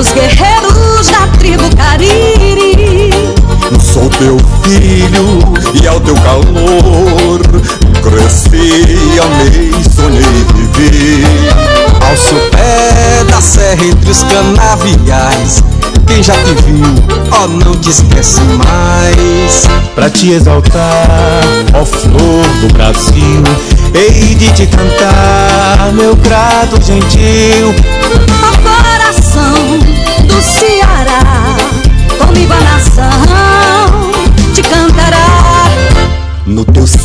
dos guerreiros da tribo Cariri. Sou teu filho e ao teu calor cresci, amei, sonhei, vivi. Ao seu pé da serra entre os canaviais quem já te viu, ó, oh, não te esquece mais. Pra te exaltar, ó flor do Brasil, hei de te cantar, meu grato gentil. Coração do Ceará, comigo a nação te cantará. No teu céu,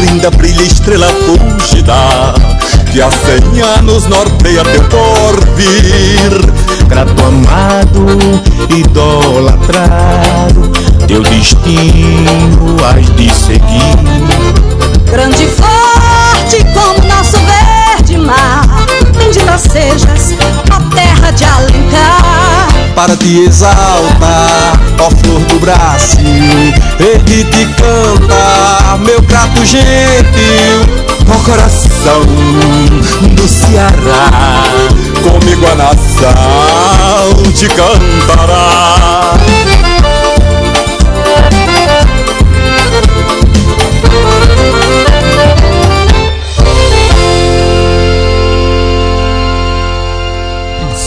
linda, brilha estrela fugida que há cem anos norteia teu porvir. Grato amado, idolatrado, teu destino has de seguir. Grande e forte como nosso verde mar, bendita sejas, a terra de Alencar. Para te exaltar, ó flor do Brasil, ele te canta, meu prato gentil Ó coração do Ceará, comigo a nação te cantará.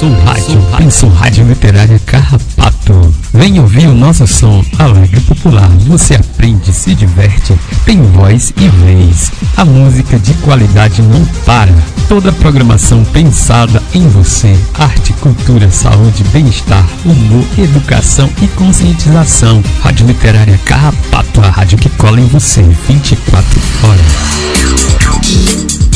Pensou Rádio, Pensou Rádio Literária Carrapato. Vem ouvir o nosso som alegre popular. Você aprende, se diverte, tem voz e vez. A música de qualidade não para. Toda a programação pensada em você. Arte, cultura, saúde, bem-estar, humor, educação e conscientização. Rádio Literária Carrapato, a rádio que cola em você 24 horas.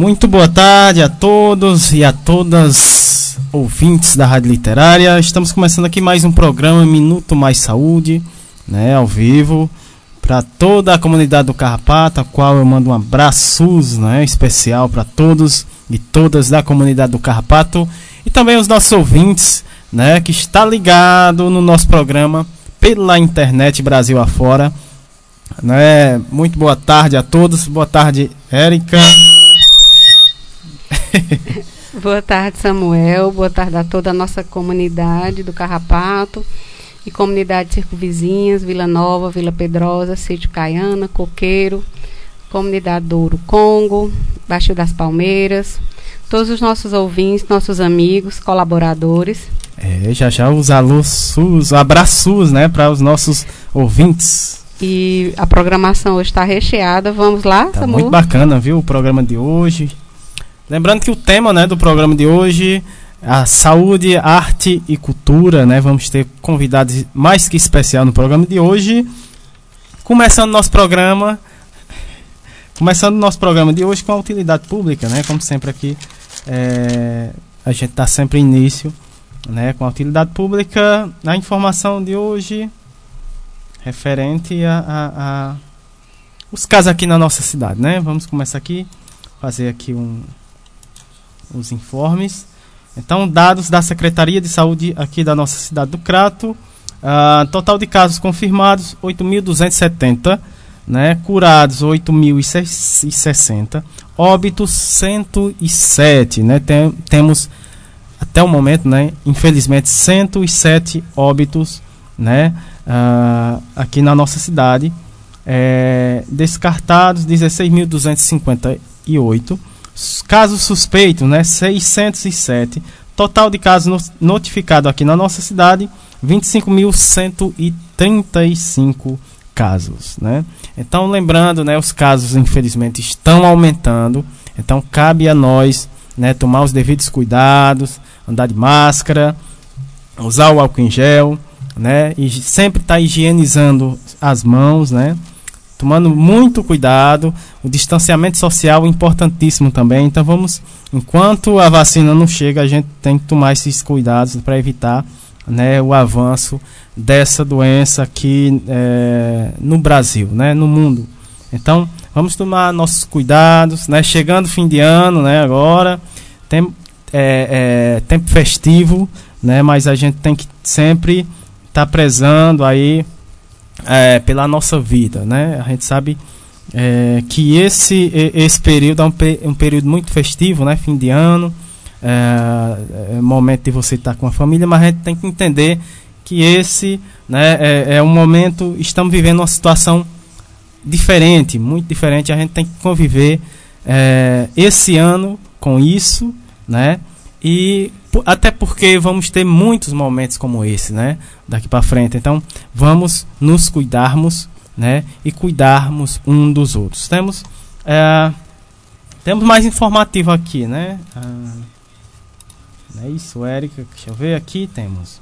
Muito boa tarde a todos e a todas ouvintes da Rádio Literária. Estamos começando aqui mais um programa Minuto Mais Saúde, né, ao vivo, para toda a comunidade do Carrapato, a qual eu mando um abraço né, especial para todos e todas da comunidade do Carrapato e também os nossos ouvintes, né, que está ligado no nosso programa pela internet Brasil afora. Né? Muito boa tarde a todos. Boa tarde, Érica. Boa tarde, Samuel. Boa tarde a toda a nossa comunidade do Carrapato e comunidade circunvizinhas, Vila Nova, Vila Pedrosa, Sítio Caiana, Coqueiro, comunidade do Ouro Congo, Baixo das Palmeiras, todos os nossos ouvintes, nossos amigos, colaboradores. É, já já os alôs, os abraços, né, para os nossos ouvintes. E a programação hoje está recheada. Vamos lá, tá Samuel? Muito bacana, viu, o programa de hoje. Lembrando que o tema né, do programa de hoje a saúde, arte e cultura, né? Vamos ter convidados mais que especial no programa de hoje. Começando nosso programa, começando nosso programa de hoje com a utilidade pública, né? Como sempre aqui, é, a gente está sempre início, né? Com a utilidade pública, a informação de hoje referente a, a, a os casos aqui na nossa cidade, né? Vamos começar aqui, fazer aqui um os informes. Então, dados da Secretaria de Saúde aqui da nossa cidade do Crato. Uh, total de casos confirmados, 8.270. Né? Curados, 8.060. Óbitos, 107. Né? Tem, temos até o momento, né, infelizmente, 107 óbitos né, uh, aqui na nossa cidade. É, descartados 16.258. Casos suspeitos, né, 607. Total de casos notificados aqui na nossa cidade, 25.135 casos, né? Então, lembrando, né, os casos infelizmente estão aumentando. Então, cabe a nós, né, tomar os devidos cuidados, andar de máscara, usar o álcool em gel, né, e sempre estar tá higienizando as mãos, né? Tomando muito cuidado, o distanciamento social é importantíssimo também. Então vamos, enquanto a vacina não chega, a gente tem que tomar esses cuidados para evitar né, o avanço dessa doença aqui é, no Brasil, né, no mundo. Então, vamos tomar nossos cuidados, né, chegando fim de ano, né, agora, tem, é, é, tempo festivo, né, mas a gente tem que sempre estar tá prezando aí é, pela nossa vida, né, a gente sabe é, que esse, esse período é um, um período muito festivo, né, fim de ano, é, é momento de você estar com a família, mas a gente tem que entender que esse né, é, é um momento, estamos vivendo uma situação diferente, muito diferente, a gente tem que conviver é, esse ano com isso, né? E até porque vamos ter muitos momentos como esse, né? Daqui para frente. Então, vamos nos cuidarmos, né? E cuidarmos um dos outros. Temos é, temos mais informativo aqui, né? Ah, é isso, Érica. Deixa eu ver aqui, temos.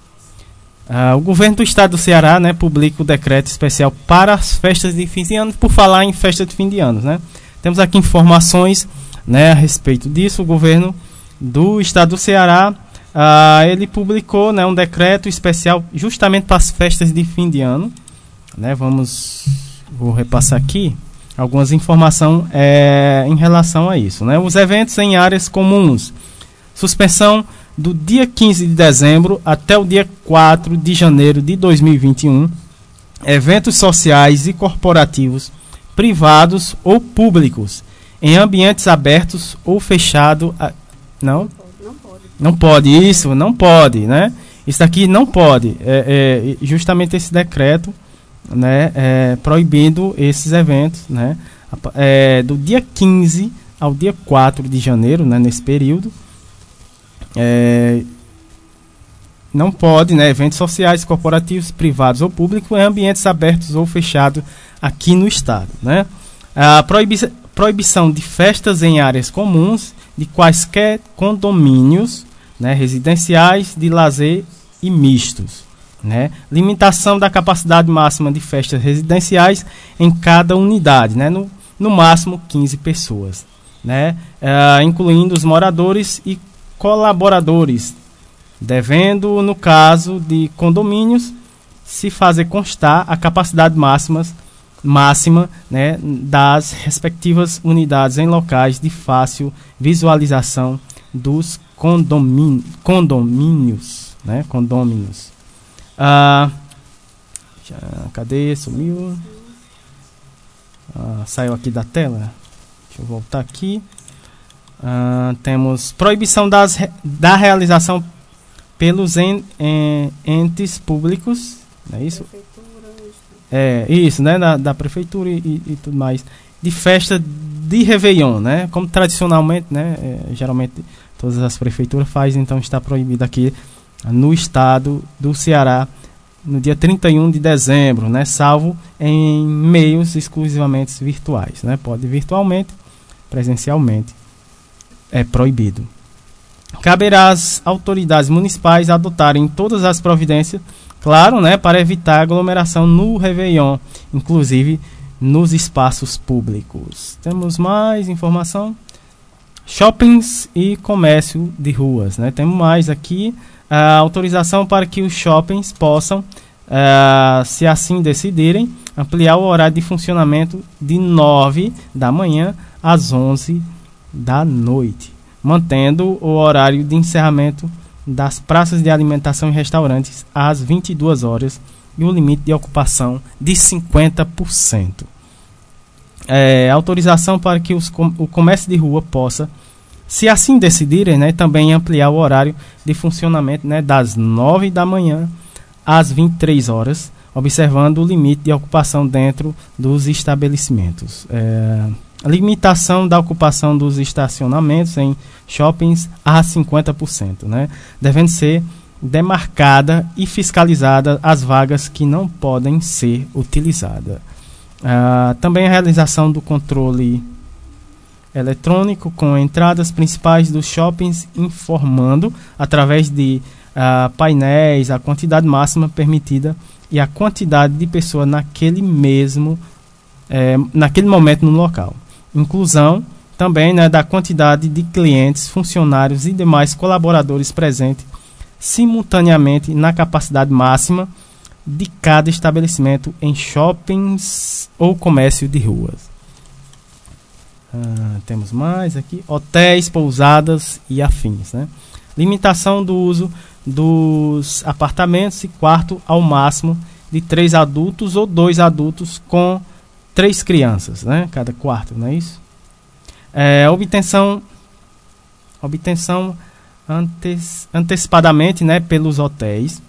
Ah, o governo do estado do Ceará né, publica o decreto especial para as festas de fim de ano, por falar em festa de fim de ano. Né? Temos aqui informações né, a respeito disso. O governo do estado do Ceará ah, ele publicou né, um decreto especial justamente para as festas de fim de ano. Né? Vamos, vou repassar aqui algumas informações é, em relação a isso. Né? Os eventos em áreas comuns, suspensão do dia 15 de dezembro até o dia 4 de janeiro de 2021, eventos sociais e corporativos, privados ou públicos, em ambientes abertos ou fechados. Não? Não pode. Não pode, isso, não pode, né? Isso aqui não pode. É, é justamente esse decreto, né, é, proibindo esses eventos, né? É, do dia 15 ao dia 4 de janeiro, né, nesse período, é, não pode, né, eventos sociais, corporativos, privados ou públicos em ambientes abertos ou fechados aqui no estado, né? A proibição, proibição de festas em áreas comuns de quaisquer condomínios, né, residenciais, de lazer e mistos, né? Limitação da capacidade máxima de festas residenciais em cada unidade, né? No, no máximo 15 pessoas, né? Uh, incluindo os moradores e colaboradores, devendo, no caso de condomínios, se fazer constar a capacidade máxima, máxima né, das respectivas unidades em locais de fácil visualização dos condomínios. condomínios né, condôminos. Ah, já, cadê? Sumiu. Ah, saiu aqui da tela. Deixa eu voltar aqui. Uh, temos proibição das, da realização pelos en, en, entes públicos, não é isso? É, isso, né? Da, da prefeitura e, e, tudo mais. De festa de Réveillon, né? Como tradicionalmente, né? É, geralmente todas as prefeituras fazem, então está proibido aqui no estado do Ceará no dia 31 de dezembro, né? Salvo em meios exclusivamente virtuais, né? Pode virtualmente, presencialmente é proibido. Caberá às autoridades municipais adotarem todas as providências, claro, né, para evitar aglomeração no Réveillon, inclusive nos espaços públicos. Temos mais informação? Shoppings e comércio de ruas. Né? Temos mais aqui a autorização para que os shoppings possam, uh, se assim decidirem, ampliar o horário de funcionamento de 9 da manhã às 11 da noite, mantendo o horário de encerramento das praças de alimentação e restaurantes às 22 horas e o limite de ocupação de 50%. É, autorização para que os, o comércio de rua possa se assim decidirem, né, também ampliar o horário de funcionamento né, das 9 da manhã às 23 horas, observando o limite de ocupação dentro dos estabelecimentos. É, limitação da ocupação dos estacionamentos em shoppings a 50%, né, devendo ser demarcada e fiscalizada as vagas que não podem ser utilizadas. Uh, também a realização do controle eletrônico com entradas principais dos shoppings informando através de uh, painéis a quantidade máxima permitida e a quantidade de pessoas naquele mesmo eh, naquele momento no local. Inclusão também né, da quantidade de clientes, funcionários e demais colaboradores presentes simultaneamente na capacidade máxima de cada estabelecimento em shoppings ou comércio de ruas. Ah, temos mais aqui: hotéis, pousadas e afins. Né? Limitação do uso dos apartamentos e quarto ao máximo de três adultos ou dois adultos com três crianças, né? Cada quarto, não é isso? É, obtenção, obtenção antes, antecipadamente, né? Pelos hotéis,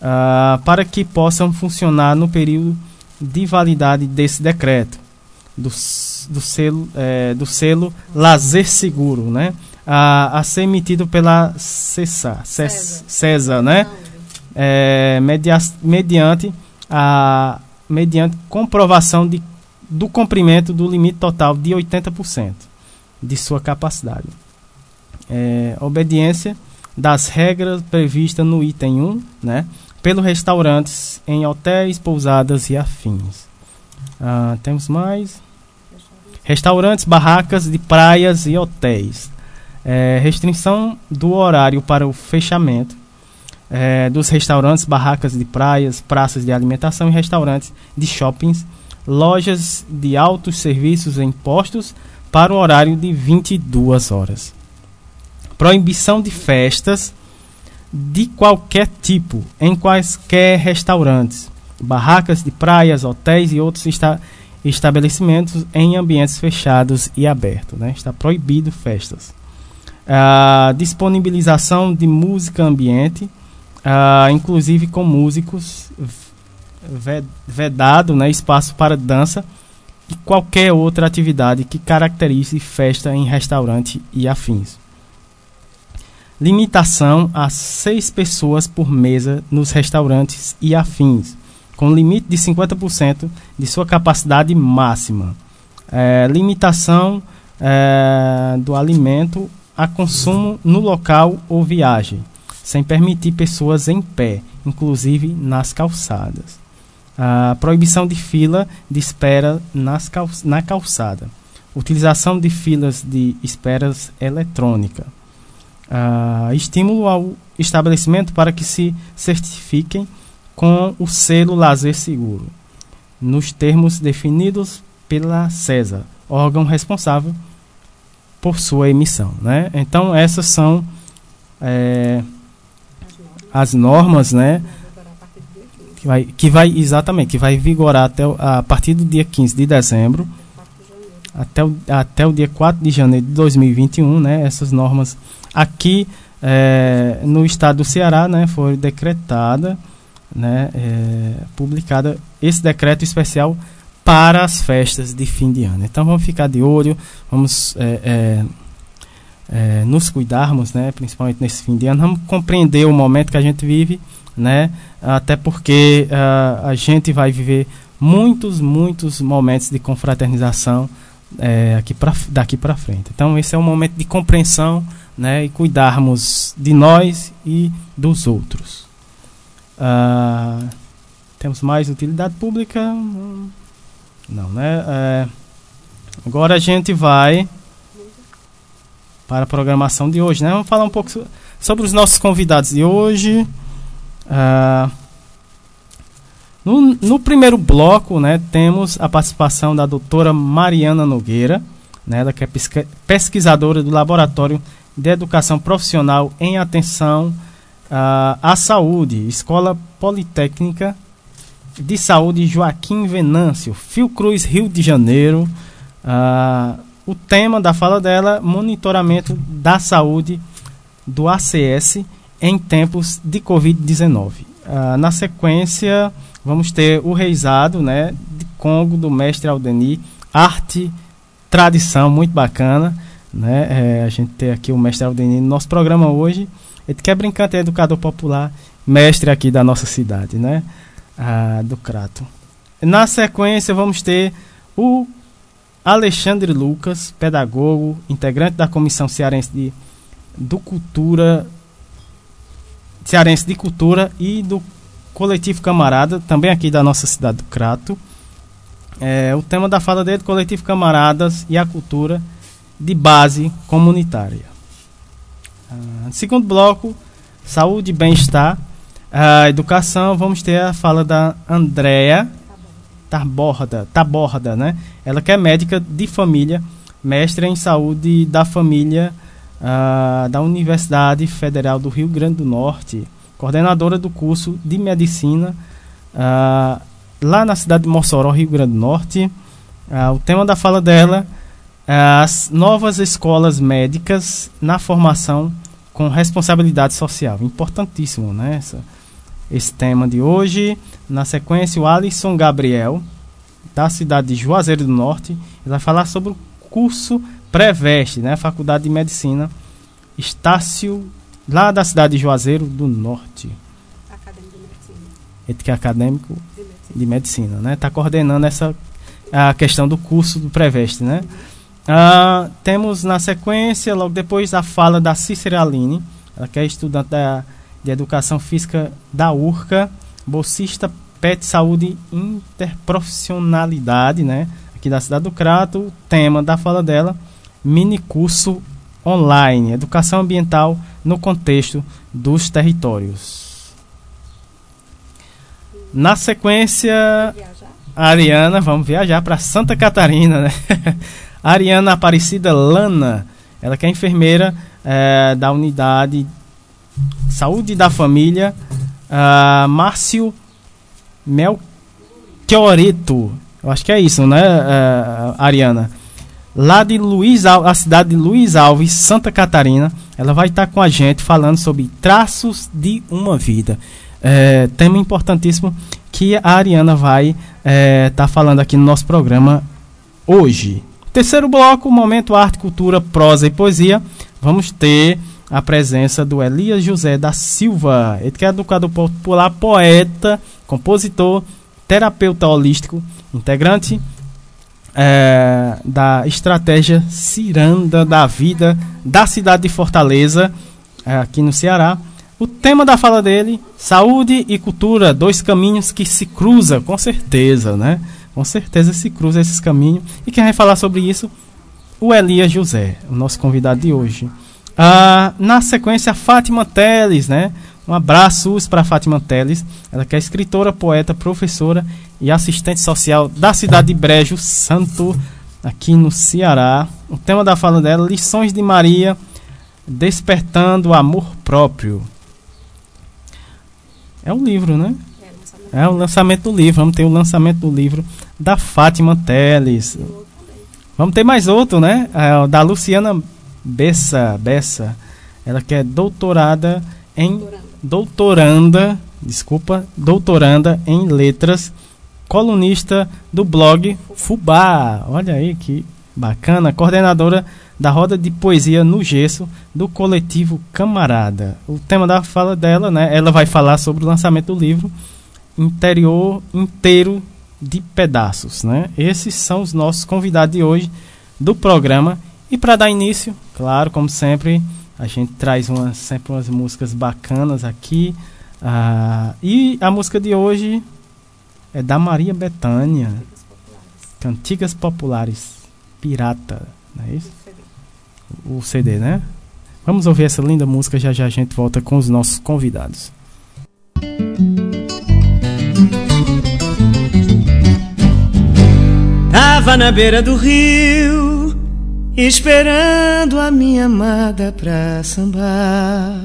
uh, para que possam funcionar no período de validade desse decreto do, do selo, é, do selo Lazer Seguro, né? A, a ser emitido pela CESA, César né? É, media, mediante a mediante comprovação de, do cumprimento do limite total de 80% de sua capacidade. É, obediência das regras previstas no item 1, né? Pelos restaurantes em hotéis, pousadas e afins. Ah, temos mais restaurantes, barracas de praias e hotéis. É, restrição do horário para o fechamento é, dos restaurantes, barracas de praias, praças de alimentação e restaurantes de shoppings, lojas de altos serviços em postos para o horário de 22 horas. Proibição de festas de qualquer tipo em quaisquer restaurantes, barracas de praias, hotéis e outros estabelecimentos estabelecimentos em ambientes fechados e abertos. Né? Está proibido festas. A disponibilização de música ambiente, inclusive com músicos, vedado né, espaço para dança e qualquer outra atividade que caracterize festa em restaurante e afins. Limitação a seis pessoas por mesa nos restaurantes e afins com limite de 50% de sua capacidade máxima. É, limitação é, do alimento a consumo no local ou viagem, sem permitir pessoas em pé, inclusive nas calçadas. A proibição de fila de espera nas cal na calçada. Utilização de filas de esperas eletrônica. estímulo ao estabelecimento para que se certifiquem com o selo Lazer Seguro, nos termos definidos pela CESA, órgão responsável por sua emissão. Né? Então, essas são é, as normas né, que, vai, que vai, exatamente, que vai vigorar até, a partir do dia 15 de dezembro até o, até o dia 4 de janeiro de 2021, né, essas normas aqui é, no estado do Ceará né, foi decretada né, é, publicada esse decreto especial para as festas de fim de ano. Então vamos ficar de olho, vamos é, é, nos cuidarmos, né, principalmente nesse fim de ano, vamos compreender o momento que a gente vive, né, até porque uh, a gente vai viver muitos, muitos momentos de confraternização é, aqui pra, daqui para frente. Então esse é um momento de compreensão né, e cuidarmos de nós e dos outros. Uh, temos mais utilidade pública? Não, né? É, agora a gente vai para a programação de hoje, né? Vamos falar um pouco sobre os nossos convidados de hoje. Uh, no, no, primeiro bloco, né, temos a participação da doutora Mariana Nogueira, né, ela que é pesquisadora do Laboratório de Educação Profissional em Atenção uh, a saúde, Escola Politécnica de Saúde Joaquim Venâncio, Fiocruz, Rio de Janeiro. Uh, o tema da fala dela, monitoramento da saúde do ACS em tempos de Covid-19. Ah, na sequência, vamos ter o reizado né, de Congo, do mestre Aldeni, arte, tradição, muito bacana. Né? É, a gente tem aqui o mestre Aldeni no nosso programa hoje. Ele quer brincar, é educador popular, mestre aqui da nossa cidade, né? Ah, do Crato. Na sequência, vamos ter o Alexandre Lucas, pedagogo, integrante da Comissão Cearense de do Cultura Cearense de Cultura e do Coletivo Camarada, também aqui da nossa cidade do Crato. É, o tema da fala dele, Coletivo Camaradas e a Cultura de Base Comunitária. Ah, segundo bloco, Saúde e Bem-Estar. A educação, vamos ter a fala da Andrea Taborda, Taborda, né? Ela que é médica de família, mestre em saúde da família uh, da Universidade Federal do Rio Grande do Norte, coordenadora do curso de medicina uh, lá na cidade de Mossoró, Rio Grande do Norte. Uh, o tema da fala dela é as novas escolas médicas na formação com responsabilidade social. Importantíssimo, né? Essa, esse tema de hoje. Na sequência, o Alisson Gabriel, da cidade de Juazeiro do Norte, ele vai falar sobre o curso Preveste, né? Faculdade de Medicina, Estácio, lá da cidade de Juazeiro do Norte. Acadêmico de Medicina. Ele que é acadêmico de medicina, de medicina né? Está coordenando essa a questão do curso do Preveste, né? Ah, temos na sequência, logo depois, a fala da Cícera Aline, ela que é estudante da, de Educação Física da URCA, bolsista PET Saúde Interprofissionalidade, né? Aqui da cidade do Crato, tema da fala dela, mini curso online, educação ambiental no contexto dos territórios. Na sequência, Ariana, vamos viajar para Santa Catarina, né? Ariana Aparecida Lana, ela que é enfermeira é, da unidade Saúde da Família, uh, Márcio Melchioreto, eu acho que é isso, né, uh, Ariana? Lá de Luiz a cidade de Luiz Alves, Santa Catarina, ela vai estar com a gente falando sobre traços de uma vida. É, tema importantíssimo que a Ariana vai estar é, tá falando aqui no nosso programa hoje. Terceiro bloco, momento arte, cultura, prosa e poesia. Vamos ter a presença do Elias José da Silva, ele que é educador popular, poeta, compositor, terapeuta holístico, integrante é, da estratégia Ciranda da Vida da cidade de Fortaleza, é, aqui no Ceará. O tema da fala dele, saúde e cultura, dois caminhos que se cruzam, com certeza, né? Com certeza se cruzam esses caminhos. E quem vai falar sobre isso? O Elias José, o nosso convidado de hoje. Ah, na sequência, Fátima Teles, né? Um abraço para Fátima Teles, ela que é escritora, poeta, professora e assistente social da cidade de Brejo Santo, aqui no Ceará. O tema da fala dela, Lições de Maria, Despertando o Amor Próprio. É um livro, né? É o lançamento do livro. Vamos ter o lançamento do livro da Fátima Teles. Vamos ter mais outro, né? É, da Luciana Bessa, Bessa, ela que é doutorada em doutoranda, desculpa, doutoranda em letras, colunista do blog Fubá. Olha aí que bacana, coordenadora da roda de poesia no gesso do coletivo Camarada. O tema da fala dela, né? Ela vai falar sobre o lançamento do livro Interior inteiro de pedaços, né? Esses são os nossos convidados de hoje do programa e para dar início, claro, como sempre, a gente traz uma, sempre umas músicas bacanas aqui. Ah, e a música de hoje é da Maria Bethânia. Cantigas Populares. Pirata, não é isso? O CD, né? Vamos ouvir essa linda música, já já a gente volta com os nossos convidados. Tava na beira do rio esperando a minha amada pra sambar.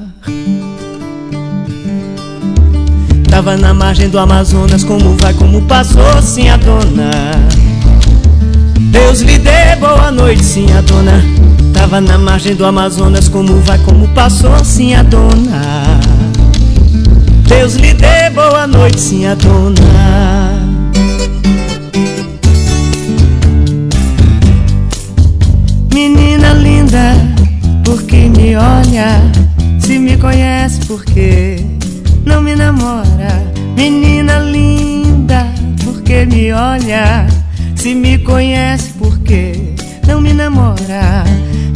Tava na margem do Amazonas, como vai, como passou, sim a dona. Deus lhe dê boa noite, sim, a dona. Tava na margem do Amazonas, como vai, como passou, sim, a dona. Deus lhe dê boa noite, sim, a dona. Menina linda, por que me olha? Se me conhece, por que não me namora? Menina linda, por que me olha? Se me conhece, por que não me namora?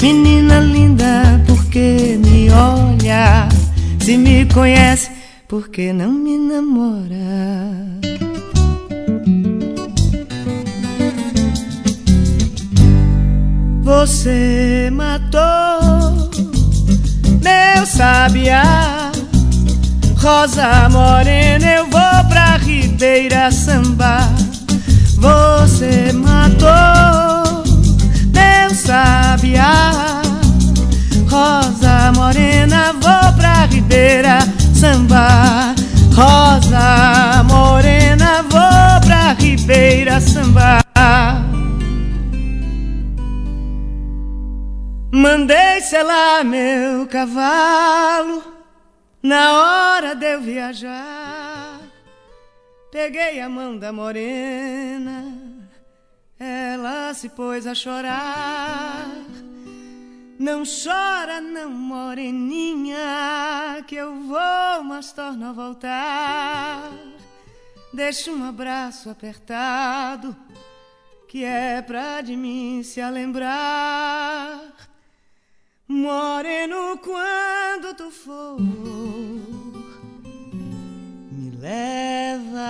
Menina linda, por que me olha? Se me conhece, por que não me namora? Você matou meu sabiá, Rosa Morena, eu vou pra Ribeira Samba. Você matou meu sabiá, Rosa Morena, vou pra Ribeira Samba. Rosa Morena, vou pra Ribeira Samba. Mandei selar meu cavalo na hora de eu viajar. Peguei a mão da morena, ela se pôs a chorar. Não chora, não, moreninha, que eu vou, mas torno a voltar. Deixa um abraço apertado, que é pra de mim se lembrar. Moreno, quando tu for, me leva.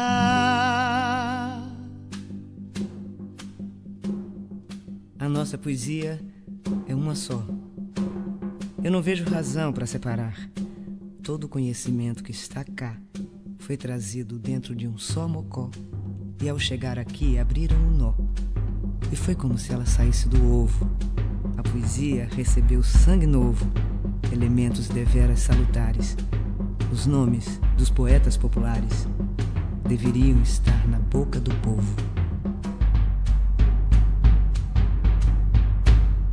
A nossa poesia é uma só. Eu não vejo razão para separar. Todo o conhecimento que está cá foi trazido dentro de um só mocó. E ao chegar aqui abriram um nó. E foi como se ela saísse do ovo a poesia recebeu sangue novo, elementos deveras salutares. Os nomes dos poetas populares deveriam estar na boca do povo.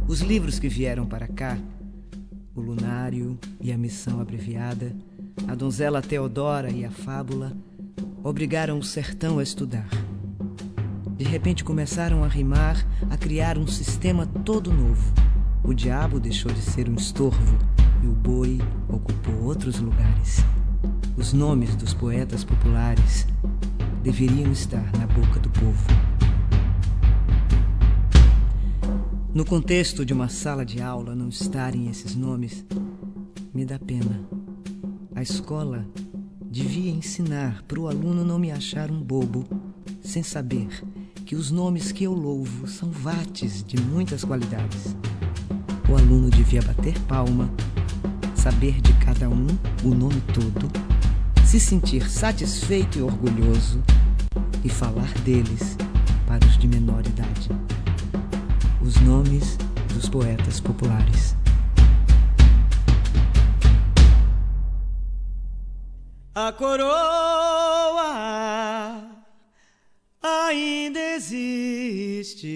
Os livros que vieram para cá, O Lunário e a Missão Abreviada, A Donzela Teodora e a Fábula, obrigaram o sertão a estudar. De repente começaram a rimar, a criar um sistema todo novo. O diabo deixou de ser um estorvo e o boi ocupou outros lugares. Os nomes dos poetas populares deveriam estar na boca do povo. No contexto de uma sala de aula não estarem esses nomes, me dá pena. A escola devia ensinar para o aluno não me achar um bobo sem saber que os nomes que eu louvo são vates de muitas qualidades. O aluno devia bater palma, saber de cada um o nome todo, se sentir satisfeito e orgulhoso e falar deles para os de menor idade. Os nomes dos poetas populares. A coroa ainda existe.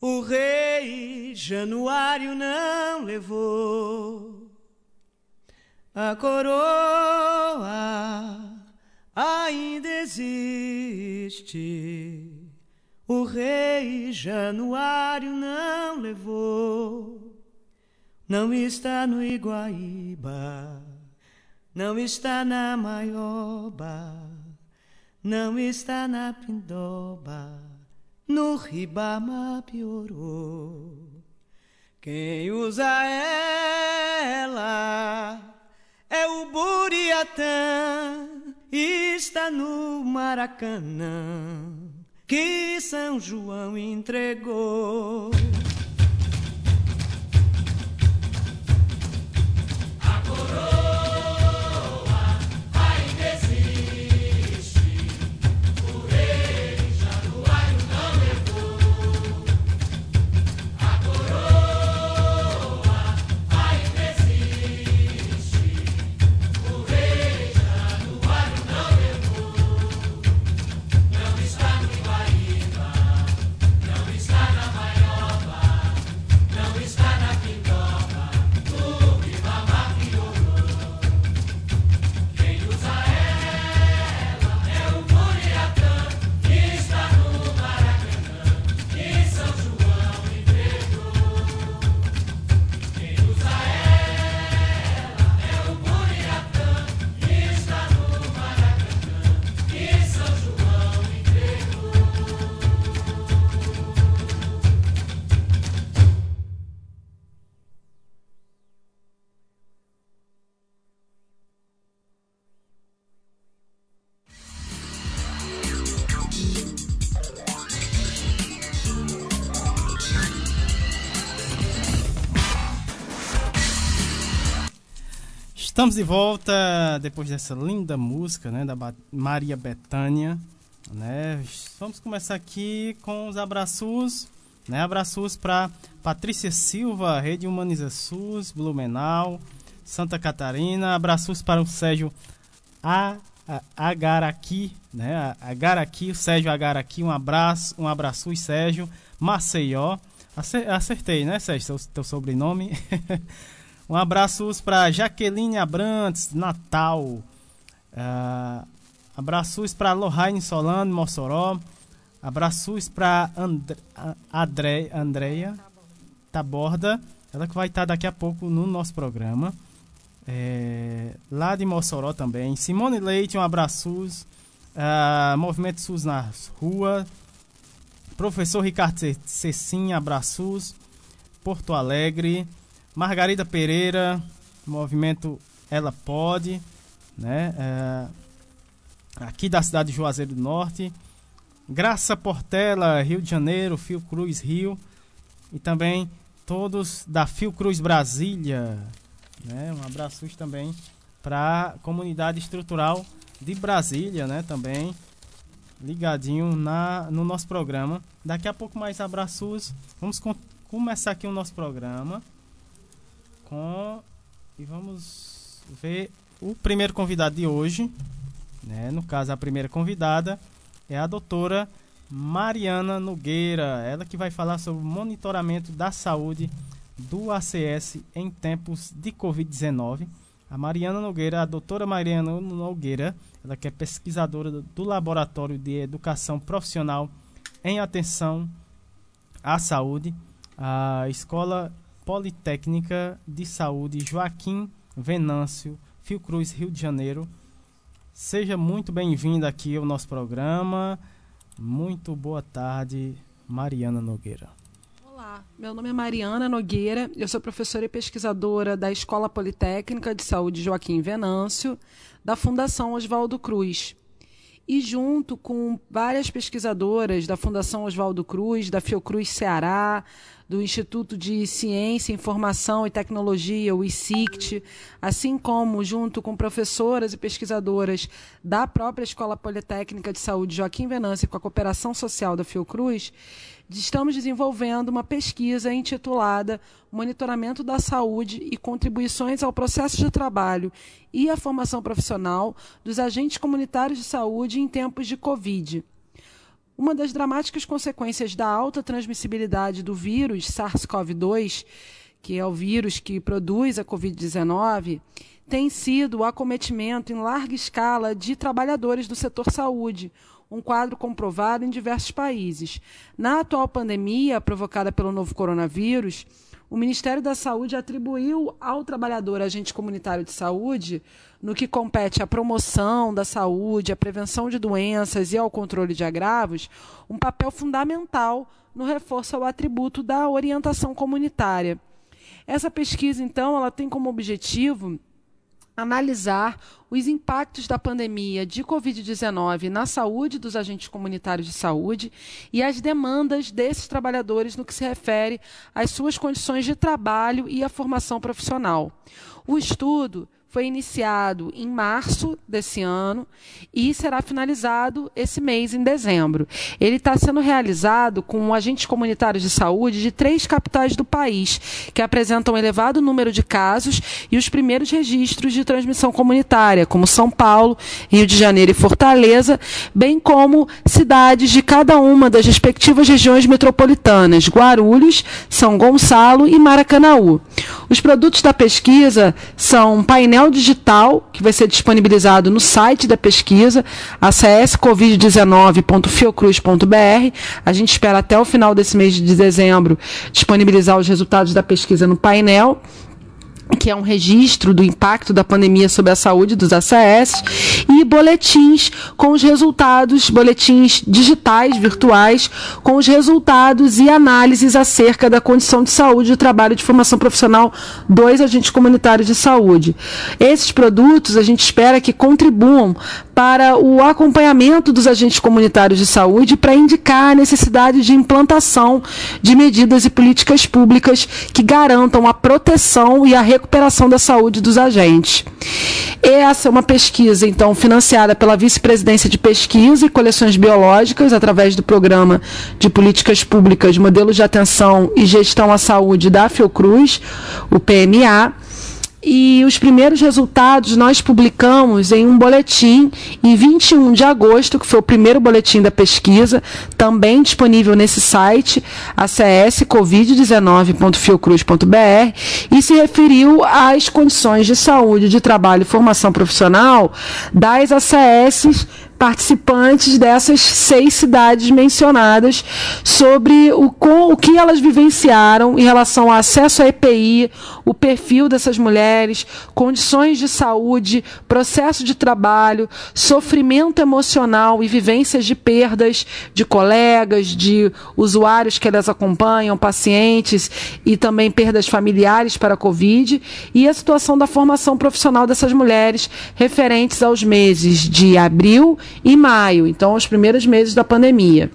O rei Januário não levou a coroa, ainda existe. O rei Januário não levou, não está no Iguaíba, não está na Maioba não está na pindoba, no ribama piorou. Quem usa ela é o Buriatã, está no Maracanã, que São João entregou. A coroa. Estamos de volta depois dessa linda música, né, da Ba- Maria Bethânia, né? Vamos começar aqui com os abraços, né? Abraços para Patrícia Silva, Rede Humaniza SUS, Blumenau, Santa Catarina, abraços para o Sérgio A Agaraqui, né? Agaraqui, o Sérgio Agaraqui, um abraço, um abraço, Sérgio, Maceió. Ace- Acertei, né, Sérgio, seu, teu sobrenome. Um abraço para Jaqueline Abrantes, Natal. Ah, abraços para Lohane Solano, Mossoró. Abraços para And André, Andréia Taborda. Ela que vai estar daqui a pouco no nosso programa. É, lá de Mossoró também. Simone Leite, um abraços. Ah, Movimento SUS nas ruas. Professor Ricardo Ce- Cecim, abraços. Porto Alegre. Margarida Pereira, movimento Ela Pode, né? É, aqui da cidade de Juazeiro do Norte. Graça Portela, Rio de Janeiro, Fiocruz Rio. E também todos da Fiocruz Brasília. Né? Um abraço também para a comunidade estrutural de Brasília, né? Também ligadinho na, no nosso programa. Daqui a pouco mais abraços. Vamos com- começar aqui o nosso programa com e vamos ver o primeiro convidado de hoje, né? No caso a primeira convidada é a doutora Mariana Nogueira, ela que vai falar sobre o monitoramento da saúde do ACS em tempos de COVID-19. A Mariana Nogueira, a doutora Mariana Nogueira, ela que é pesquisadora do, do Laboratório de Educação Profissional em Atenção à Saúde, a Escola Politécnica de Saúde Joaquim Venâncio, Fiocruz, Rio de Janeiro. Seja muito bem-vinda aqui ao nosso programa. Muito boa tarde, Mariana Nogueira. Olá, meu nome é Mariana Nogueira, eu sou professora e pesquisadora da Escola Politécnica de Saúde Joaquim Venâncio, da Fundação Oswaldo Cruz. E junto com várias pesquisadoras da Fundação Oswaldo Cruz, da Fiocruz Ceará, do Instituto de Ciência, Informação e Tecnologia, o ICICT, assim como junto com professoras e pesquisadoras da própria Escola Politécnica de Saúde Joaquim Venâncio, com a cooperação social da Fiocruz, estamos desenvolvendo uma pesquisa intitulada Monitoramento da Saúde e Contribuições ao Processo de Trabalho e à Formação Profissional dos Agentes Comunitários de Saúde em Tempos de Covid. Uma das dramáticas consequências da alta transmissibilidade do vírus SARS-CoV-2, que é o vírus que produz a Covid-19, tem sido o acometimento em larga escala de trabalhadores do setor saúde, um quadro comprovado em diversos países. Na atual pandemia provocada pelo novo coronavírus, o Ministério da Saúde atribuiu ao trabalhador agente comunitário de saúde, no que compete à promoção da saúde, à prevenção de doenças e ao controle de agravos, um papel fundamental no reforço ao atributo da orientação comunitária. Essa pesquisa, então, ela tem como objetivo analisar os impactos da pandemia de Covid-19 na saúde dos agentes comunitários de saúde e as demandas desses trabalhadores no que se refere às suas condições de trabalho e à formação profissional. O estudo foi iniciado em março desse ano e será finalizado esse mês, em dezembro. Ele está sendo realizado com agentes comunitários de saúde de três capitais do país, que apresentam um elevado número de casos e os primeiros registros de transmissão comunitária, como São Paulo, Rio de Janeiro e Fortaleza, bem como cidades de cada uma das respectivas regiões metropolitanas, Guarulhos, São Gonçalo e Maracanaú. Os produtos da pesquisa são um painel digital que vai ser disponibilizado no site da pesquisa, acscovid19.fiocruz.br. A gente espera até o final desse mês de dezembro disponibilizar os resultados da pesquisa no painel que é um registro do impacto da pandemia sobre a saúde dos ACS, e boletins com os resultados, boletins digitais, virtuais, com os resultados e análises acerca da condição de saúde do trabalho de formação profissional dos agentes comunitários de saúde. Esses produtos a gente espera que contribuam para o acompanhamento dos agentes comunitários de saúde para indicar a necessidade de implantação de medidas e políticas públicas que garantam a proteção e a recuperação recuperação da saúde dos agentes. Essa é uma pesquisa, então, financiada pela Vice-Presidência de Pesquisa e Coleções Biológicas, através do Programa de Políticas Públicas, Modelos de Atenção e Gestão à Saúde da Fiocruz, o PMA. E os primeiros resultados nós publicamos em um boletim em 21 de agosto, que foi o primeiro boletim da pesquisa, também disponível nesse site, acscovid19.fiocruz.br, e se referiu às condições de saúde, de trabalho e formação profissional das ACS participantes dessas seis cidades mencionadas sobre o, com, o que elas vivenciaram em relação ao acesso à EPI, o perfil dessas mulheres, condições de saúde, processo de trabalho, sofrimento emocional e vivências de perdas de colegas, de usuários que elas acompanham, pacientes e também perdas familiares para a Covid e a situação da formação profissional dessas mulheres referentes aos meses de abril e maio, então os primeiros meses da pandemia.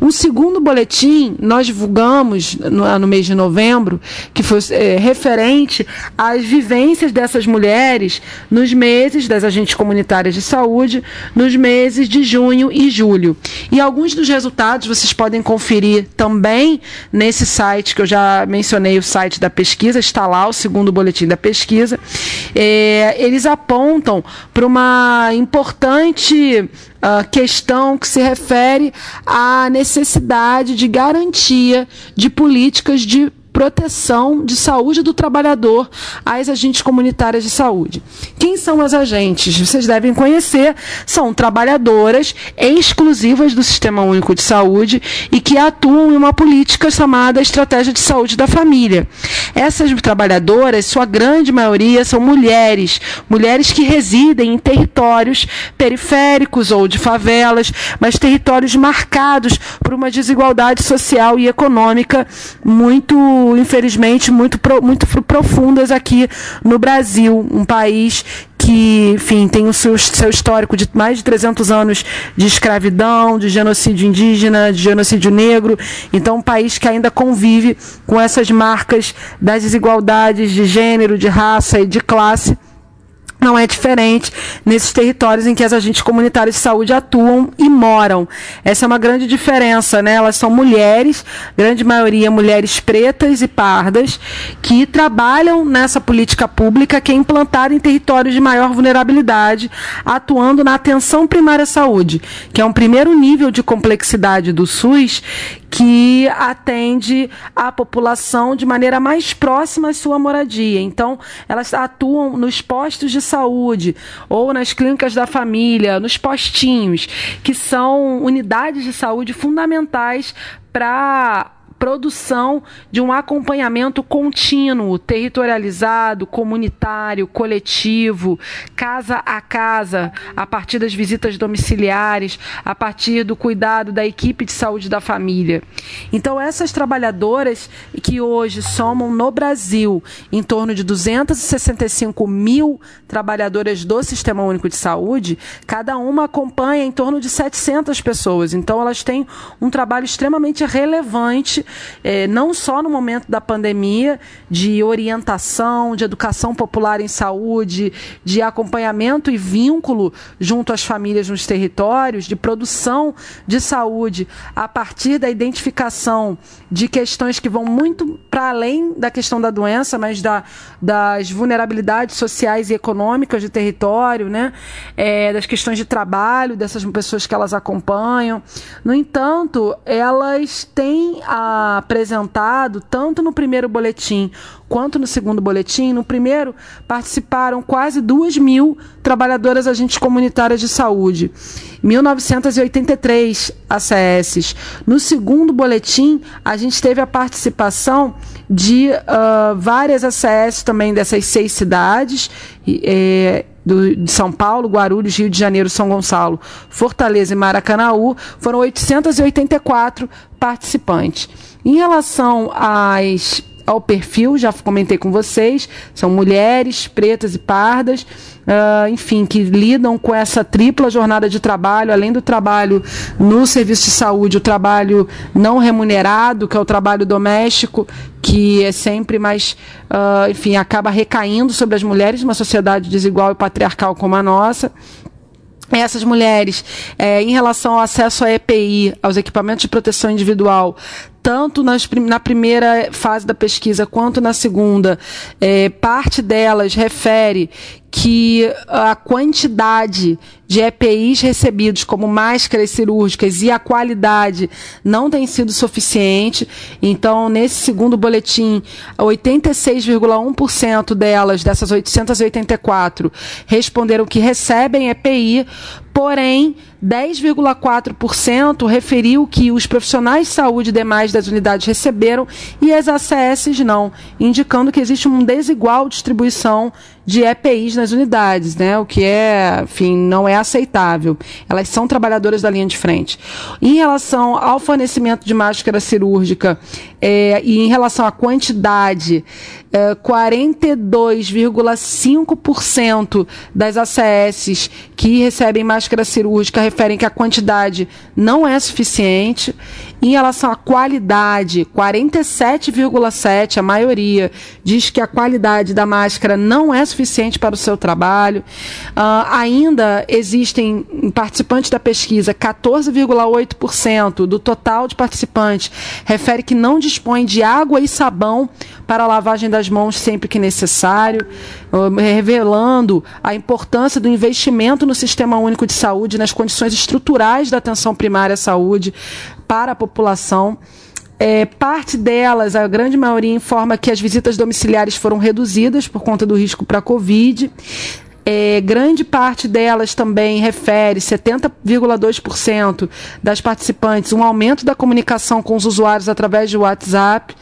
Um segundo boletim nós divulgamos no, no mês de novembro, que foi é, referente às vivências dessas mulheres nos meses das agentes comunitárias de saúde, nos meses de junho e julho. E alguns dos resultados vocês podem conferir também nesse site que eu já mencionei, o site da pesquisa, está lá o segundo boletim da pesquisa. É, eles apontam para uma importante uh, questão que se refere à necessidade de garantia de políticas de proteção de saúde do trabalhador às agentes comunitárias de saúde. Quem são as agentes? Vocês devem conhecer, são trabalhadoras exclusivas do Sistema Único de Saúde e que atuam em uma política chamada Estratégia de Saúde da Família. Essas trabalhadoras, sua grande maioria, são mulheres, mulheres que residem em territórios periféricos ou de favelas, mas territórios marcados por uma desigualdade social e econômica muito infelizmente, muito, muito profundas aqui no Brasil, um país que, enfim, tem o seu, seu histórico de mais de 300 anos de escravidão, de genocídio indígena, de genocídio negro. Então, um país que ainda convive com essas marcas das desigualdades de gênero, de raça e de classe não é diferente nesses territórios em que as agentes comunitárias de saúde atuam e moram. Essa é uma grande diferença, né? Elas são mulheres, grande maioria mulheres pretas e pardas, que trabalham nessa política pública que é implantada em territórios de maior vulnerabilidade, atuando na atenção primária à saúde, que é um primeiro nível de complexidade do SUS que atende a população de maneira mais próxima à sua moradia. Então, elas atuam nos postos de saúde ou nas clínicas da família, nos postinhos, que são unidades de saúde fundamentais para produção de um acompanhamento contínuo, territorializado, comunitário, coletivo, casa a casa, a partir das visitas domiciliares, a partir do cuidado da equipe de saúde da família. Então, essas trabalhadoras que hoje somam no Brasil em torno de 265 mil trabalhadoras do Sistema Único de Saúde, cada uma acompanha em torno de 700 pessoas. Então, elas têm um trabalho extremamente relevante é, não só no momento da pandemia, de orientação, de educação popular em saúde, de acompanhamento e vínculo junto às famílias nos territórios, de produção de saúde a partir da identificação de questões que vão muito para além da questão da doença, mas da, das vulnerabilidades sociais e econômicas do território, né? É, das questões de trabalho dessas pessoas que elas acompanham. No entanto, elas têm a apresentado tanto no primeiro boletim quanto no segundo boletim. No primeiro, participaram quase duas mil trabalhadoras agentes comunitárias de saúde, 1983 ACS. No segundo boletim, a gente teve a participação de uh, várias ACS também dessas seis cidades. É, do, de São Paulo, Guarulhos, Rio de Janeiro, São Gonçalo, Fortaleza e Maracanaú, foram 884 participantes. Em relação às ao perfil, já comentei com vocês, são mulheres pretas e pardas, uh, enfim, que lidam com essa tripla jornada de trabalho, além do trabalho no serviço de saúde, o trabalho não remunerado, que é o trabalho doméstico, que é sempre mais, uh, enfim, acaba recaindo sobre as mulheres numa sociedade desigual e patriarcal como a nossa. Essas mulheres, é, em relação ao acesso à EPI, aos equipamentos de proteção individual, tanto nas, na primeira fase da pesquisa quanto na segunda, é, parte delas refere que a quantidade de EPIs recebidos, como máscaras cirúrgicas, e a qualidade não tem sido suficiente. Então, nesse segundo boletim, 86,1% delas, dessas 884, responderam que recebem EPI, porém 10,4% referiu que os profissionais de saúde demais das unidades receberam e as ACS não, indicando que existe uma desigual distribuição de EPIs nas unidades, né? O que é, enfim, não é aceitável. Elas são trabalhadoras da linha de frente. Em relação ao fornecimento de máscara cirúrgica é, e em relação à quantidade, é, 42,5% das ACS que recebem máscara cirúrgica referem que a quantidade não é suficiente. Em relação à qualidade, 47,7%, a maioria, diz que a qualidade da máscara não é suficiente para o seu trabalho. Uh, ainda existem participantes da pesquisa, 14,8% do total de participantes refere que não dispõe de água e sabão para a lavagem das mãos sempre que necessário, uh, revelando a importância do investimento no Sistema Único de Saúde, nas condições estruturais da atenção primária à saúde para a população. É, parte delas, a grande maioria, informa que as visitas domiciliares foram reduzidas por conta do risco para a Covid. É, grande parte delas também refere, 70,2% das participantes, um aumento da comunicação com os usuários através de WhatsApp.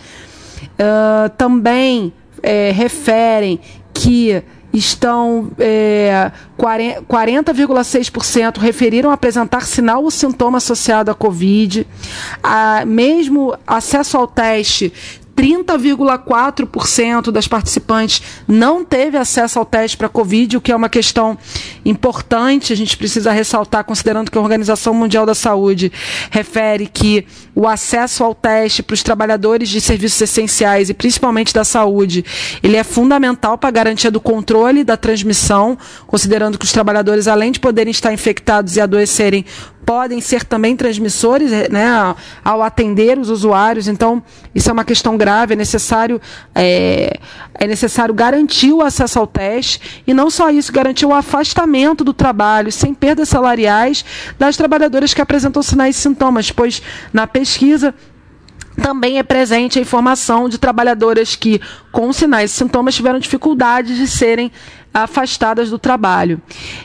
Uh, também é, referem que estão é, 40,6% referiram apresentar sinal ou sintoma associado à Covid. A, mesmo acesso ao teste 30,4% das participantes não teve acesso ao teste para Covid, o que é uma questão importante, a gente precisa ressaltar, considerando que a Organização Mundial da Saúde refere que o acesso ao teste para os trabalhadores de serviços essenciais e principalmente da saúde, ele é fundamental para a garantia do controle da transmissão, considerando que os trabalhadores, além de poderem estar infectados e adoecerem, podem ser também transmissores né, ao atender os usuários. Então, isso é uma questão grave. É necessário, é, é necessário garantir o acesso ao teste e não só isso, garantir o afastamento do trabalho sem perdas salariais das trabalhadoras que apresentam sinais e sintomas, pois na pesquisa também é presente a informação de trabalhadoras que, com sinais e sintomas, tiveram dificuldades de serem afastadas do trabalho.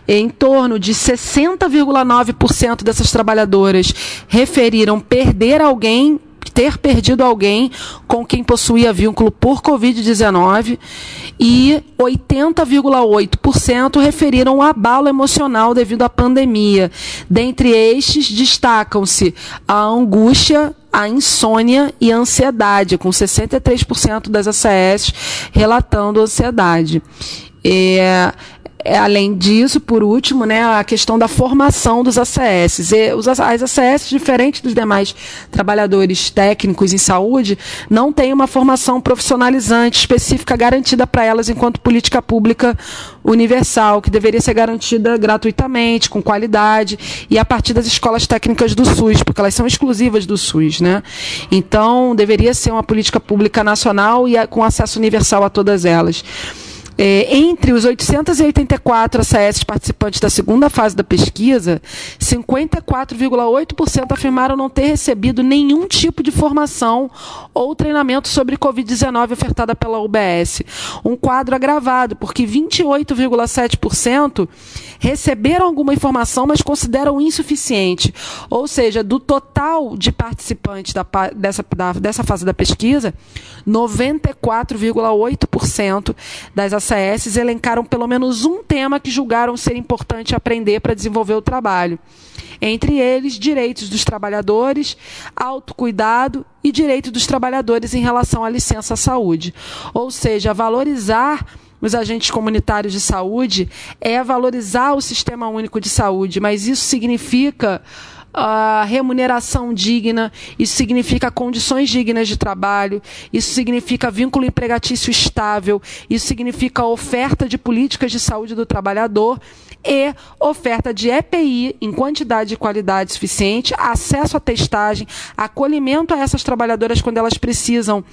Em torno de 60,9% dessas trabalhadoras referiram perder alguém ter perdido alguém com quem possuía vínculo por Covid-19 e 80,8% referiram abalo emocional devido à pandemia. Dentre estes, destacam-se a angústia, a insônia e a ansiedade, com 63% das ACS relatando ansiedade. É, além disso, por último, né, a questão da formação dos ACS. E os, as ACS, diferente dos demais trabalhadores técnicos em saúde, não têm uma formação profissionalizante específica garantida para elas enquanto política pública universal, que deveria ser garantida gratuitamente, com qualidade, e a partir das escolas técnicas do SUS, porque elas são exclusivas do SUS. Né? Então, deveria ser uma política pública nacional e com acesso universal a todas elas. É, entre os 884 ACS participantes da segunda fase da pesquisa, 54,8% afirmaram não ter recebido nenhum tipo de formação ou treinamento sobre Covid-19 ofertada pela UBS. Um quadro agravado, porque 28,7% receberam alguma informação, mas consideram insuficiente. Ou seja, do total de participantes da, dessa, da, dessa fase da pesquisa, 94,8% das ACS elencaram pelo menos um tema que julgaram ser importante aprender para desenvolver o trabalho. Entre eles, direitos dos trabalhadores, autocuidado e direito dos trabalhadores em relação à licença saúde. Ou seja, valorizar os agentes comunitários de saúde é valorizar o sistema único de saúde, mas isso significa a remuneração digna, isso significa condições dignas de trabalho, isso significa vínculo empregatício estável, isso significa oferta de políticas de saúde do trabalhador e oferta de EPI em quantidade e qualidade suficiente, acesso à testagem, acolhimento a essas trabalhadoras quando elas precisam,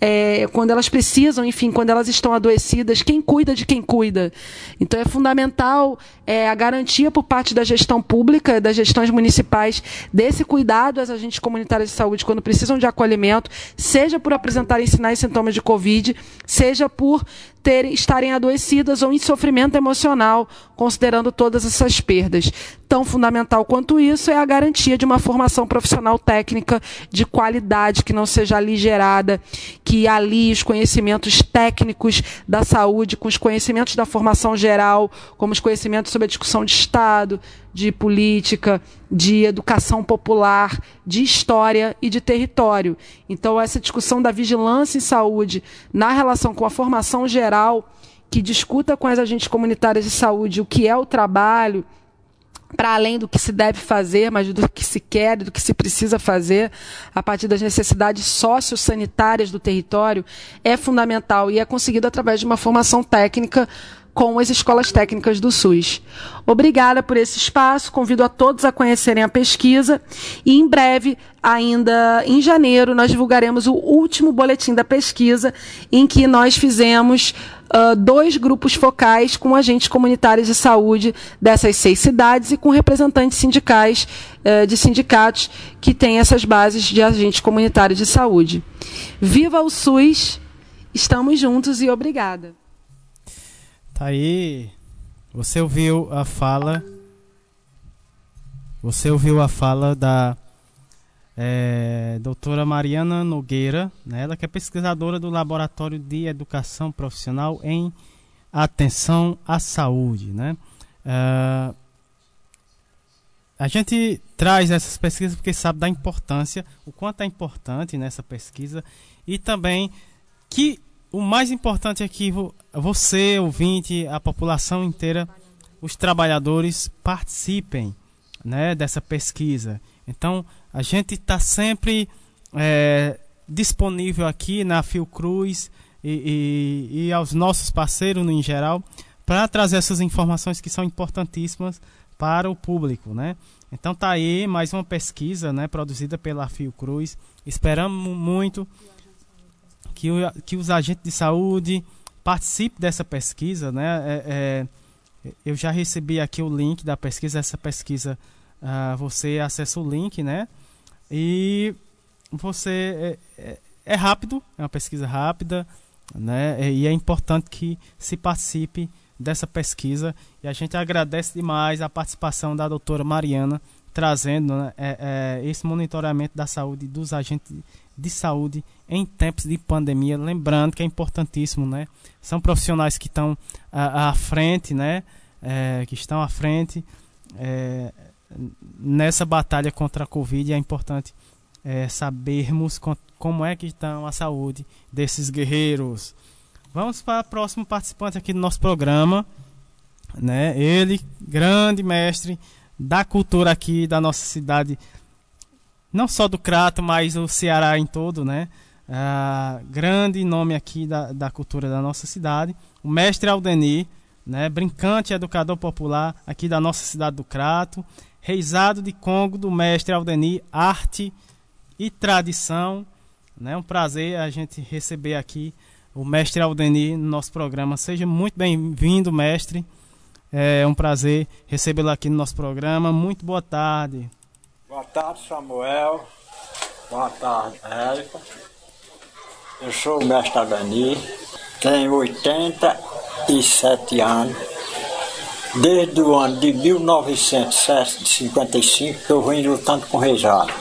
é, quando elas precisam, enfim, quando elas estão adoecidas, quem cuida de quem cuida. Então é fundamental é, a garantia por parte da gestão pública, das gestões municipais, desse cuidado às agentes comunitárias de saúde quando precisam de acolhimento, seja por apresentarem sinais e sintomas de Covid, seja por terem, estarem adoecidas ou em sofrimento emocional, considerando todas essas perdas. Tão fundamental quanto isso é a garantia de uma formação profissional técnica de qualidade, que não seja aligerada, que alie os conhecimentos técnicos da saúde com os conhecimentos da formação geral, como os conhecimentos sobre a discussão de Estado, de política, de educação popular, de história e de território. Então, essa discussão da vigilância em saúde na relação com a formação geral, que discuta com as agentes comunitárias de saúde o que é o trabalho, para além do que se deve fazer, mas do que se quer, do que se precisa fazer, a partir das necessidades sociossanitárias do território, é fundamental e é conseguido através de uma formação técnica com as escolas técnicas do SUS. Obrigada por esse espaço, convido a todos a conhecerem a pesquisa e em breve, ainda em janeiro, nós divulgaremos o último boletim da pesquisa em que nós fizemos uh, dois grupos focais com agentes comunitários de saúde dessas seis cidades e com representantes sindicais uh, de sindicatos que têm essas bases de agentes comunitários de saúde. Viva o SUS! Estamos juntos e obrigada. Tá aí. Você ouviu a fala. Você ouviu a fala da é, doutora Mariana Nogueira, né? ela que é pesquisadora do Laboratório de Educação Profissional em Atenção à Saúde. Né? Uh, a gente traz essas pesquisas porque sabe da importância, o quanto é importante nessa pesquisa e também que o mais importante é que você, ouvinte, a população inteira, os trabalhadores participem né, dessa pesquisa. Então, a gente está sempre é, disponível aqui na Fiocruz e, e, e aos nossos parceiros em geral para trazer essas informações que são importantíssimas para o público, né? Então tá aí mais uma pesquisa, né, produzida pela Fiocruz. Esperamos muito que, o, que os agentes de saúde participem dessa pesquisa, né? É, é, eu já recebi aqui o link da pesquisa. Essa pesquisa uh, você acessa o link, né? E você é, é, é, rápido, é uma pesquisa rápida, né? E é importante que se participe dessa pesquisa. E a gente agradece demais a participação da doutora Mariana trazendo né, é, é, esse monitoramento da saúde dos agentes de saúde em tempos de pandemia. Lembrando que é importantíssimo, né? São profissionais que estão à, à frente, né? É, que estão à frente é, nessa batalha contra a Covid. É importante é, sabermos como é que estão a saúde desses guerreiros. Vamos para o próximo participante aqui do nosso programa, né? Ele, grande mestre da cultura aqui da nossa cidade não só do Crato, mas o Ceará em todo, né? Uh, grande nome aqui da, da cultura da nossa cidade. O mestre Aldenir, né? brincante educador popular aqui da nossa cidade do Crato. Reisado de Congo do mestre Aldenir, arte e tradição. É né? um prazer a gente receber aqui o mestre Aldenir no nosso programa. Seja muito bem-vindo, mestre. É um prazer recebê-lo aqui no nosso programa. Muito boa tarde. Boa tarde, Samuel. Boa tarde, Érica. Eu sou o mestre Agani, tenho 87 anos. Desde o ano de 1955 que eu venho lutando com reisado.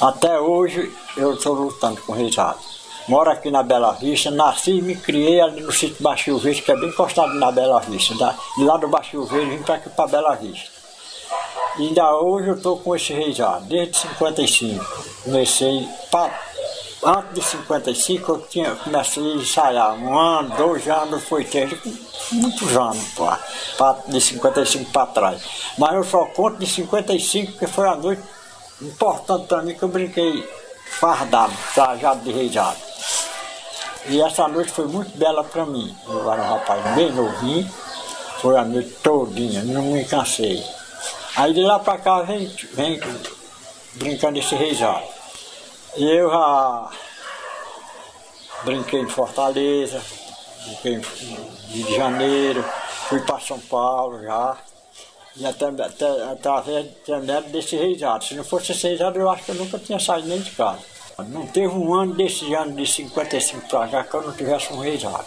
Até hoje eu estou lutando com reisado. Moro aqui na Bela Vista, nasci e me criei ali no sítio Baixio Verde, que é bem encostado na Bela Vista. De lá do Baixio Verde vim para aqui para Bela Vista. E ainda hoje eu estou com esse reisado, desde 55. Comecei, pra, antes de 55 eu tinha, comecei a ensaiar, um ano, dois anos, foi ter muitos anos, pá, pra, de 55 para trás. Mas eu só conto de 55 porque foi a noite importante para mim que eu brinquei fardado, trajado de reisado. E essa noite foi muito bela para mim. Eu era um rapaz bem novinho, foi a noite todinha, não me cansei. Aí de lá para cá vem, vem brincando esse reisado. E eu já brinquei em Fortaleza, brinquei Rio de Janeiro, fui para São Paulo já. E até, até, através desse reisado. Se não fosse esse reisado, eu acho que eu nunca tinha saído nem de casa. Não teve um ano desse ano de 55 para cá que eu não tivesse um reisado.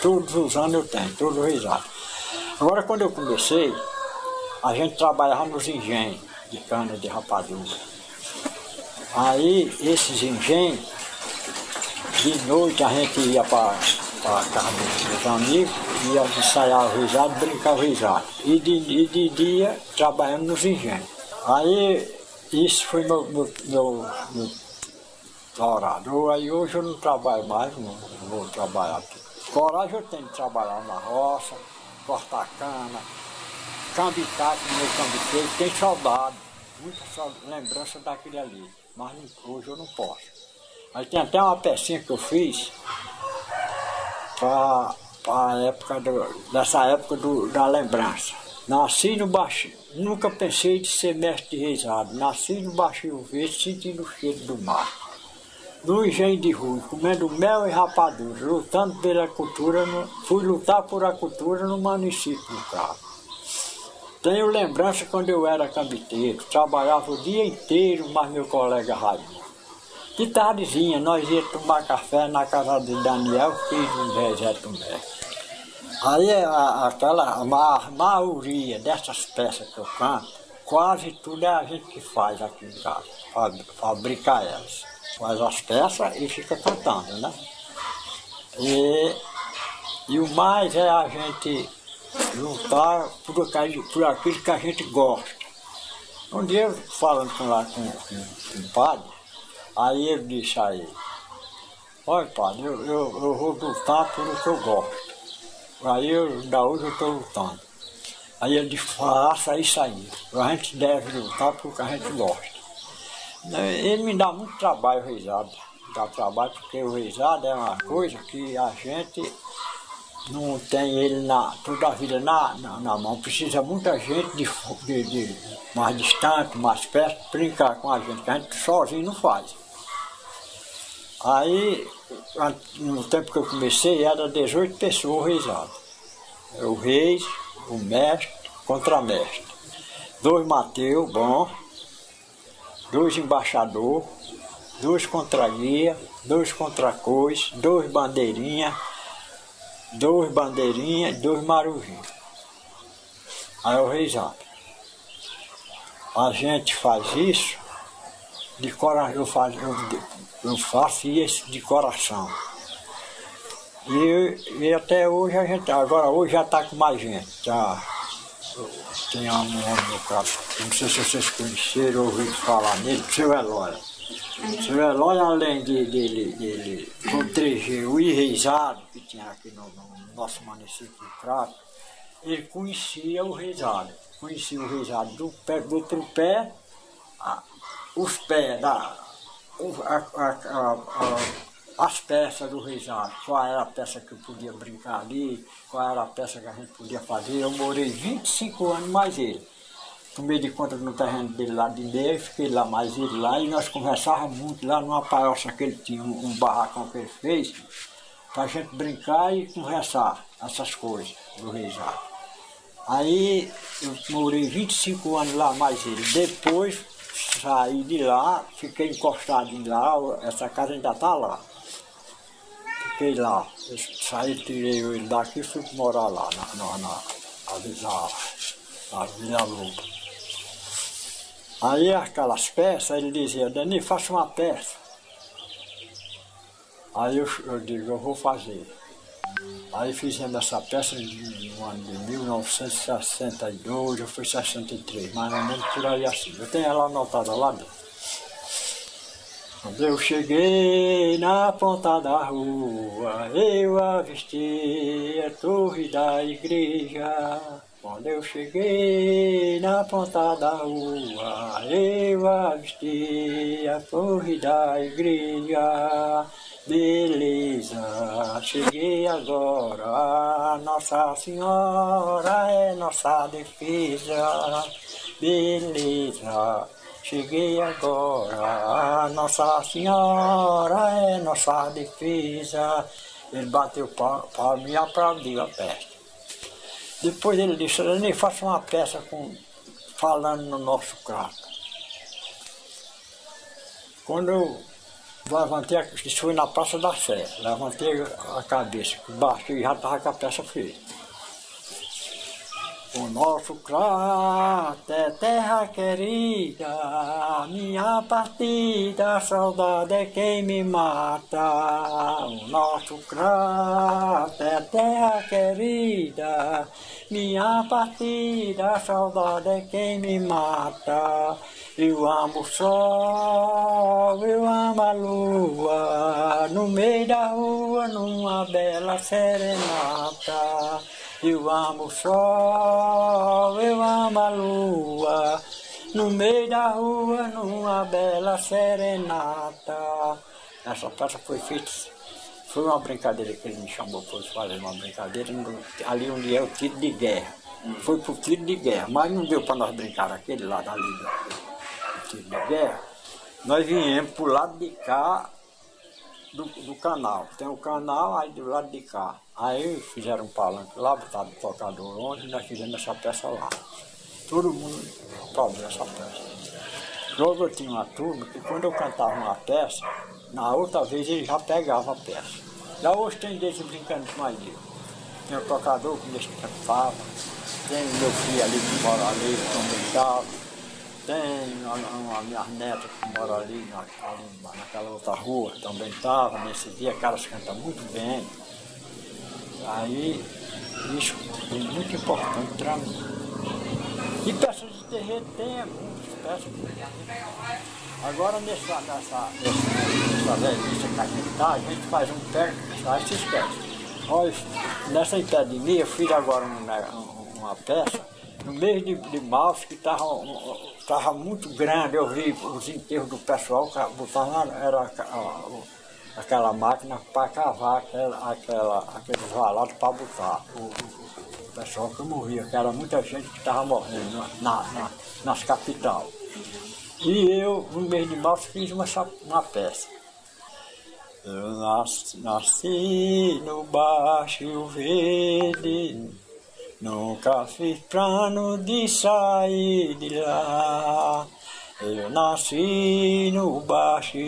Todos os anos eu tenho, todos os reisados. Agora, quando eu comecei, a gente trabalhava nos engenhos de cana de rapadura. Aí, esses engenhos, de noite a gente ia para a casa dos amigos, ia ensaiar o risado, brincar o risado. E de, e de dia, trabalhando nos engenhos. Aí, isso foi meu, meu, meu, meu dourado. Aí hoje eu não trabalho mais, não, não vou trabalhar aqui. Coragem eu tenho de trabalhar na roça, cortar cana, cambitar com meu cambiteiro, tem saudade, muita lembrança daquele ali, mas hoje eu não posso. Aí tem até uma pecinha que eu fiz para a época do, dessa época do, da lembrança. Nasci no baixo, nunca pensei de ser mestre de reisado. Nasci no baixo verde, sentindo o cheiro do mar. No engenho de rua, comendo mel e rapadura, lutando pela cultura, no, fui lutar por a cultura no município do carro. Tenho lembrança quando eu era cambiteiro, trabalhava o dia inteiro, mas meu colega Raimundo. De tardezinha, nós íamos tomar café na casa de Daniel, filho do Zé Tomé. Aí a, aquela a maioria dessas peças que eu canto, quase tudo é a gente que faz aqui em casa, fabrica elas. Faz as peças e fica cantando, né? E, e o mais é a gente lutar por, por aquilo que a gente gosta. Um dia, falando com, lá, com, com, com o padre, aí ele disse a ele, olha padre, eu, eu, eu vou lutar por o que eu gosto. Aí eu, da hoje eu estou lutando. Aí ele disse, faça isso aí. A gente deve lutar por o que a gente gosta. Ele me dá muito trabalho, o reisado. Dá trabalho porque o reisado é uma coisa que a gente não tem ele na, toda a vida na, na, na mão. Precisa muita gente de, de, de, mais distante, mais perto, brincar com a gente, que a gente sozinho não faz. Aí, no tempo que eu comecei, era 18 pessoas reisadas. O reis, o mestre, contramestre. Dois Mateus, bom, dois embaixador, dois contra-guia, dois contra-cois, dois bandeirinha, dois bandeirinhas e dois marujinhos. Aí o rei A gente faz isso de coração, eu faço, eu, eu faço isso de coração. E, e até hoje a gente, agora hoje já está com mais gente. Já, tem um homem no caso, não sei se vocês conheceram ou ouviram falar nele, seu Seu Eloy, além de, dele, dele proteger o enraizado que tinha aqui no, no nosso município de Crato, ele conhecia o reizado. Conhecia o reizado do, pé, do tripé, a, os pés, da, a, a, as peças do reizado. Qual era a peça que eu podia brincar ali, qual era a peça que a gente podia fazer. Eu morei 25 anos mais ele tomei de conta no terreno dele lá de meio, fiquei lá mais ele lá e nós conversávamos muito lá numa paioça que ele tinha, um, um barracão que ele fez, para gente brincar e conversar essas coisas do Reisar. Aí eu morei 25 anos lá mais ele. Depois saí de lá, fiquei encostado em lá, essa casa ainda está lá. Fiquei lá. Eu saí, tirei ele daqui e fui morar lá na, na, na, na, na Vila Lobo. Aí aquelas peças, ele dizia, Dani, faça uma peça. Aí eu, eu digo, eu vou fazer. Aí fizemos essa peça no ano de 1962, ou foi 63, mais ou menos por aí assim. Eu tenho ela anotada lá dentro. Quando eu cheguei na ponta da rua, eu avistei a torre da igreja. Quando eu cheguei na ponta da rua, eu avistei a torre da igreja. Beleza, cheguei agora, Nossa Senhora é nossa defesa. Beleza, cheguei agora, Nossa Senhora é nossa defesa. Ele bateu palma e aplaudiu a peça. Depois ele disse, eu nem faço uma peça com, falando no nosso crato. Quando eu levantei, isso foi na Praça da Sé, levantei a cabeça, baixo e já estava com a peça feita. O nosso crato é terra querida, minha partida, saudade é quem me mata. O nosso crato é terra querida, minha partida, saudade é quem me mata. Eu amo o sol, eu amo a lua, no meio da rua, numa bela serenata. Eu amo o sol, eu amo a lua, no meio da rua, numa bela serenata. Essa peça foi feita, foi uma brincadeira que ele me chamou para fazer uma brincadeira, ali onde é o tiro de guerra. Foi pro tiro de guerra, mas não deu para nós brincar aquele lado ali tiro de guerra, nós viemos pro lado de cá do, do canal. Tem o canal aí do lado de cá. Aí fizeram um palanque lá, botaram o tocador onde nós fizemos essa peça lá. Todo mundo aplaudiu essa peça. Logo eu tinha uma turma que quando eu cantava uma peça, na outra vez ele já pegava a peça. Já hoje tem desse brincando com mais eu. Tem o tocador que me cantava, tem meu filho ali que mora ali, também estava. Tem uma, uma minha neta que mora ali, na, ali naquela outra rua, também estava nesse dia, caras cantam muito bem. Aí isso é muito importante para mim. E peças de terreiro tem muitas peças de. Agora nessa, nessa, nessa, revista que a gente está, a gente faz um pé, tá? esses pés. Olha, nessa impedimia eu fiz agora uma, uma peça no mês de, de março, que estava tava muito grande, eu vi os enterros do pessoal, botavam, era aquela máquina para cavar aquela, aquela, aqueles valados para botar. O, o, pessoal que morria, que era muita gente que estava morrendo na, na, nas capitais. E eu, no mês de março, fiz uma, uma peça. Eu nasci, nasci no baixo verde Nunca fiz plano de sair de lá. Eu nasci no baixo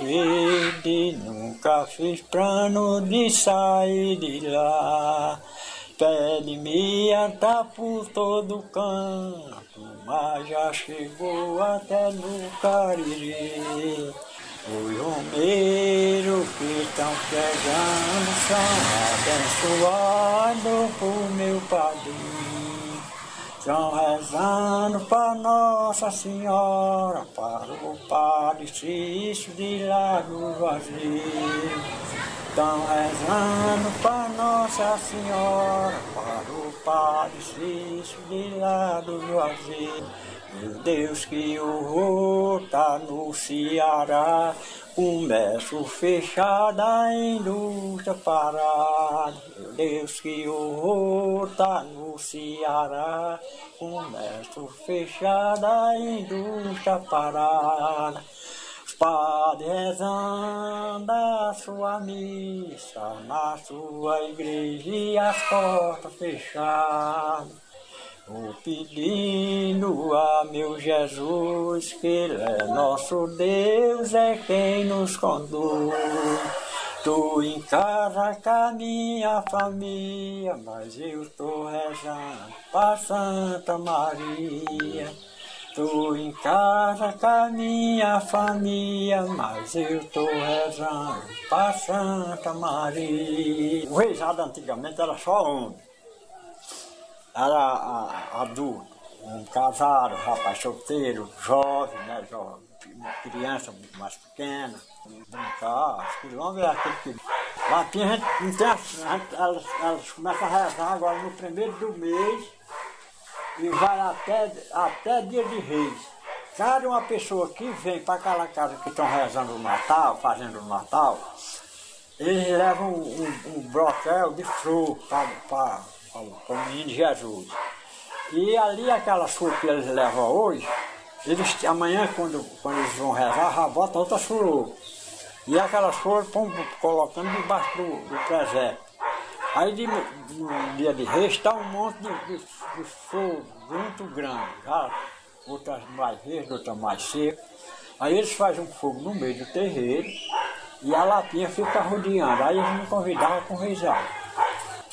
verde, nunca fiz plano de sair de lá. Pé de meia tá por todo canto, mas já chegou até no Cariri. Os romeiros que estão chegando são abençoados por meu padrinho. Estão rezando para Nossa Senhora, para o Padre Cício de Lago Vazio. Estão rezando para Nossa Senhora, para o Padre Cício de Lago Vazio. Meu Deus, que horror tá no Ceará, comércio fechado, a indústria parada. Meu Deus, que horror tá no Ceará, comércio fechado, a indústria parada. Os padres rezando a sua missa na sua igreja as portas fechadas. Vou pedindo a meu Jesus que Ele é nosso Deus, é quem nos conduz. Tô em casa com a minha família, mas eu tô rezando pra Santa Maria. Tô em casa com a minha família, mas eu tô rezando pra Santa Maria. O reizado antigamente era só homem. Era a- adulto, um casado, rapaz solteiro, jovem, né? Jovem, criança mais pequena, brincar, as quilômetros é aquele que. Lá tinha gente, não tem, a gente- elas, elas começam a rezar agora no primeiro do mês e vai até, até dia de reis. Cada uma pessoa que vem para aquela casa que estão rezando o Natal, fazendo o Natal, eles levam um, um, um brotel de flor para o menino Jesus. E ali aquelas flores que eles levam hoje, eles amanhã quando, quando eles vão rezar, já botam outras flores. E aquelas flores colocando debaixo do, do presépio. Aí de, no dia de reis está um monte de, de, de flor muito grande. já Outras mais verdes, outras mais secas. Aí eles fazem um fogo no meio do terreiro e a lapinha fica rodeando. Aí eles me convidavam com reisado.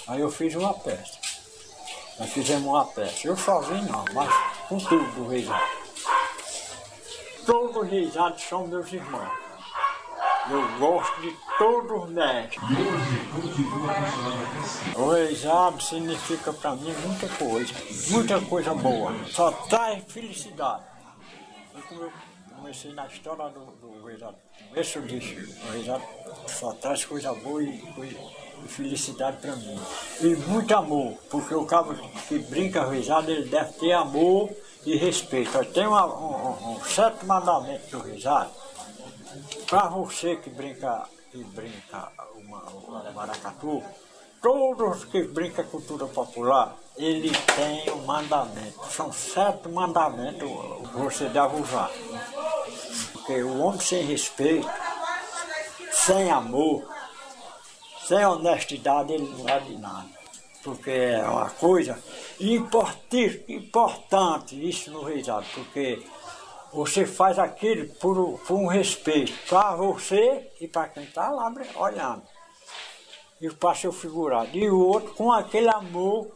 Aí eu fiz uma peça. Nós fizemos uma peça. Eu sozinho não, mas com tudo do reisado. Todos os reisados são meus irmãos. Eu gosto de todos os mestres. O reisado significa para mim muita coisa, muita coisa boa. Só traz felicidade. Como eu comecei na história do, do reisado. Esse eu disse, o reisado só traz coisa boa e, coisa- e felicidade para mim. E muito amor, porque o cabo que brinca reisado, ele deve ter amor e respeito. Tem uma, um, um, certo mandamento do reisado. Para você que brinca, que brinca uma, maracatu, todos que brincam cultura popular, ele tem um mandamento. São sete mandamentos que você deve usar. Porque o homem sem respeito, sem amor, sem honestidade, ele não é de nada. Porque é uma coisa importante, importante isso no reisado, porque você faz aquilo por, por um respeito para você e para quem está lá olhando. E para seu figurado. E o outro com aquele amor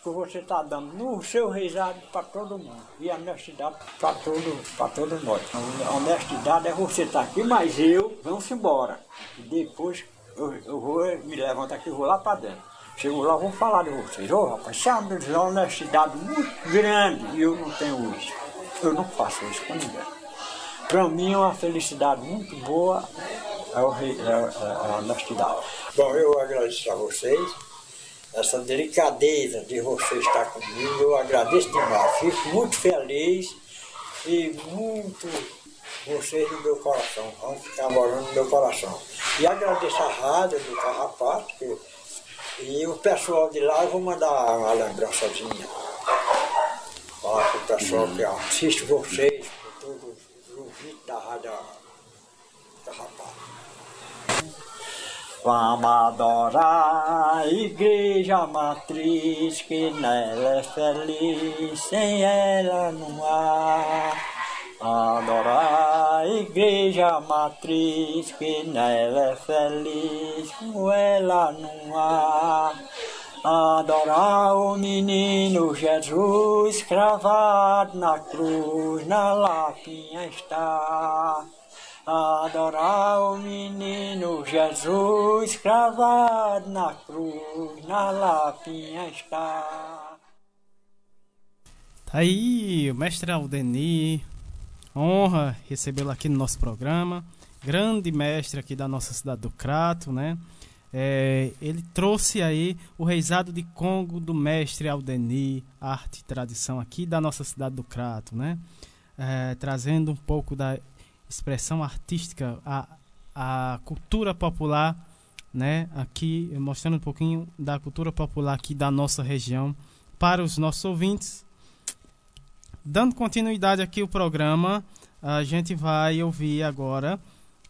que você está dando no seu reisado para todo mundo. E a honestidade para todo, todos nós. A honestidade é você estar aqui, mas eu, vamos embora. E depois eu, eu vou me levantar aqui e vou lá para dentro. Chego lá, vou falar de vocês. Ô rapaz, isso é uma honestidade muito grande e eu não tenho isso. Eu não faço isso com ninguém. Para mim é uma felicidade muito boa é, o rei- é, é a honestidade. Bom, eu agradeço a vocês, essa delicadeza de vocês estar comigo, eu agradeço demais, fico muito feliz e muito vocês no meu coração, vão ficar morando no meu coração. E agradeço a rádio do Carrapato, que, e o pessoal de lá, eu vou mandar uma lembrançazinha. Falar para o pessoal que assiste vocês, os ouvintes da rádio Carrapato. Vamos adorar a igreja matriz, que nela é feliz, sem ela não há. Adorar a igreja matriz, que nela é feliz, com ela não há. Adorar o menino Jesus, cravado na cruz, na lapinha está. Adorar o menino Jesus, cravado na cruz, na lapinha está. Tá aí o mestre Aldenir, honra recebê-lo aqui no nosso programa. Grande mestre aqui da nossa cidade do Crato, né? É, ele trouxe aí o reizado de Congo do mestre Aldenir, arte e tradição aqui da nossa cidade do Crato, né? É, trazendo um pouco da expressão artística, a, a cultura popular, né? Aqui mostrando um pouquinho da cultura popular aqui da nossa região para os nossos ouvintes. Dando continuidade aqui ao programa, a gente vai ouvir agora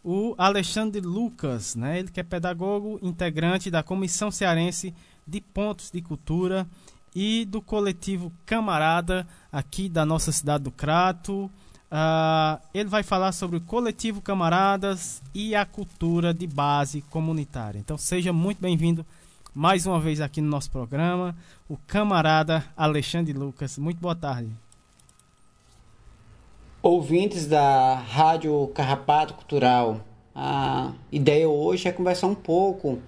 o Alexandre Lucas, né? Ele que é pedagogo, integrante da Comissão Cearense de Pontos de Cultura e do coletivo Camarada aqui da nossa cidade do Crato. Ah, ele vai falar sobre o coletivo Camaradas e a cultura de base comunitária. Então seja muito bem-vindo mais uma vez aqui no nosso programa, o camarada Alexandre Lucas. Muito boa tarde. Ouvintes da Rádio Carrapato Cultural. A ideia hoje é conversar um pouco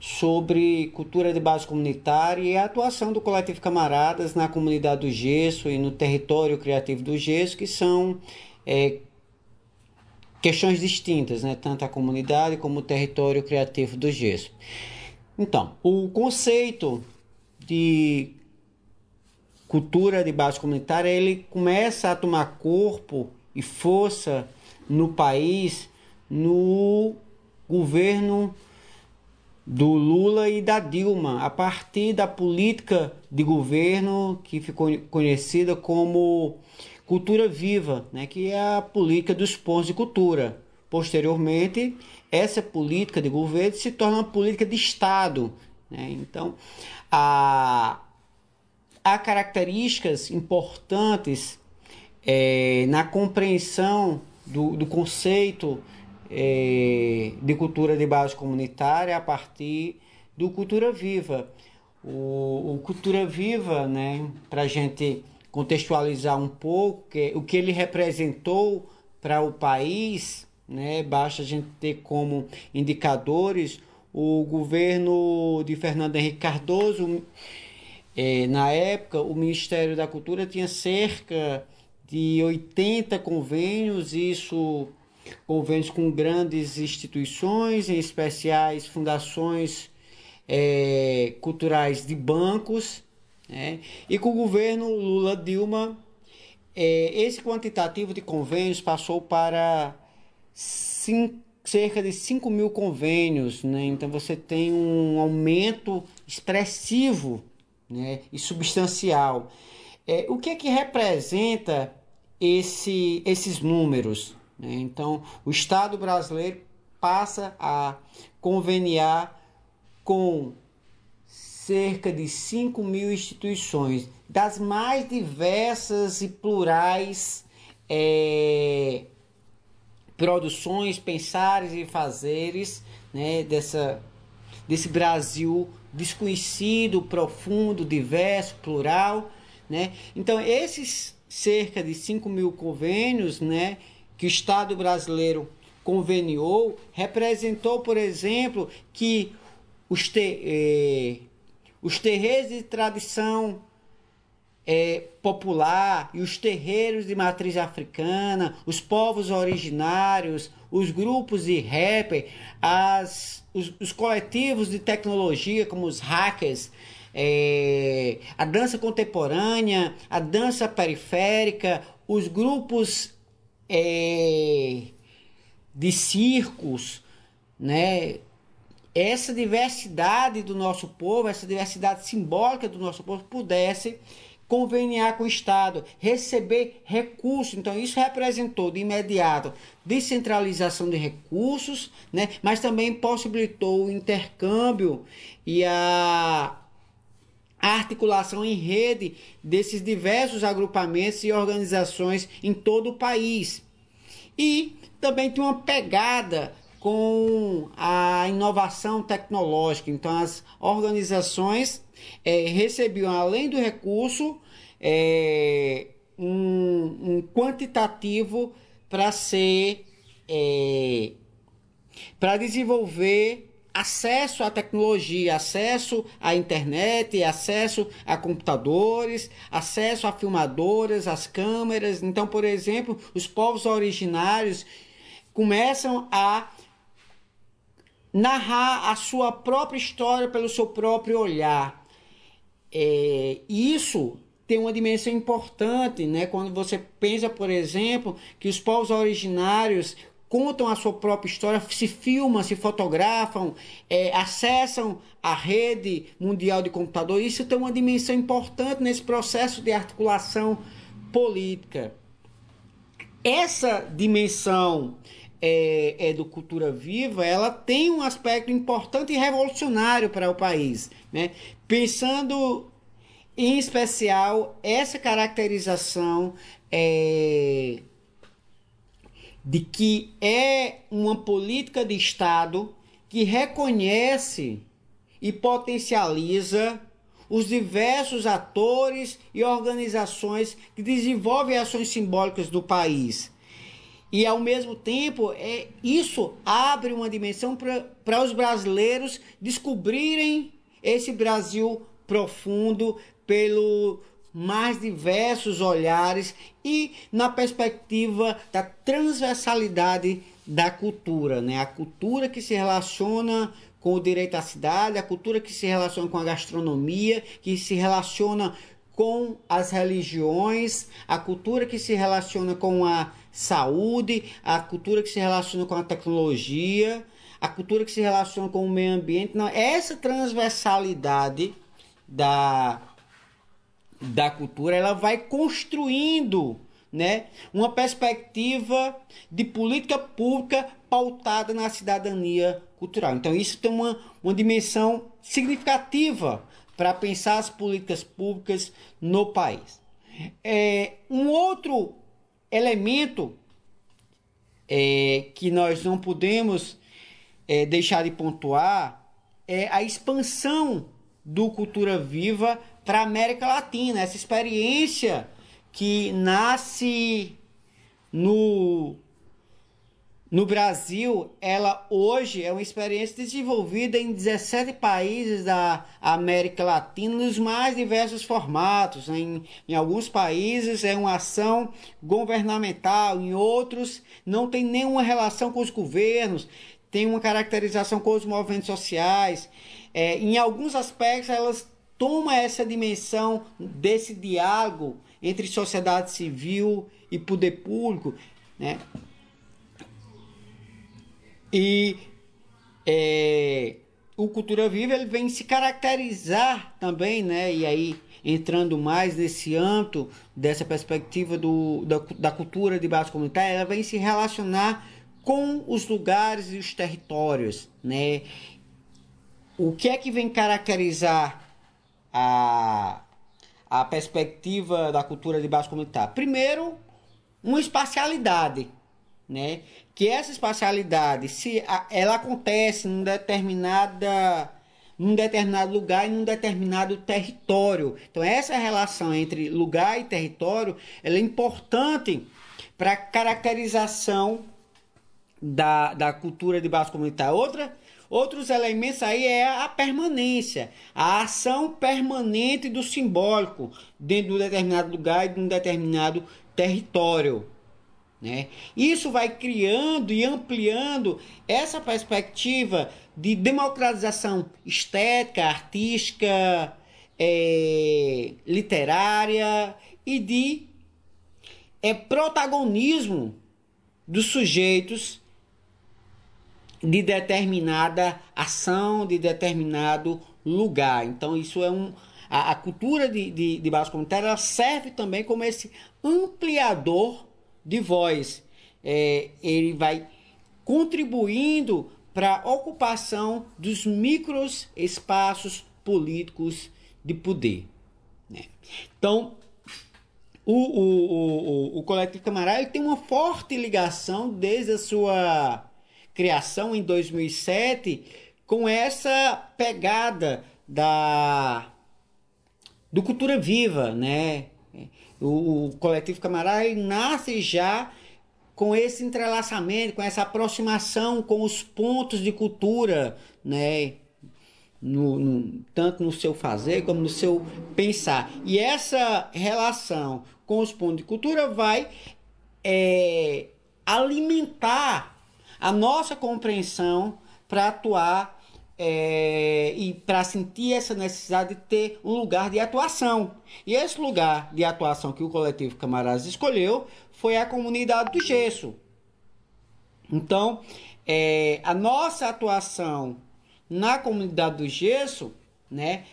sobre cultura de base comunitária e a atuação do Coletivo Camaradas na comunidade do Gesso e no território criativo do Gesso, que são é, questões distintas, né? tanto a comunidade como o território criativo do Gesso. Então, o conceito de cultura de base comunitária ele começa a tomar corpo e força no país no governo do Lula e da Dilma, a partir da política de governo que ficou conhecida como cultura viva, né, que é a política dos pontos de cultura. Posteriormente, essa política de governo se torna uma política de Estado. Né? Então, há, há características importantes é, na compreensão do, do conceito é, de cultura de base comunitária a partir do Cultura Viva. O, o Cultura Viva, né, para a gente contextualizar um pouco que, o que ele representou para o país, né, basta a gente ter como indicadores o governo de Fernando Henrique Cardoso. É, na época, o Ministério da Cultura tinha cerca de 80 convênios, isso convênios com grandes instituições, em especiais fundações é, culturais de bancos, né? e com o governo Lula Dilma, é, esse quantitativo de convênios passou para cinco, cerca de 5 mil convênios, né? então você tem um aumento expressivo né? e substancial. É, o que é que representa esse, esses números? Né? Então, o Estado brasileiro passa a conveniar com cerca de 5 mil instituições, das mais diversas e plurais é, produções, pensares e fazeres né, dessa, desse Brasil desconhecido, profundo, diverso, plural. Né? Então, esses cerca de 5 mil convênios, né, que o Estado brasileiro conveniou representou, por exemplo, que os, te, eh, os terreiros de tradição eh, popular e os terreiros de matriz africana, os povos originários, os grupos de rapper, as, os, os coletivos de tecnologia, como os hackers, é, a dança contemporânea, a dança periférica, os grupos é, de circos, né? Essa diversidade do nosso povo, essa diversidade simbólica do nosso povo pudesse conveniar com o Estado, receber recursos. Então, isso representou de imediato descentralização de recursos, né? mas também possibilitou o intercâmbio e a articulação em rede desses diversos agrupamentos e organizações em todo o país. E também tem uma pegada com a inovação tecnológica. Então, as organizações é, recebiam, além do recurso, é, um, um, quantitativo para ser é, para desenvolver acesso à tecnologia, acesso à internet, acesso a computadores, acesso a filmadoras, às câmeras. Então, por exemplo, os povos originários começam a narrar a sua própria história pelo seu próprio olhar. É, isso tem uma dimensão importante, né? Quando você pensa, por exemplo, que os povos originários contam a sua própria história, se filmam, se fotografam, é, acessam a rede mundial de computador. Isso tem uma dimensão importante nesse processo de articulação política. Essa dimensão é, é, do Cultura Viva, ela tem um aspecto importante e revolucionário para o país. Né? Pensando em especial essa caracterização é, de que é uma política de Estado que reconhece e potencializa os diversos atores e organizações que desenvolvem ações simbólicas do país. E ao mesmo tempo, é, isso abre uma dimensão para os brasileiros descobrirem esse Brasil profundo pelo mais diversos olhares e na perspectiva da transversalidade da cultura, né? A cultura que se relaciona com o direito à cidade, a cultura que se relaciona com a gastronomia, que se relaciona com as religiões, a cultura que se relaciona com a saúde, a cultura que se relaciona com a tecnologia, a cultura que se relaciona com o meio ambiente. Não, essa transversalidade da, da cultura, ela vai construindo né, uma perspectiva de política pública pautada na cidadania cultural. Então isso tem uma, uma dimensão significativa para pensar as políticas públicas no país. É, um outro elemento é, que nós não podemos é, deixar de pontuar é a expansão do Cultura Viva para a América Latina. Essa experiência que nasce no no Brasil, ela hoje é uma experiência desenvolvida em 17 países da América Latina, nos mais diversos formatos. Em, em alguns países é uma ação governamental, em outros não tem nenhuma relação com os governos, tem uma caracterização com os movimentos sociais. É, em alguns aspectos, elas tomam essa dimensão desse diálogo entre sociedade civil e poder público. Né? E é, o Cultura Viva ele vem se caracterizar também, né? E aí entrando mais nesse âmbito dessa perspectiva do, da, da cultura de base comunitária, ela vem se relacionar com os lugares e os territórios, né? O que é que vem caracterizar a, a perspectiva da cultura de base comunitária? Primeiro, uma espacialidade, né? Que essa espacialidade, se ela acontece num determinada num determinado lugar e num determinado território. Então essa relação entre lugar e território, é importante para caracterização da, da cultura de base comunitária. Outra Outros elementos aí é a permanência, a ação permanente do simbólico dentro de um determinado lugar e de um determinado território. Né? Isso vai criando e ampliando essa perspectiva de democratização estética, artística, é, literária e de é, protagonismo dos sujeitos de determinada ação, de determinado lugar. Então, isso é um. A, a cultura de, de, de base comunitária serve também como esse ampliador de voz. É, ele vai contribuindo para a ocupação dos micros espaços políticos de poder. Né? Então, o, o, o, o coletivo Camarada tem uma forte ligação desde a sua criação em 2007 com essa pegada da do cultura viva, né? O, o coletivo Camarada nasce já com esse entrelaçamento, com essa aproximação com os pontos de cultura, né? No, no, tanto no seu fazer como no seu pensar. E essa relação com os pontos de cultura vai é, alimentar a nossa compreensão para atuar é, e para sentir essa necessidade de ter um lugar de atuação. E esse lugar de atuação que o coletivo Camaradas escolheu foi a comunidade do gesso. Então, é, a nossa atuação na comunidade do gesso, né,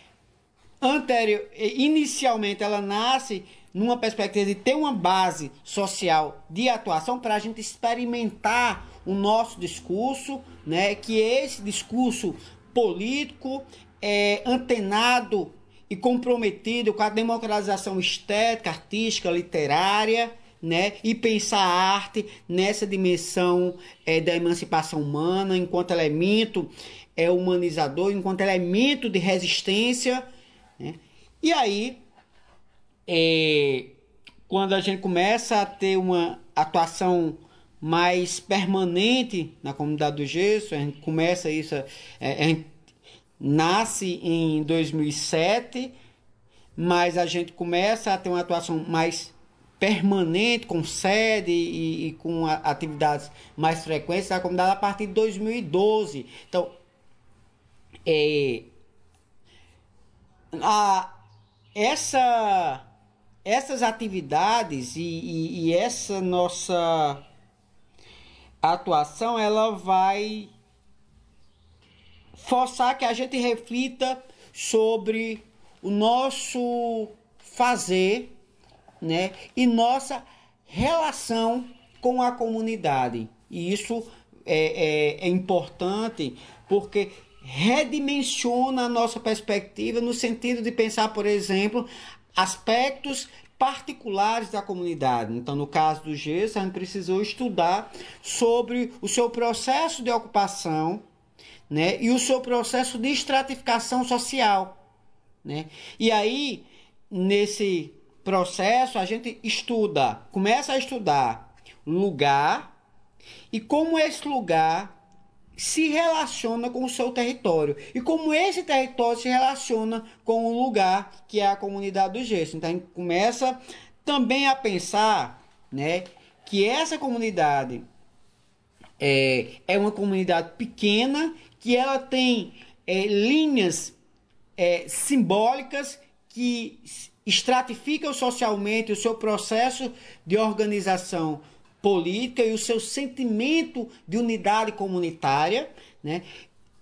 anterior, inicialmente ela nasce numa perspectiva de ter uma base social de atuação para a gente experimentar o nosso discurso, né, que esse discurso político é, antenado e comprometido com a democratização estética, artística, literária, né, e pensar a arte nessa dimensão é, da emancipação humana, enquanto elemento é humanizador, enquanto elemento de resistência, né, E aí, é, quando a gente começa a ter uma atuação mais permanente na comunidade do gesso, a gente começa isso, é, a gente nasce em 2007, mas a gente começa a ter uma atuação mais permanente, com sede e, e com atividades mais frequentes na comunidade a partir de 2012. Então, é, a, essa, essas atividades e, e, e essa nossa atuação ela vai forçar que a gente reflita sobre o nosso fazer, né, e nossa relação com a comunidade. E isso é, é, é importante porque redimensiona a nossa perspectiva no sentido de pensar, por exemplo, aspectos particulares da comunidade. Então, no caso do gente precisou estudar sobre o seu processo de ocupação né, e o seu processo de estratificação social. Né? E aí, nesse processo, a gente estuda, começa a estudar lugar e como esse lugar se relaciona com o seu território e como esse território se relaciona com o lugar que é a comunidade do gesso. Então a gente começa também a pensar, né, que essa comunidade é, é uma comunidade pequena que ela tem é, linhas é, simbólicas que estratificam socialmente o seu processo de organização política e o seu sentimento de unidade comunitária, né?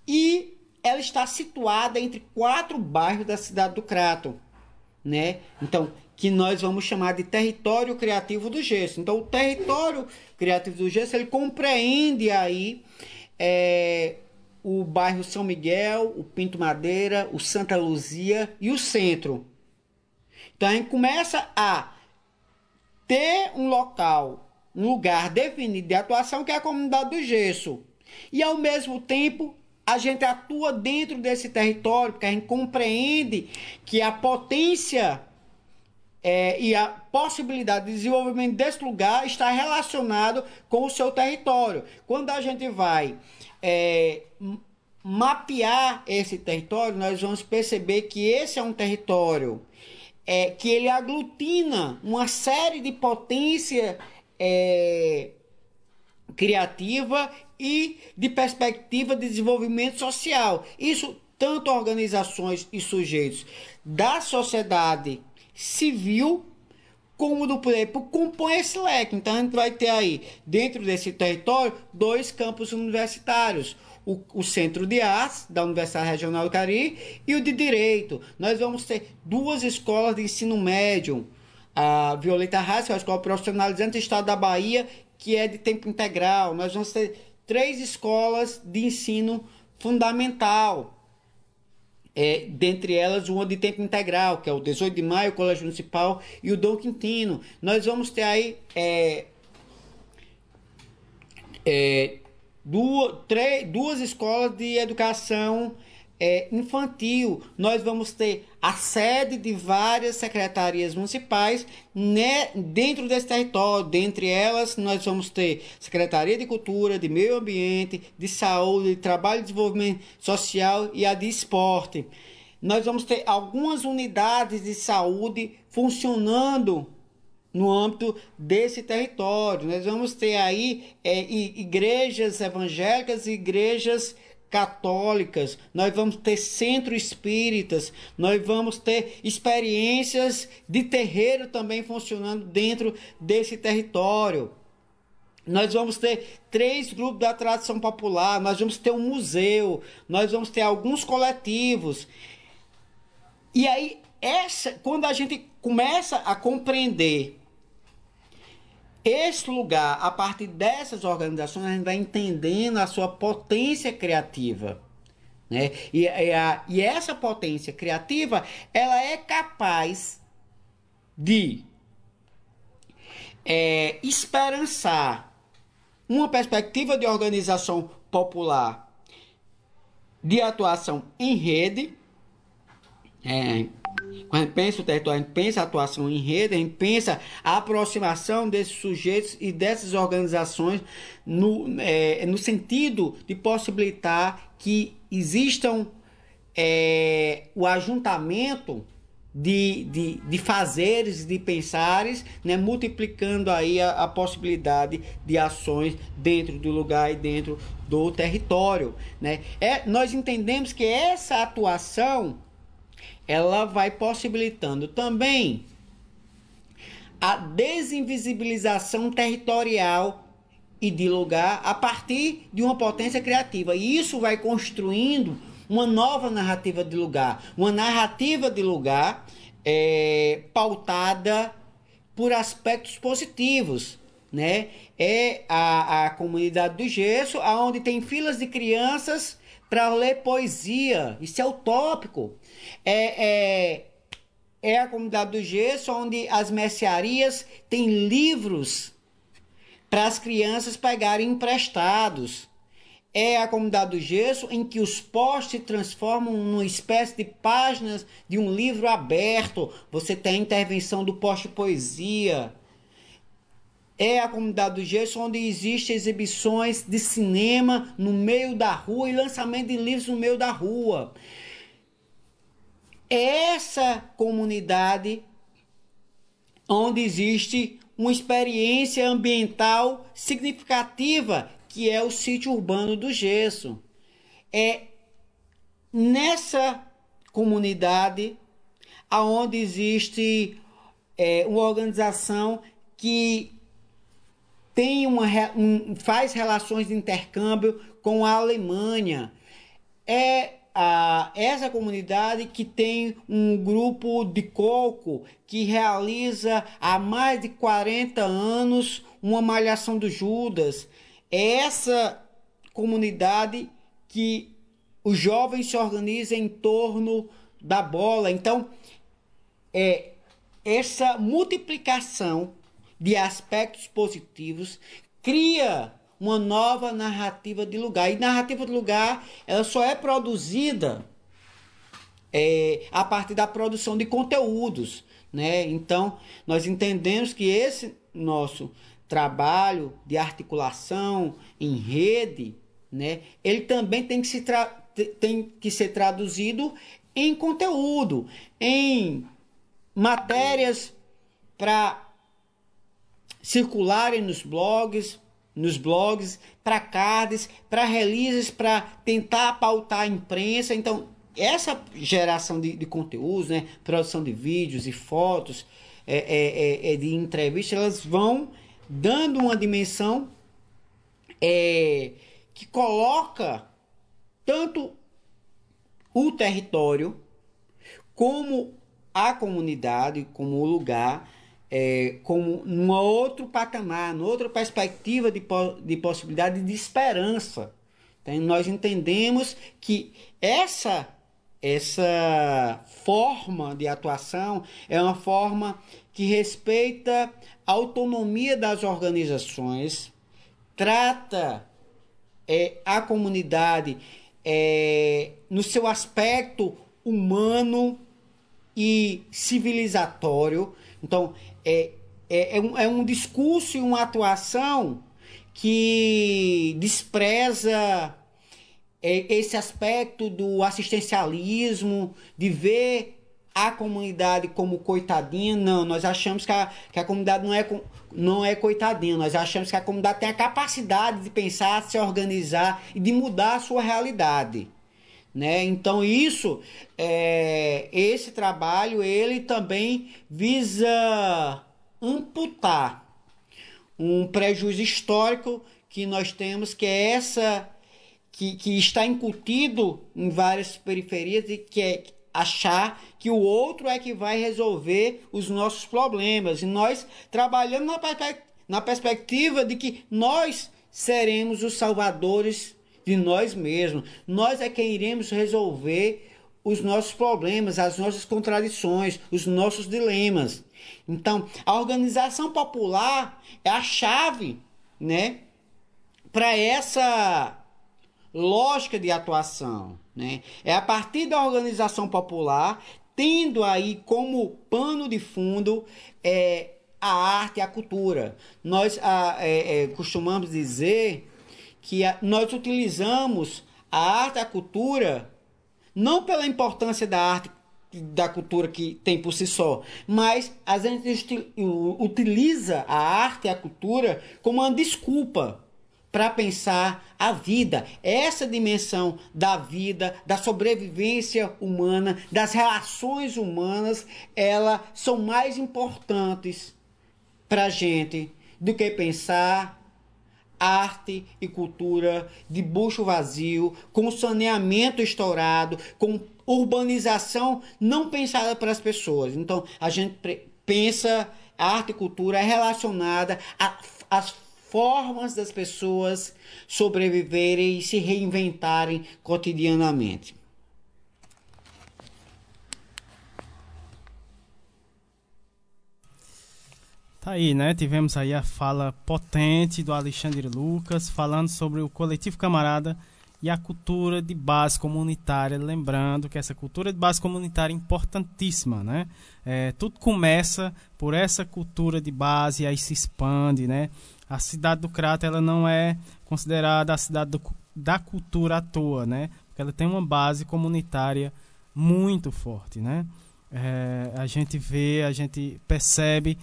E ela está situada entre quatro bairros da cidade do Crato, né? Então, que nós vamos chamar de território criativo do gesso. Então, o território criativo do gesso ele compreende aí é, o bairro São Miguel, o Pinto Madeira, o Santa Luzia e o centro. Então, a gente começa a ter um local um lugar definido de atuação que é a comunidade do gesso. E ao mesmo tempo, a gente atua dentro desse território, porque a gente compreende que a potência é, e a possibilidade de desenvolvimento desse lugar está relacionado com o seu território. Quando a gente vai é, mapear esse território, nós vamos perceber que esse é um território é, que ele aglutina uma série de potência é, criativa e de perspectiva de desenvolvimento social. Isso tanto organizações e sujeitos da sociedade civil como do poder compõe esse leque. Então a gente vai ter aí, dentro desse território, dois campos universitários. O, o, Centro de Artes da Universidade Regional do Cariri e o de Direito. Nós vamos ter duas escolas de ensino médio a Violeta Haas, que é a escola profissionalizante do estado da Bahia, que é de tempo integral. Nós vamos ter três escolas de ensino fundamental. É, dentre elas, uma de tempo integral, que é o 18 de maio, o Colégio Municipal e o Dom Quintino. Nós vamos ter aí é, é, duas, três, duas escolas de educação é, infantil. Nós vamos ter a sede de várias secretarias municipais né, dentro desse território. Dentre elas, nós vamos ter Secretaria de Cultura, de Meio Ambiente, de Saúde, de Trabalho e Desenvolvimento Social e a de Esporte. Nós vamos ter algumas unidades de saúde funcionando no âmbito desse território. Nós vamos ter aí é, igrejas evangélicas e igrejas católicas, nós vamos ter centro espíritas, nós vamos ter experiências de terreiro também funcionando dentro desse território. Nós vamos ter três grupos da tradição popular, nós vamos ter um museu, nós vamos ter alguns coletivos. E aí, essa, quando a gente começa a compreender esse lugar, a partir dessas organizações, a gente vai entendendo a sua potência criativa. Né? E, e, a, e essa potência criativa, ela é capaz de é, esperançar uma perspectiva de organização popular de atuação em rede, é, Quando a gente pensa o território, a gente pensa a atuação em rede, a gente pensa a aproximação desses sujeitos e dessas organizações no, é, no sentido de possibilitar que existam é, o ajuntamento de, de, de fazeres, de pensares, né, multiplicando aí a, a, possibilidade de ações dentro do lugar e dentro do território. Né. É, nós entendemos que essa atuação ela vai possibilitando também a desinvisibilização territorial e de lugar a partir de uma potência criativa. E isso vai construindo uma nova narrativa de lugar, uma narrativa de lugar é, pautada por aspectos positivos, né? É a, a comunidade do gesso, aonde tem filas de crianças para ler poesia. Isso é utópico. É, é, é a comunidade do gesso, onde as mercearias têm livros para as crianças pegarem emprestados é a comunidade do gesso em que os postes se transformam numa espécie de páginas de um livro aberto. Você tem a intervenção do poste poesia. É a comunidade do gesso onde existem exibições de cinema no meio da rua e lançamento de livros no meio da rua. Essa comunidade onde existe uma experiência ambiental significativa que é o sítio urbano do Gesso. É nessa comunidade aonde existe é, uma organização que tem uma, um, faz relações de intercâmbio com a Alemanha. É a, essa comunidade que tem um grupo de coco que realiza há mais de 40 anos uma malhação do Judas é essa comunidade que os jovens se organizam em torno da bola. Então, é essa multiplicação de aspectos positivos cria uma nova narrativa de lugar. E narrativa de lugar, ela só é produzida é, a partir da produção de conteúdos, né? Então, nós entendemos que esse nosso trabalho de articulação em rede, né, ele também tem que, se tem que ser traduzido em conteúdo, em matérias para circularem nos blogs, nos blogs, para cards, para releases, para tentar pautar a imprensa. Então, essa geração de, de conteúdos, né, produção de vídeos e fotos, é, é, é, é de entrevistas, elas vão dando uma dimensão é, que coloca tanto o território como a comunidade, como o lugar, é, como num outro patamar, numa outra perspectiva de, de possibilidade de esperança. Então, nós entendemos que essa essa forma de atuação é uma forma que respeita a autonomia das organizações, trata é, a comunidade é, no seu aspecto humano e civilizatório. Então, é, é, é, um, é um discurso e uma atuação que despreza é, esse aspecto do assistencialismo, de ver a comunidade como coitadinha, não. Nós achamos que a, que a comunidade não é, não é coitadinha, nós achamos que a comunidade tem a capacidade de pensar, se organizar e de mudar a sua realidade. Né? Então isso, é, esse trabalho, ele também visa amputar um prejuízo histórico que nós temos, que é essa que, que está incutido em várias periferias e que é achar que o outro é que vai resolver os nossos problemas. E nós trabalhamos na, na perspectiva de que nós seremos os salvadores de nós mesmos. Nós é quem iremos resolver os nossos problemas, as nossas contradições, os nossos dilemas. Então, a organização popular é a chave, né, para essa lógica de atuação. Né? É a partir da organização popular, tendo aí como pano de fundo é, a arte e a cultura. Nós a, é, é, costumamos dizer que a, nós utilizamos a arte a cultura não pela importância da arte da cultura que tem por si só, mas a gente utiliza a arte e a cultura como uma desculpa para pensar a vida, essa dimensão da vida, da sobrevivência humana, das relações humanas, elas são mais importantes para a gente do que pensar arte e cultura de bucho vazio, com saneamento estourado, com urbanização não pensada para as pessoas. Então, a gente pensa a arte e cultura é relacionada às formas das pessoas sobreviverem e se reinventarem cotidianamente. Tá aí, né? Tivemos aí a fala potente do Alexandre Lucas falando sobre o coletivo camarada e a cultura de base comunitária. Lembrando que essa cultura de base comunitária é importantíssima, né? É, tudo começa por essa cultura de base e aí se expande, né? A cidade do Crato ela não é considerada a cidade do, da cultura à toa, né? Porque ela tem uma base comunitária muito forte, né? É, a gente vê, a gente percebe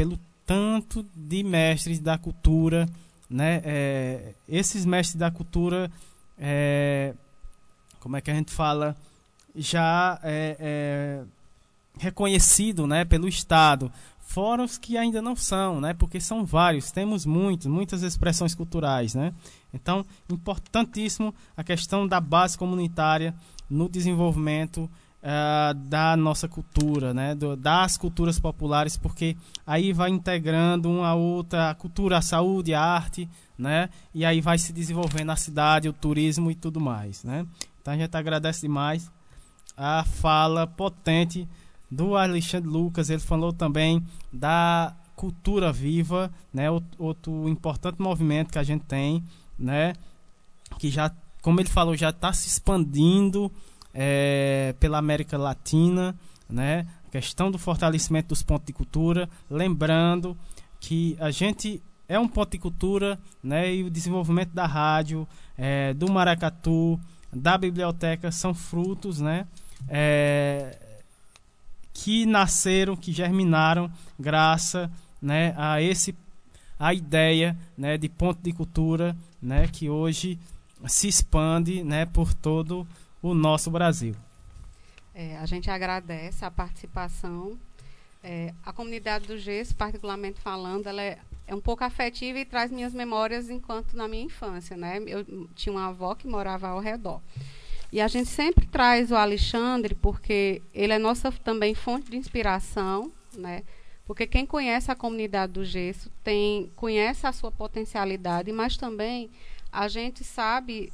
pelo tanto de mestres da cultura, né? É, esses mestres da cultura, é, como é que a gente fala, já é, é, reconhecido, né, pelo Estado. Fora os que ainda não são, né? Porque são vários, temos muitos, muitas expressões culturais, né? Então, importantíssimo a questão da base comunitária no desenvolvimento uh, da nossa cultura, né? Do, das culturas populares, porque aí vai integrando uma outra, a cultura, a saúde, a arte, né? E aí vai se desenvolvendo a cidade, o turismo e tudo mais, né? Então a gente agradece demais a fala potente do Alexandre Lucas. Ele falou também da cultura viva, né? Outro, outro importante movimento que a gente tem, né? Que já, como ele falou, já está se expandindo é, pela América Latina, né? A questão do fortalecimento dos pontos de cultura, lembrando que a gente é um ponto de cultura, né? E o desenvolvimento da rádio, é, do maracatu, da biblioteca são frutos, né? É, que nasceram, que germinaram graças, né? A esse a ideia, né? De ponto de cultura, né? Que hoje se expande, né? Por todo o nosso Brasil. É, a gente agradece a participação. É, a comunidade do Gesso, particularmente falando, ela é, é, um pouco afetiva e traz minhas memórias enquanto na minha infância, né? Eu tinha uma avó que morava ao redor. E a gente sempre traz o Alexandre porque ele é nossa também fonte de inspiração, né? Porque quem conhece a comunidade do Gesso tem conhece a sua potencialidade, mas também a gente sabe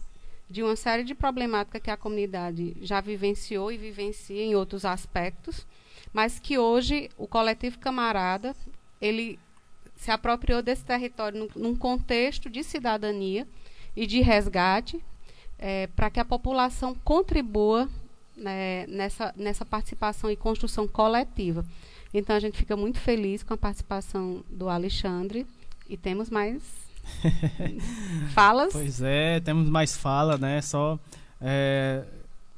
de uma série de problemáticas que a comunidade já vivenciou e vivencia em outros aspectos, mas que hoje o coletivo Camarada ele se apropriou desse território num, contexto de cidadania e de resgate é, para que a população contribua né, nessa, nessa participação e construção coletiva. Então a gente fica muito feliz com a participação do Alexandre e temos mais Falas? Pois é, temos mais fala, né? Só é,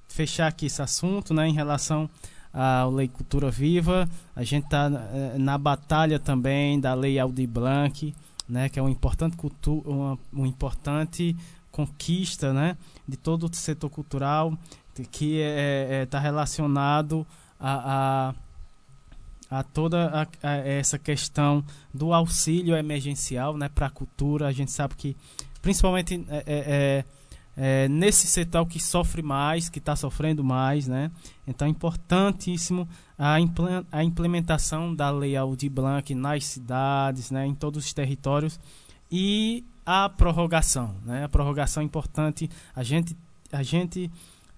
fechar aqui esse assunto, né? Em relação à Lei Cultura Viva. A gente está é, na batalha também da Lei Aldir Blanc, né? Que é uma importante, uma, uma importante conquista, né? De todo o setor cultural que está é, é, tá relacionado a, a a toda a, a essa questão do auxílio emergencial né, para a cultura. A gente sabe que, principalmente é, é, é, é nesse setor que sofre mais, que está sofrendo mais, né? Então é importantíssimo a, a implementação da Lei Aldir Blanc nas cidades, né, em todos os territórios e a prorrogação, né? A prorrogação é importante. A gente, a gente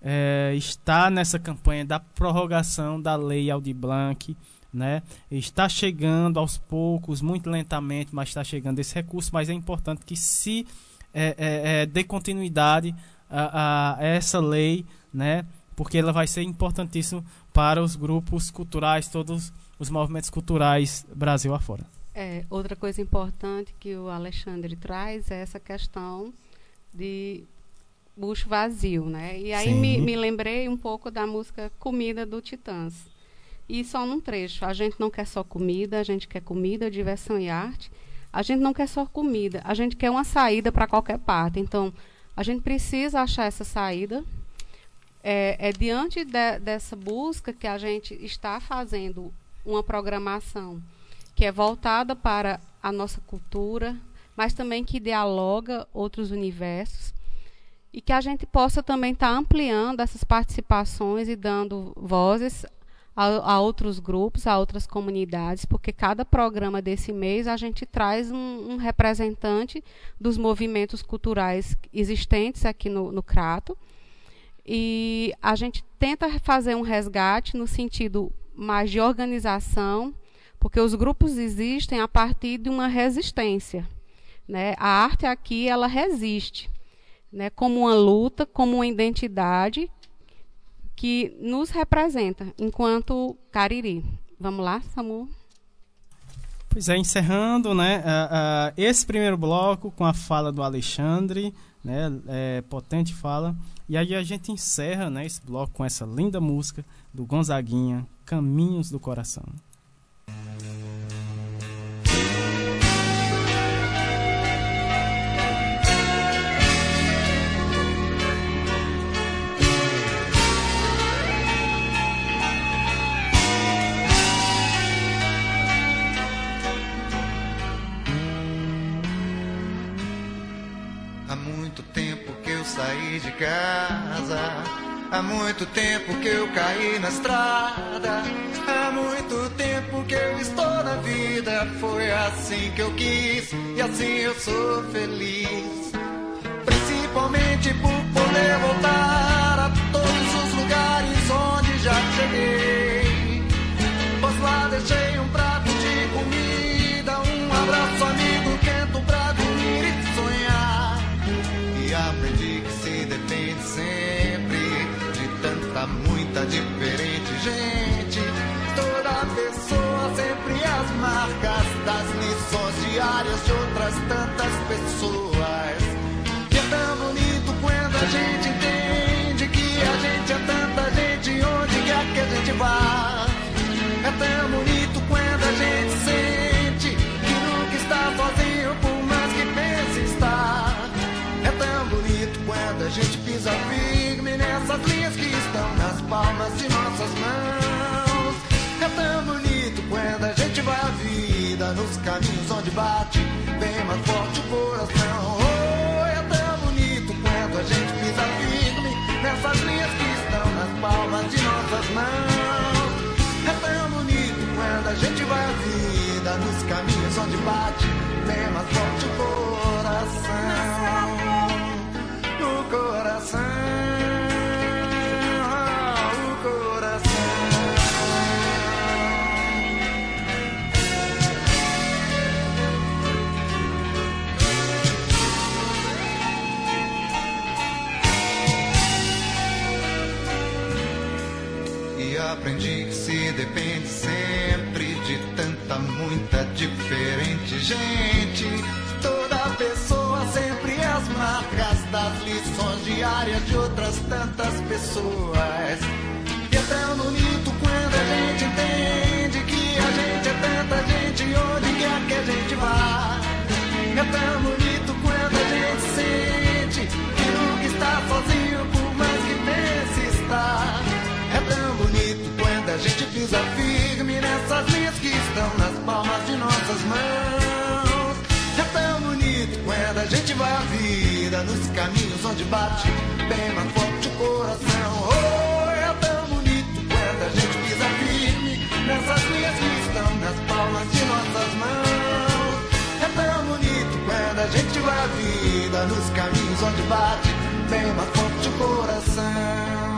é, está nessa campanha da prorrogação da Lei Aldir Blanc né? Está chegando aos poucos, muito lentamente, mas está chegando esse recurso, mas é importante que se é, é, é, dê continuidade a, a, essa lei, né? Porque ela vai ser importantíssima para os grupos culturais, todos os movimentos culturais Brasil afora. É, outra coisa importante que o Alexandre traz é essa questão de bucho vazio, né? E aí me, me, lembrei um pouco da música Comida do Titãs. E só num trecho. A gente não quer só comida, a gente quer comida, diversão e arte. A gente não quer só comida, a gente quer uma saída para qualquer parte. Então, a gente precisa achar essa saída. É, é diante de, dessa busca que a gente está fazendo uma programação que é voltada para a nossa cultura, mas também que dialoga outros universos e que a gente possa também estar tá ampliando essas participações e dando vozes a, a, outros grupos, a outras comunidades, porque cada programa desse mês a gente traz um, um representante dos movimentos culturais existentes aqui no, no Crato. E a gente tenta fazer um resgate no sentido mais de organização, porque os grupos existem a partir de uma resistência. Né? A arte aqui ela resiste, né? como uma luta, como uma identidade que nos representa enquanto Cariri. Vamos lá, Samu? Pois é, encerrando né, uh, uh, esse primeiro bloco com a fala do Alexandre, né, é, potente fala, e aí a gente encerra né, esse bloco com essa linda música do Gonzaguinha, Caminhos do Coração. De casa. Há muito tempo que eu caí na estrada. Há muito tempo que eu estou na vida. Foi assim que eu quis e assim eu sou feliz. Principalmente por poder voltar a todos os lugares onde já cheguei. Pois lá deixei um muita diferente gente. Toda pessoa sempre as marcas das lições diárias de outras tantas onde bate bem mais forte o coração. Oh, é tão bonito quando a gente pisa firme nessas linhas que estão nas palmas de nossas mãos. É tão bonito quando a gente vai a vida nos caminhos onde bate depende sempre de tanta, muita diferente gente. Toda pessoa sempre as marcas das lições diárias de outras tantas pessoas. E é tão bonito quando a gente entende que a gente é tanta gente onde quer que a gente vá. É tão bonito quando a gente sente que nunca está sozinho pisa nessas linhas que estão nas palmas de nossas mãos. É tão bonito quando a gente vai a vida nos caminhos onde bate bem mais forte o coração. Oh, é tão bonito quando a gente pisa firme nessas linhas que estão nas palmas de nossas mãos. É tão bonito quando a gente vai a vida nos caminhos onde bate bem mais forte o coração.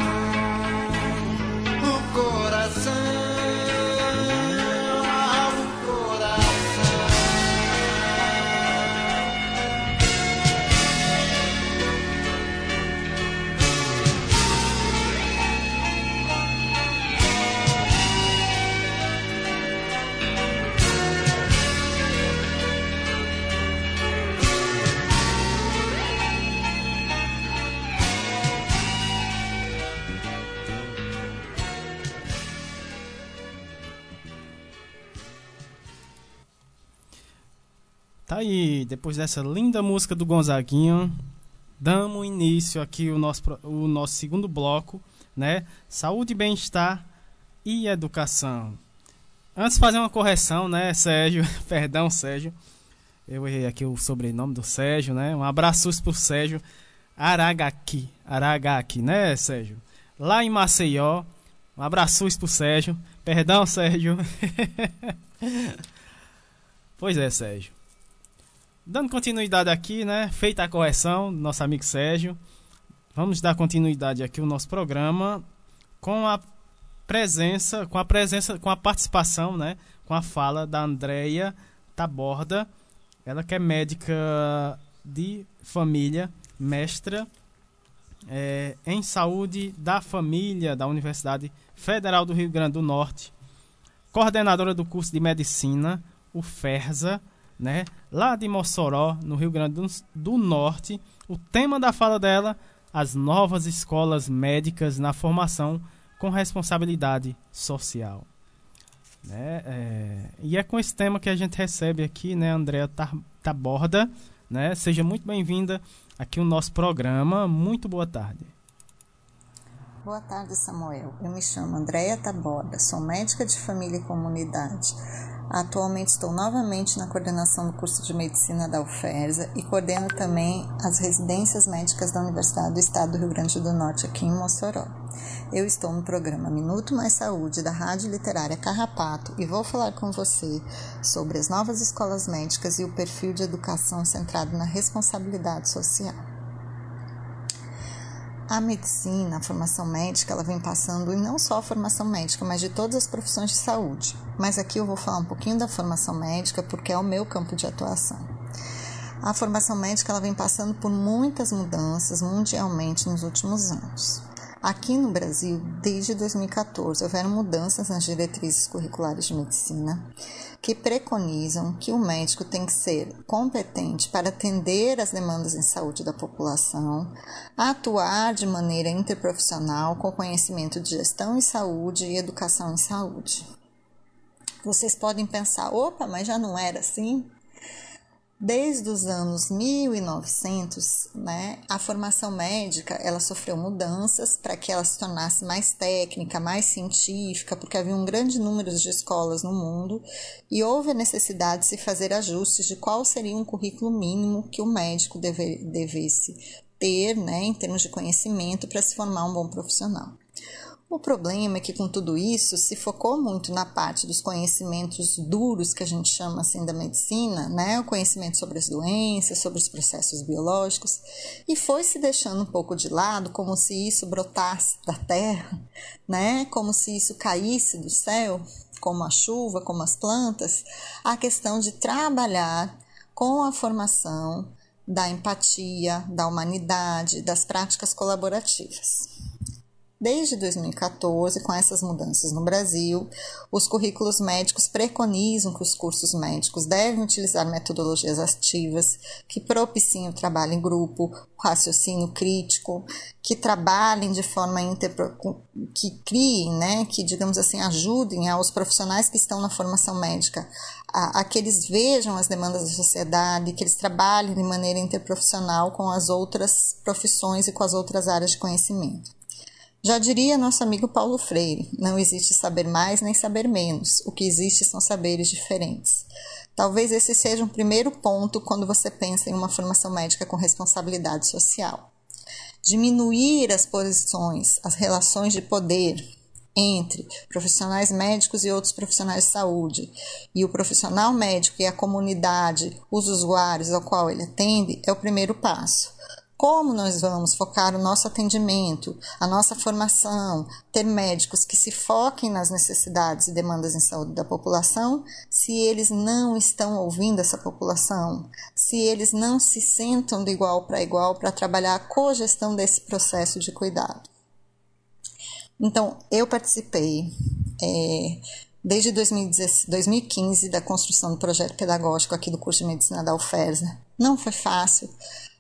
Coração. Tá aí, depois dessa linda música do Gonzaguinho, damos início aqui o nosso, o nosso segundo bloco, né? Saúde, bem-estar e educação. Antes de fazer uma correção, né, Sérgio? Perdão, Sérgio. Eu errei aqui o sobrenome do Sérgio, né? Um abraço pro Sérgio Aragaki. Aragaki, né, Sérgio? Lá em Maceió. Um abraço pro Sérgio. Perdão, Sérgio. pois é, Sérgio. Dando continuidade aqui, né? Feita a correção, nosso amigo Sérgio. Vamos dar continuidade aqui ao nosso programa com a presença, com a presença, com a participação, né? Com a fala da Andreia Taborda. Ela que é médica de família, mestra é, em saúde da família da Universidade Federal do Rio Grande do Norte, coordenadora do curso de medicina, o FERSA, né? Lá de Mossoró, no Rio Grande do, Norte. O tema da fala dela, as novas escolas médicas na formação com responsabilidade social. Né? É, e é com esse tema que a gente recebe aqui, né, Andréa Taborda. Né? Seja muito bem-vinda aqui no nosso programa. Muito boa tarde. Boa tarde, Samuel. Eu me chamo Andréa Taborda, sou médica de família e comunidade. Atualmente estou novamente na coordenação do curso de medicina da UFERSA e coordeno também as residências médicas da Universidade do Estado do Rio Grande do Norte, aqui em Mossoró. Eu estou no programa Minuto Mais Saúde da Rádio Literária Carrapato e vou falar com você sobre as novas escolas médicas e o perfil de educação centrado na responsabilidade social. A medicina, a formação médica, ela vem passando, e não só a formação médica, mas de todas as profissões de saúde. Mas aqui eu vou falar um pouquinho da formação médica, porque é o meu campo de atuação. A formação médica ela vem passando por muitas mudanças mundialmente nos últimos anos. Aqui no Brasil, desde 2014, houveram mudanças nas diretrizes curriculares de medicina que preconizam que o médico tem que ser competente para atender as demandas em saúde da população, atuar de maneira interprofissional com conhecimento de gestão em saúde e educação em saúde. Vocês podem pensar, opa, mas já não era assim? Desde os anos 1900, né, a formação médica ela sofreu mudanças para que ela se tornasse mais técnica, mais científica, porque havia um grande número de escolas no mundo e houve a necessidade de se fazer ajustes de qual seria um currículo mínimo que o médico deve, devesse ter, né, em termos de conhecimento, para se formar um bom profissional. O problema é que com tudo isso se focou muito na parte dos conhecimentos duros que a gente chama assim da medicina, né? O conhecimento sobre as doenças, sobre os processos biológicos, e foi se deixando um pouco de lado, como se isso brotasse da terra, né? Como se isso caísse do céu, como a chuva, como as plantas, a questão de trabalhar com a formação da empatia, da humanidade, das práticas colaborativas. Desde 2014, com essas mudanças no Brasil, os currículos médicos preconizam que os cursos médicos devem utilizar metodologias ativas que propiciem o trabalho em grupo, o raciocínio crítico, que trabalhem de forma inter... que criem, né, que digamos assim ajudem aos profissionais que estão na formação médica a, a que eles vejam as demandas da sociedade, que eles trabalhem de maneira interprofissional com as outras profissões e com as outras áreas de conhecimento. Já diria nosso amigo Paulo Freire: não existe saber mais nem saber menos, o que existe são saberes diferentes. Talvez esse seja um primeiro ponto quando você pensa em uma formação médica com responsabilidade social. Diminuir as posições, as relações de poder entre profissionais médicos e outros profissionais de saúde, e o profissional médico e a comunidade, os usuários ao qual ele atende, é o primeiro passo como nós vamos focar o nosso atendimento, a nossa formação, ter médicos que se foquem nas necessidades e demandas em saúde da população, se eles não estão ouvindo essa população, se eles não se sentam de igual para igual para trabalhar a cogestão desse processo de cuidado. Então, eu participei é, desde 2015 da construção do projeto pedagógico aqui do curso de medicina da UFERSA. Não foi fácil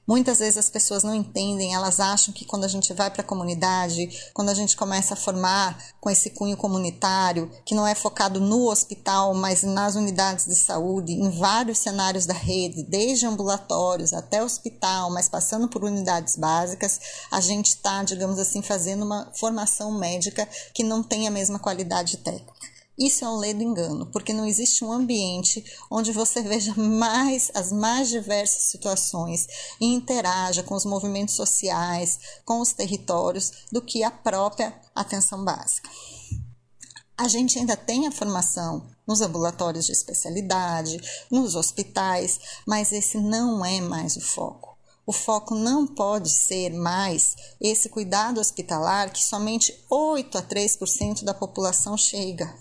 Muitas vezes as pessoas não entendem, elas acham que quando a gente vai para a comunidade, quando a gente começa a formar com esse cunho comunitário, que não é focado no hospital, mas nas unidades de saúde, em vários cenários da rede, desde ambulatórios até hospital, mas passando por unidades básicas, a gente está, digamos assim, fazendo uma formação médica que não tem a mesma qualidade técnica. Isso é um ledo engano, porque não existe um ambiente onde você veja mais as mais diversas situações e interaja com os movimentos sociais, com os territórios, do que a própria atenção básica. A gente ainda tem a formação nos ambulatórios de especialidade, nos hospitais, mas esse não é mais o foco. O foco não pode ser mais esse cuidado hospitalar que somente 8 a 3% da população chega.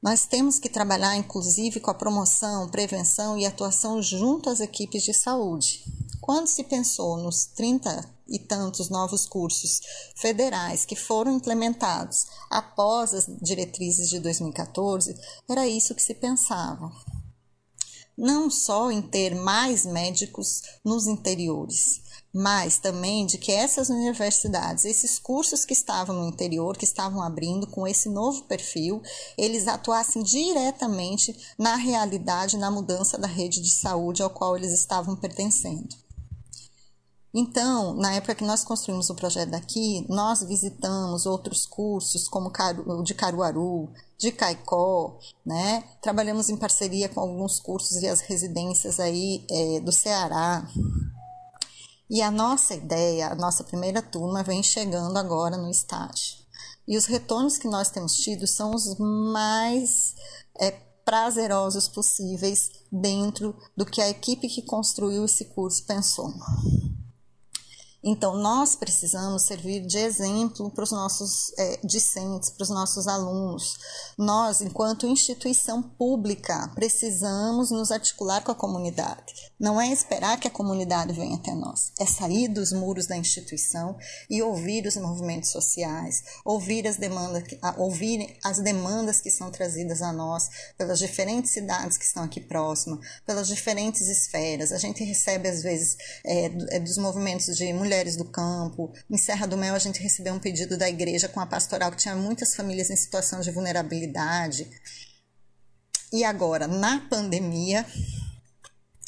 Nós temos que trabalhar, inclusive, com a promoção, prevenção e atuação junto às equipes de saúde. Quando se pensou nos 30 e tantos novos cursos federais que foram implementados após as diretrizes de 2014, era isso que se pensava. Não só em ter mais médicos nos interiores, mas também de que essas universidades, esses cursos que estavam no interior, que estavam abrindo com esse novo perfil, eles atuassem diretamente na realidade, na mudança da rede de saúde ao qual eles estavam pertencendo. Então, na época que nós construímos o projeto daqui, nós visitamos outros cursos, como o de Caruaru, de Caicó, né? Trabalhamos em parceria com alguns cursos e as residências aí é, do Ceará, e a nossa ideia, a nossa primeira turma, vem chegando agora no estágio. E os retornos que nós temos tido são os mais é, prazerosos possíveis dentro do que a equipe que construiu esse curso pensou. Então, nós precisamos servir de exemplo para os nossos é, discentes, para os nossos alunos. Nós, enquanto instituição pública, precisamos nos articular com a comunidade. Não é esperar que a comunidade venha até nós, é sair dos muros da instituição e ouvir os movimentos sociais, ouvir as demandas, ouvir as demandas que são trazidas a nós pelas diferentes cidades que estão aqui próximas, pelas diferentes esferas. A gente recebe, às vezes, é, é dos movimentos de mulheres mulheres do campo. Em Serra do Mel, a gente recebeu um pedido da igreja com a pastoral que tinha muitas famílias em situação de vulnerabilidade. E agora, na pandemia,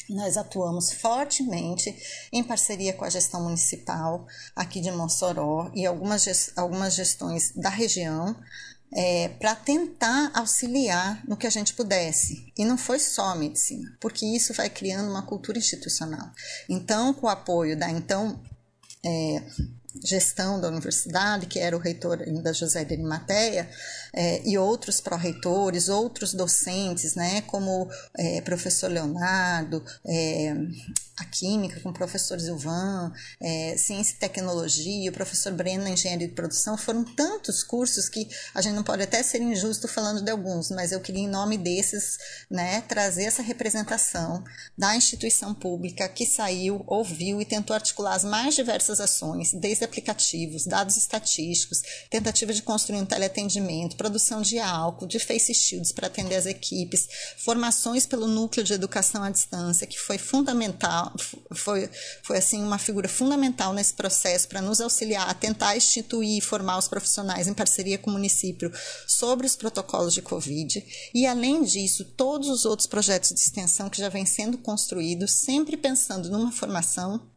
nós atuamos fortemente em parceria com a gestão municipal aqui de Mossoró e algumas, algumas gestões da região é, para tentar auxiliar no que a gente pudesse. E não foi só a medicina, porque isso vai criando uma cultura institucional. Então, com o apoio da então é, gestão da universidade, que era o reitor ainda José de Matéia, é, e outros pró-reitores, outros docentes, né, como é, professor Leonardo, é, a química com o professor Zilvan, é, ciência e tecnologia, o professor Breno engenharia de produção, foram tantos cursos que a gente não pode até ser injusto falando de alguns, mas eu queria, em nome desses, né, trazer essa representação da instituição pública que saiu, ouviu e tentou articular as mais diversas ações, desde aplicativos, dados estatísticos, tentativa de construir um teleatendimento, produção de álcool, de face shields para atender as equipes, formações pelo núcleo de educação à distância, que foi fundamental foi, foi assim uma figura fundamental nesse processo para nos auxiliar a tentar instituir e formar os profissionais em parceria com o município sobre os protocolos de Covid. E, além disso, todos os outros projetos de extensão que já vêm sendo construídos, sempre pensando numa formação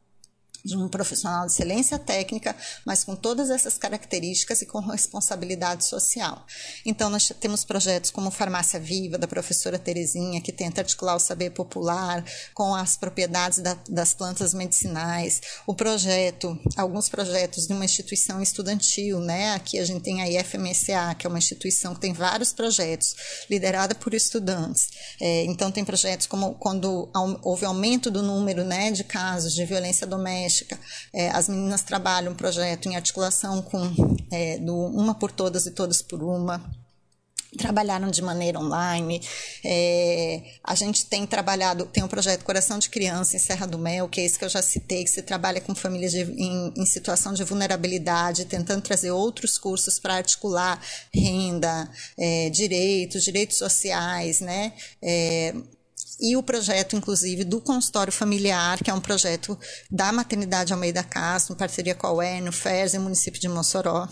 de um profissional de excelência técnica, mas com todas essas características e com responsabilidade social. Então, nós temos projetos como Farmácia Viva, da professora Terezinha, que tenta articular o saber popular com as propriedades da, das plantas medicinais, o projeto, alguns projetos de uma instituição estudantil, né? Aqui a gente tem a IFMSA, que é uma instituição que tem vários projetos, liderada por estudantes. É, então, tem projetos como quando houve aumento do número né, de casos de violência doméstica, doméstica. É, as meninas trabalham um projeto em articulação com é, do Uma por Todas e Todas por Uma trabalharam de maneira online. É, a gente tem trabalhado, tem um projeto Coração de Criança em Serra do Mel, que é esse que eu já citei, que se trabalha com famílias de, em, em, situação de vulnerabilidade, tentando trazer outros cursos para articular renda, é, direitos, direitos sociais, né? É, e o projeto, inclusive, do consultório familiar, que é um projeto da Maternidade Almeida Castro, em parceria com a UERN, o FERS e o município de Mossoró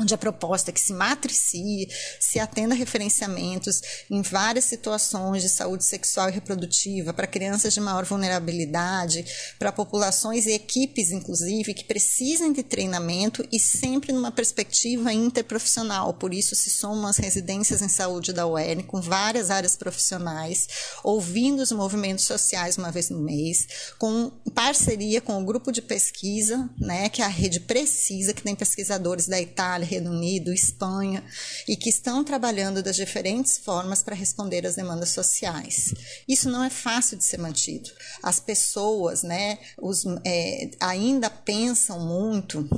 onde a proposta é que se matricie, se atenda a referenciamentos em várias situações de saúde sexual e reprodutiva para crianças de maior vulnerabilidade, para populações e equipes, inclusive, que precisem de treinamento e sempre numa perspectiva interprofissional. Por isso se somam as residências em saúde da UERN com várias áreas profissionais, ouvindo os movimentos sociais uma vez no mês, com parceria com o grupo de pesquisa, né, que é a rede Precisa, que tem pesquisadores da Itália, Reino Unido, Espanha, e que estão trabalhando das diferentes formas para responder às demandas sociais. Isso não é fácil de ser mantido. As pessoas né, os, é, ainda pensam muito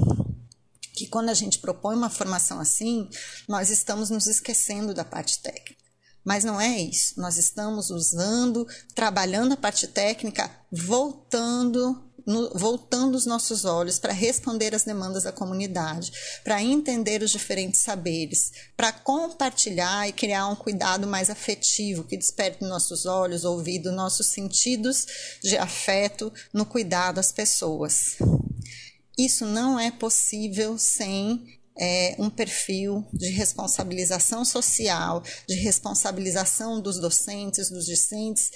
que quando a gente propõe uma formação assim, nós estamos nos esquecendo da parte técnica. Mas não é isso. Nós estamos usando, trabalhando a parte técnica, voltando no, voltando os nossos olhos para responder às demandas da comunidade, para entender os diferentes saberes, para compartilhar e criar um cuidado mais afetivo que desperte nossos olhos, ouvidos, nossos sentidos de afeto no cuidado às pessoas. Isso não é possível sem é, um perfil de responsabilização social, de responsabilização dos docentes, dos discentes,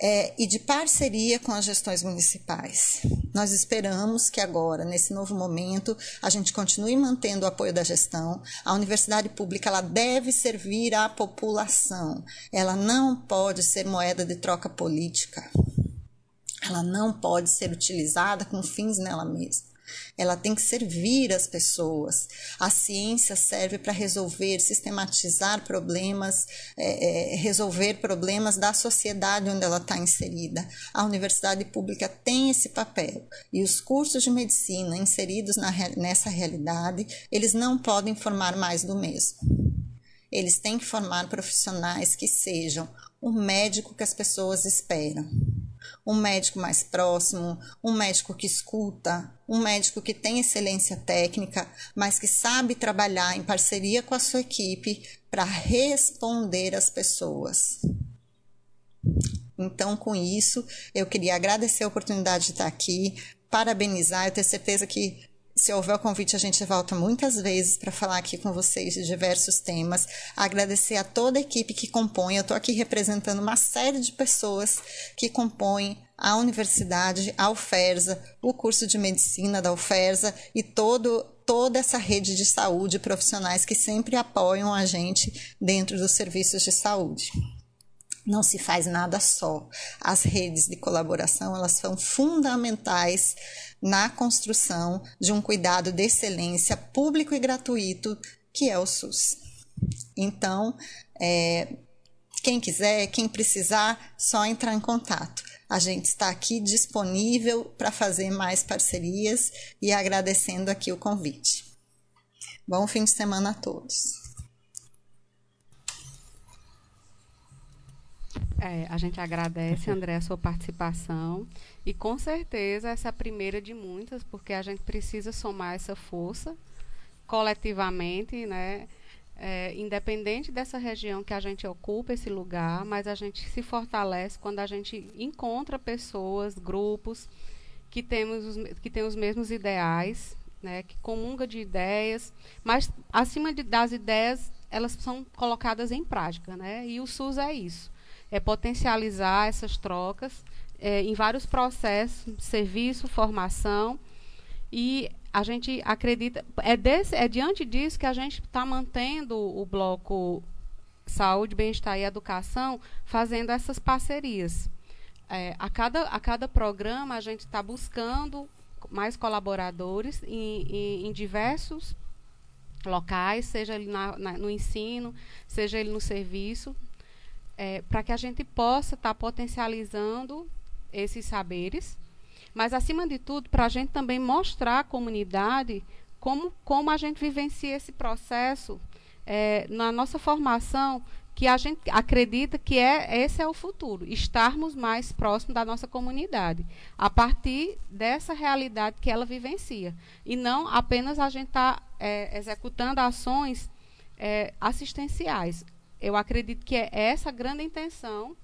é, e de parceria com as gestões municipais. Nós esperamos que agora, nesse novo momento, a gente continue mantendo o apoio da gestão. A universidade pública ela deve servir à população. Ela não pode ser moeda de troca política. Ela não pode ser utilizada com fins nela mesma. Ela tem que servir as pessoas. A ciência serve para resolver, sistematizar problemas, é, é, resolver problemas da sociedade onde ela está inserida. A universidade pública tem esse papel e os cursos de medicina inseridos na, nessa realidade, eles não podem formar mais do mesmo. Eles têm que formar profissionais que sejam o médico que as pessoas esperam um médico mais próximo, um médico que escuta, um médico que tem excelência técnica, mas que sabe trabalhar em parceria com a sua equipe para responder às pessoas. Então, com isso, eu queria agradecer a oportunidade de estar aqui, parabenizar, eu tenho certeza que se houver o convite, a gente volta muitas vezes para falar aqui com vocês de diversos temas. Agradecer a toda a equipe que compõe. Eu estou aqui representando uma série de pessoas que compõem a universidade, a UFERSA, o curso de medicina da UFERSA e todo, toda essa rede de saúde profissionais que sempre apoiam a gente dentro dos serviços de saúde não se faz nada só. As redes de colaboração elas são fundamentais na construção de um cuidado de excelência público e gratuito que é o SUS. Então, é, quem quiser, quem precisar, só entrar em contato. A gente está aqui disponível para fazer mais parcerias e agradecendo aqui o convite. Bom fim de semana a todos. É, a gente agradece, André, a sua participação. E com certeza essa é a primeira de muitas, porque a gente precisa somar essa força coletivamente, né? É, independente dessa região que a gente ocupa esse lugar, mas a gente se fortalece quando a gente encontra pessoas, grupos que temos os, que têm os mesmos ideais, né, que comunga de ideias, mas acima de, das ideias elas são colocadas em prática, né? E o SUS é isso é potencializar essas trocas é, em vários processos, serviço, formação. E a gente acredita, é, desse, é diante disso que a gente está mantendo o bloco Saúde, Bem-Estar e Educação, fazendo essas parcerias. É, a, cada, a cada programa a gente está buscando mais colaboradores em, em, em diversos locais, seja ele na, na, no ensino, seja ele no serviço, é, para que a gente possa estar tá potencializando esses saberes, mas acima de tudo para a gente também mostrar à comunidade como, como a gente vivencia esse processo é, na nossa formação, que a gente acredita que é esse é o futuro, estarmos mais próximos da nossa comunidade, a partir dessa realidade que ela vivencia. E não apenas a gente estar tá, é, executando ações é, assistenciais eu acredito que é essa grande intenção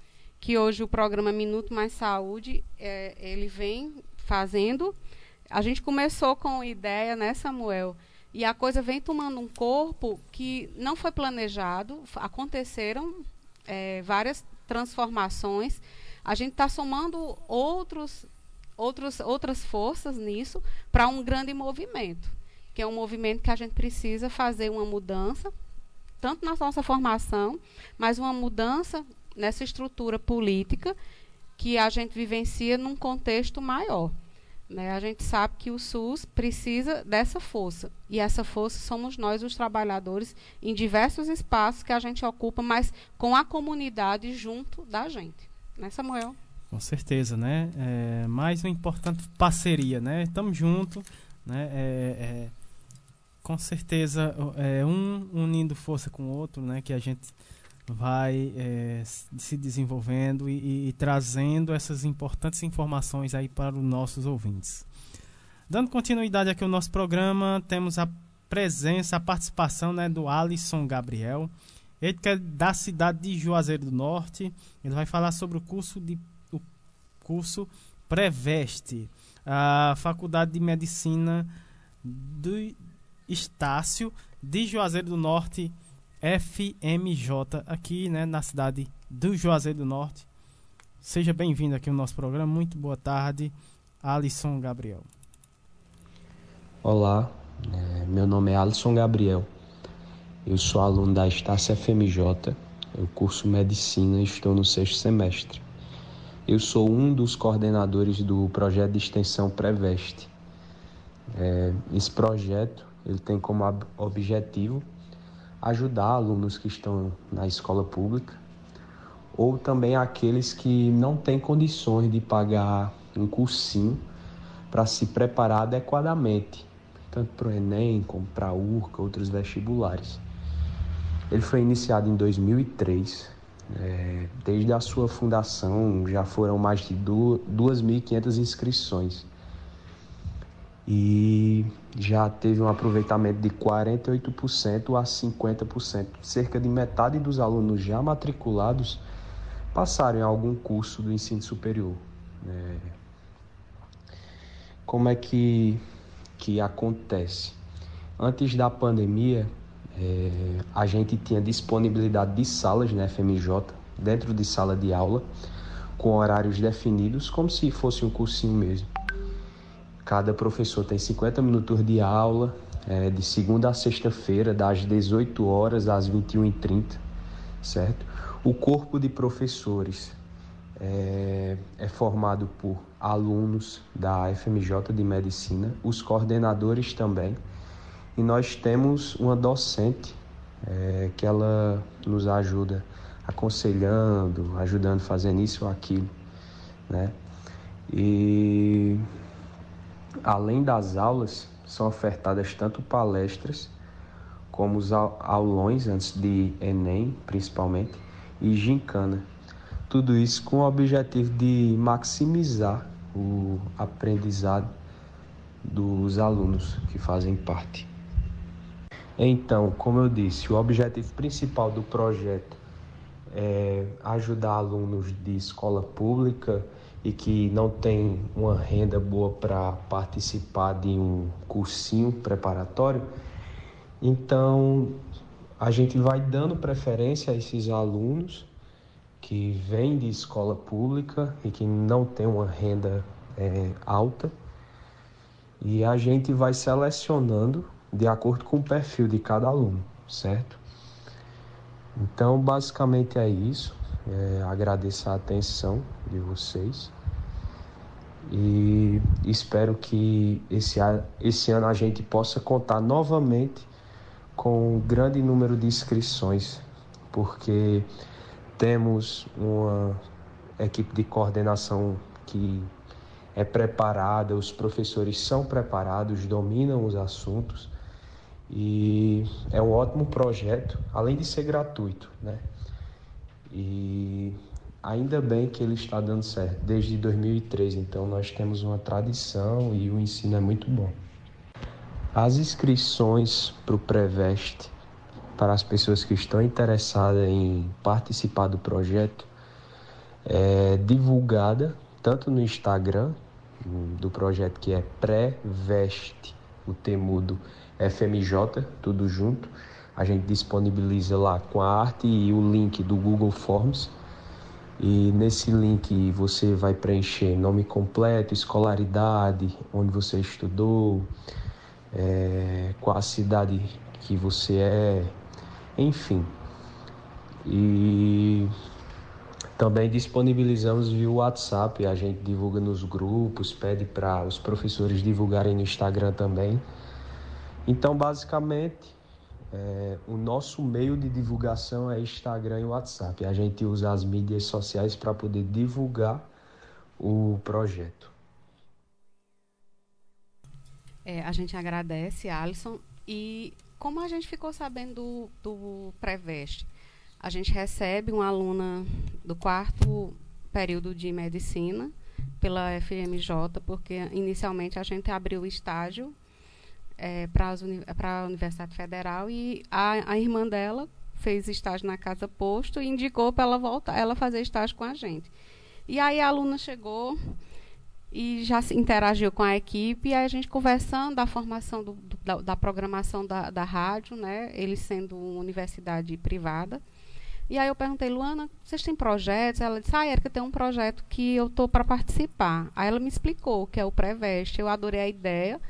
que hoje o programa Minuto Mais Saúde, é, ele vem fazendo. A gente começou com ideia, né, Samuel? E a coisa vem tomando um corpo que não foi planejado, aconteceram é, várias transformações. A gente está somando outros, outros, outras forças nisso para um grande movimento, que é um movimento que a gente precisa fazer uma mudança, tanto na nossa formação, mas uma mudança nessa estrutura política que a gente vivencia num contexto maior. Né? A gente sabe que o SUS precisa dessa força. E essa força somos nós, os trabalhadores, em diversos espaços que a gente ocupa, mas com a comunidade junto da gente. Né, Samuel? Com certeza, né? É, mais uma importante parceria, né? Estamos juntos, né? É, é, com certeza, é, um unindo força com o outro, né? Que a gente vai é, se desenvolvendo e, e, e, trazendo essas importantes informações aí para os nossos ouvintes. Dando continuidade aqui ao nosso programa, temos a presença, a participação né, do Alisson Gabriel, ele que é da cidade de Juazeiro do Norte. Ele vai falar sobre o curso de o curso Preveste, a Faculdade de Medicina do Estácio de Juazeiro do Norte FMJ, aqui né, na cidade do Juazeiro do Norte. Seja bem-vindo aqui ao nosso programa. Muito boa tarde, Alisson Gabriel. Olá, é, meu nome é Alisson Gabriel. Eu sou aluno da Estácia FMJ, eu curso Medicina e estou no sexto semestre. Eu sou um dos coordenadores do projeto de extensão Preveste. É, esse projeto ele tem como objetivo ajudar alunos que estão na escola pública ou também aqueles que não têm condições de pagar um cursinho para se preparar adequadamente, tanto para o Enem como para a URCA, outros vestibulares. Ele foi iniciado em 2003. É, desde a sua fundação já foram mais de 2.500 inscrições e já teve um aproveitamento de 48% a 50%. Cerca de metade dos alunos já matriculados passaram em algum curso do ensino superior. É... Como é que, que acontece? Antes da pandemia, é, a gente tinha disponibilidade de salas na FMJ, dentro de sala de aula, com horários definidos, como se fosse um cursinho mesmo. Cada professor tem 50 minutos de aula, é, de segunda a sexta-feira, das 18 horas às 21h30, certo? O corpo de professores é, é, formado por alunos da FMJ de Medicina, os coordenadores também, e nós temos uma docente é, que ela nos ajuda aconselhando, ajudando, fazendo isso ou aquilo, né? E Além das aulas, são ofertadas tanto palestras como os aulões antes de Enem, principalmente, e gincana. Tudo isso com o objetivo de maximizar o aprendizado dos alunos que fazem parte. Então, como eu disse, o objetivo principal do projeto é ajudar alunos de escola pública e que não tem uma renda boa para participar de um cursinho preparatório, então a gente vai dando preferência a esses alunos que vêm de escola pública e que não tem uma renda é, alta e a gente vai selecionando de acordo com o perfil de cada aluno, certo? Então, basicamente é isso. É, agradeço a atenção de vocês e espero que esse, esse ano a gente possa contar novamente com um grande número de inscrições, porque temos uma equipe de coordenação que é preparada, os professores são preparados, dominam os assuntos e é um ótimo projeto, além de ser gratuito, né? E ainda bem que ele está dando certo, desde 2003, então nós temos uma tradição e o ensino é muito bom. As inscrições para o Preveste, para as pessoas que estão interessadas em participar do projeto, é divulgada tanto no Instagram do projeto que é Pré-Veste, o temudo FMJ, tudo junto. A gente disponibiliza lá com a arte e o link do Google Forms. E nesse link você vai preencher nome completo, escolaridade, onde você estudou, é, qual a cidade que você é, enfim. E também disponibilizamos via WhatsApp, a gente divulga nos grupos, pede para os professores divulgarem no Instagram também. Então, basicamente, é, o nosso meio de divulgação é Instagram e WhatsApp. A gente usa as mídias sociais para poder divulgar o projeto. É, a gente agradece, Alisson. E como a gente ficou sabendo do, do Preveste? A gente recebe uma aluna do quarto período de medicina pela FMJ, porque inicialmente a gente abriu o estágio é, para a Universidade Federal e a, a, irmã dela fez estágio na Casa Posto e indicou para ela voltar, ela fazer estágio com a gente. E aí a aluna chegou e já se interagiu com a equipe e a gente conversando da formação do, da, da, programação da, da rádio, né? Ele sendo uma universidade privada. E aí eu perguntei, Luana, vocês têm projetos? Ela disse, ah, Erika, tem um projeto que eu estou para participar. Aí ela me explicou que é o Preveste. Eu adorei a ideia.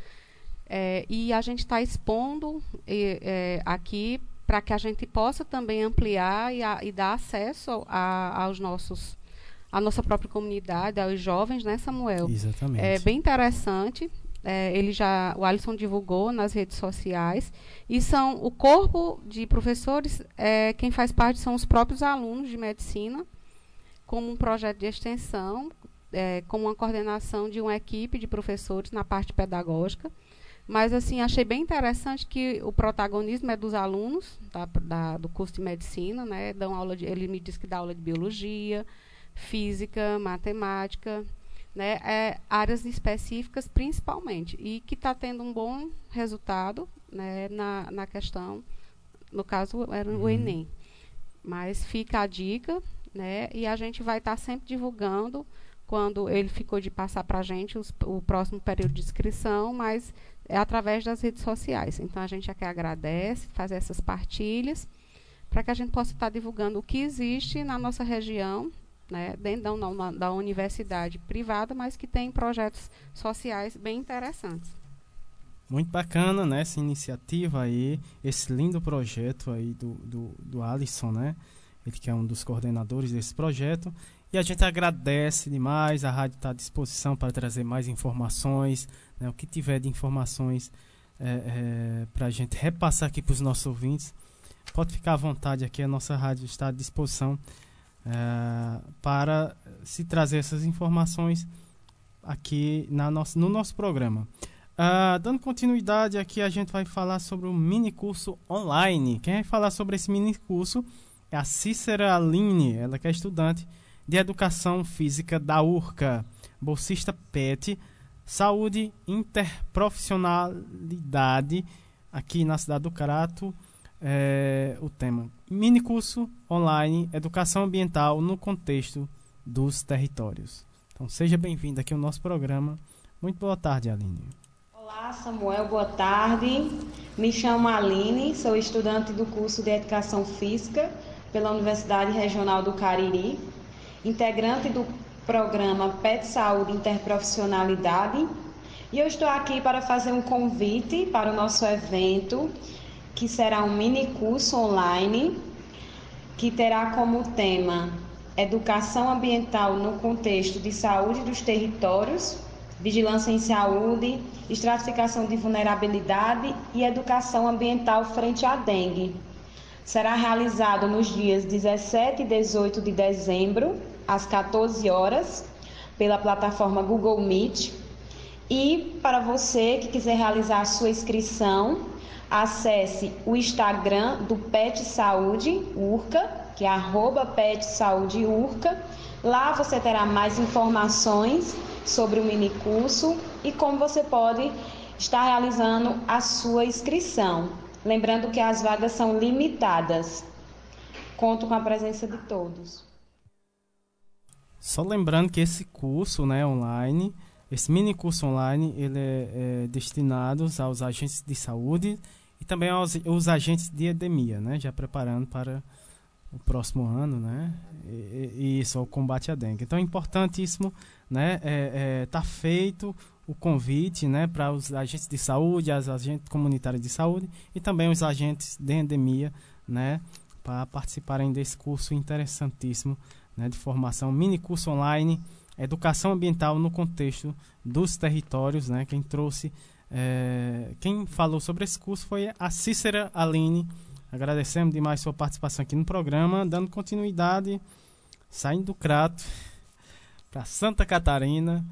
É, e a gente está expondo é, aqui para que a gente possa também ampliar e, a, e dar acesso a, aos nossos a nossa própria comunidade, aos jovens, né, Samuel? Exatamente. É bem interessante. É, ele já, o Alisson divulgou nas redes sociais e são o corpo de professores. É, quem faz parte são os próprios alunos de medicina, como um projeto de extensão, é, com uma coordenação de uma equipe de professores na parte pedagógica. Mas, assim, achei bem interessante que o protagonismo é dos alunos da, da, do curso de medicina, né? Dão aula de, ele me disse que dá aula de biologia, física, matemática, né? É, áreas específicas principalmente. E que está tendo um bom resultado né, na, na questão, no caso, era o uhum. Enem. Mas fica a dica, né? E a gente vai estar tá sempre divulgando quando ele ficou de passar para a gente os, o próximo período de inscrição, mas é através das redes sociais. Então a gente aqui agradece, fazer essas partilhas, para que a gente possa estar divulgando o que existe na nossa região, né, dentro da, da universidade privada, mas que tem projetos sociais bem interessantes. Muito bacana, né, essa iniciativa aí, esse lindo projeto aí do, do, do Alisson, né? Ele que é um dos coordenadores desse projeto. E a gente agradece demais, a rádio está à disposição para trazer mais informações, né, o que tiver de informações é, é, para a gente repassar aqui para os nossos ouvintes. Pode ficar à vontade aqui, a nossa rádio está à disposição é, para se trazer essas informações aqui na nossa, no nosso programa. Uh, dando continuidade aqui, a gente vai falar sobre o mini curso online. Quem vai falar sobre esse mini curso é a Cícera Aline, ela que é estudante de Educação Física da URCA, bolsista PET, Saúde Interprofissionalidade, aqui na cidade do Carato, é, o tema mini curso online Educação Ambiental no contexto dos territórios. Então seja bem-vindo aqui ao nosso programa. Muito boa tarde, Aline. Olá, Samuel, boa tarde. Me chamo Aline, sou estudante do curso de Educação Física pela Universidade Regional do Cariri integrante do programa PET Saúde Interprofissionalidade, e eu estou aqui para fazer um convite para o nosso evento, que será um mini curso online, que terá como tema Educação Ambiental no contexto de saúde dos territórios, vigilância em saúde, estratificação de vulnerabilidade e educação ambiental frente à dengue. Será realizado nos dias 17 e 18 de dezembro, às 14 horas, pela plataforma Google Meet. E para você que quiser realizar a sua inscrição, acesse o Instagram do Pet Saúde Urca, que é Pet Saúde Urca. Lá você terá mais informações sobre o mini curso e como você pode estar realizando a sua inscrição. Lembrando que as vagas são limitadas. Conto com a presença de todos. Só lembrando que esse curso, né, online, esse mini curso online, ele é, é destinado aos agentes de saúde e também aos, aos agentes de endemia, né, já preparando para o próximo ano, né? E, e isso, o combate à dengue. Então é importantíssimo, né? É, é, tá feito o convite, né, para os agentes de saúde, as agentes comunitários de saúde e também os agentes de endemia, né, para participarem desse curso interessantíssimo, né, de formação, mini curso online educação ambiental no contexto dos territórios, né? Quem trouxe, é, quem falou sobre esse curso foi a Cícera Aline. Agradecemos demais sua participação aqui no programa, dando continuidade, saindo do Crato para Santa Catarina.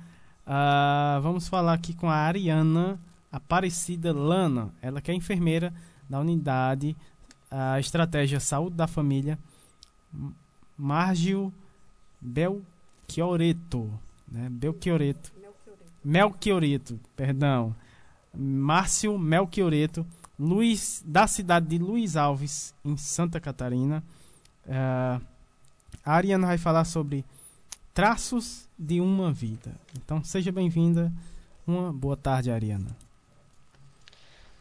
Uh, vamos falar aqui com a Ariana Aparecida Lana, ela que é enfermeira da unidade a Estratégia Saúde da Família Margio Bel Belchioreto, né? Belchioreto. Melchioreto, perdão. Márcio Melchioreto, Luiz, da cidade de Luiz Alves, em Santa Catarina. Uh, a Ariana vai falar sobre traços de uma vida. Então, seja bem-vinda. Uma boa tarde, Ariana.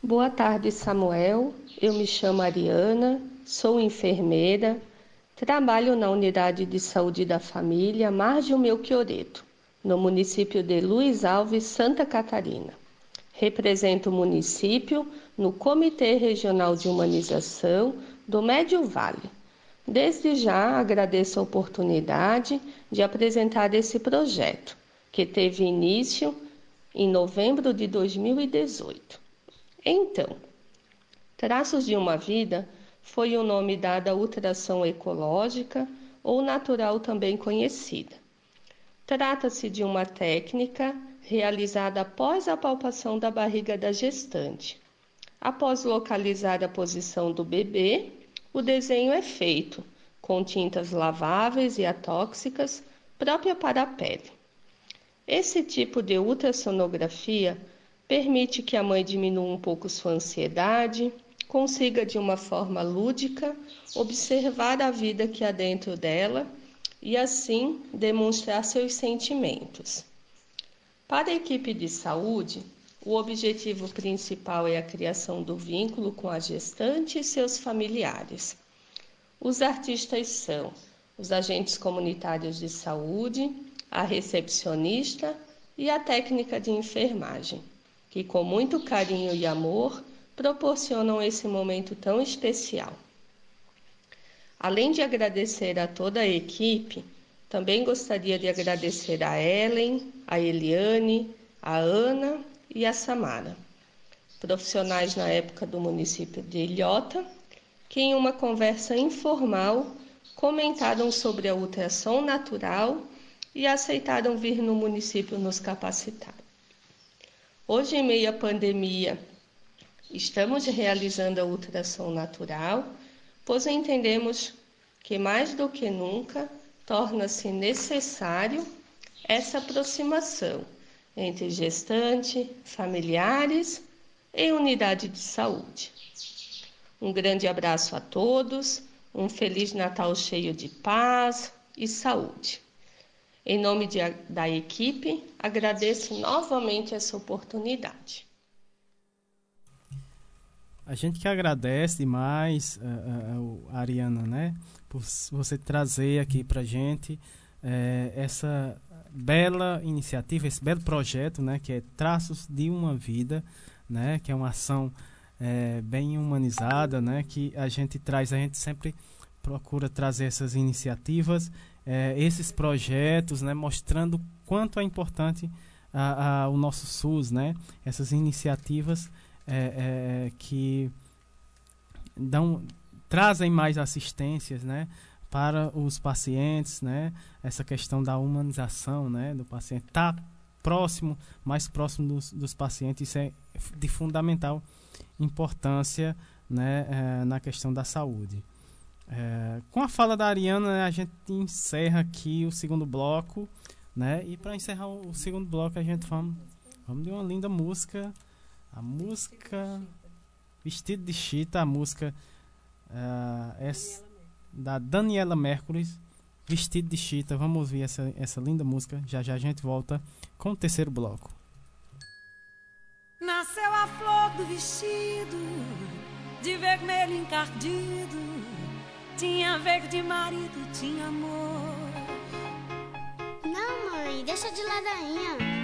Boa tarde, Samuel. Eu me chamo Ariana, sou enfermeira, Trabalho na Unidade de Saúde da Família Margem Melchioreto, no município de Luiz Alves, Santa Catarina. Represento o município no Comitê Regional de Humanização do Médio Vale. Desde já agradeço a oportunidade de apresentar esse projeto, que teve início em novembro de 2018. Então, Traços de uma Vida foi o nome dado à ultração ecológica ou natural também conhecida. Trata-se de uma técnica realizada após a palpação da barriga da gestante. Após localizar a posição do bebê, o desenho é feito com tintas laváveis e atóxicas própria para a pele. Esse tipo de ultrassonografia permite que a mãe diminua um pouco sua ansiedade, consiga de uma forma lúdica observar a vida que há dentro dela e assim demonstrar seus sentimentos. Para a equipe de saúde, o objetivo principal é a criação do vínculo com a gestante e seus familiares. Os artistas são os agentes comunitários de saúde, a recepcionista e a técnica de enfermagem, que com muito carinho e amor proporcionam esse momento tão especial. Além de agradecer a toda a equipe, também gostaria de agradecer a Ellen, a Eliane, a Ana e a Samara, profissionais na época do município de Ilhota, que em uma conversa informal comentaram sobre a ultrassom natural e aceitaram vir no município nos capacitar. Hoje, em meio à pandemia Estamos realizando a ultrassom natural, pois entendemos que mais do que nunca torna-se necessário essa aproximação entre gestante, familiares e unidade de saúde. Um grande abraço a todos, um feliz Natal cheio de paz e saúde. Em nome de, da equipe, agradeço novamente essa oportunidade. A gente que agradece demais, uh, uh, Ariana, né? Por você trazer aqui pra gente uh, essa bela iniciativa, esse belo projeto, né? Que é Traços de uma Vida, né? Que é uma ação bem humanizada, né? Que a gente traz, a gente sempre procura trazer essas iniciativas, esses projetos, né? Mostrando quanto é importante a, a, o nosso SUS, né? Essas iniciativas é, é, que dão, trazem mais assistências, né? para os pacientes, né? Essa questão da humanização, né? Do paciente estar tá próximo, mais próximo dos, dos pacientes, isso é de fundamental importância, né? É, na questão da saúde. É, com a fala da Ariana, a gente encerra aqui o segundo bloco, né? E para encerrar o segundo bloco, a gente vamos, vamos de uma linda música a música Vestido de Chita, a música uh, é da Daniela Mercury, Vestido de Chita. Vamos ouvir essa, essa linda música. Já já a gente volta com o terceiro bloco. Nasceu a flor do vestido de vermelho encardido. Tinha verde marido, tinha amor. Não, mãe, deixa de ladainha.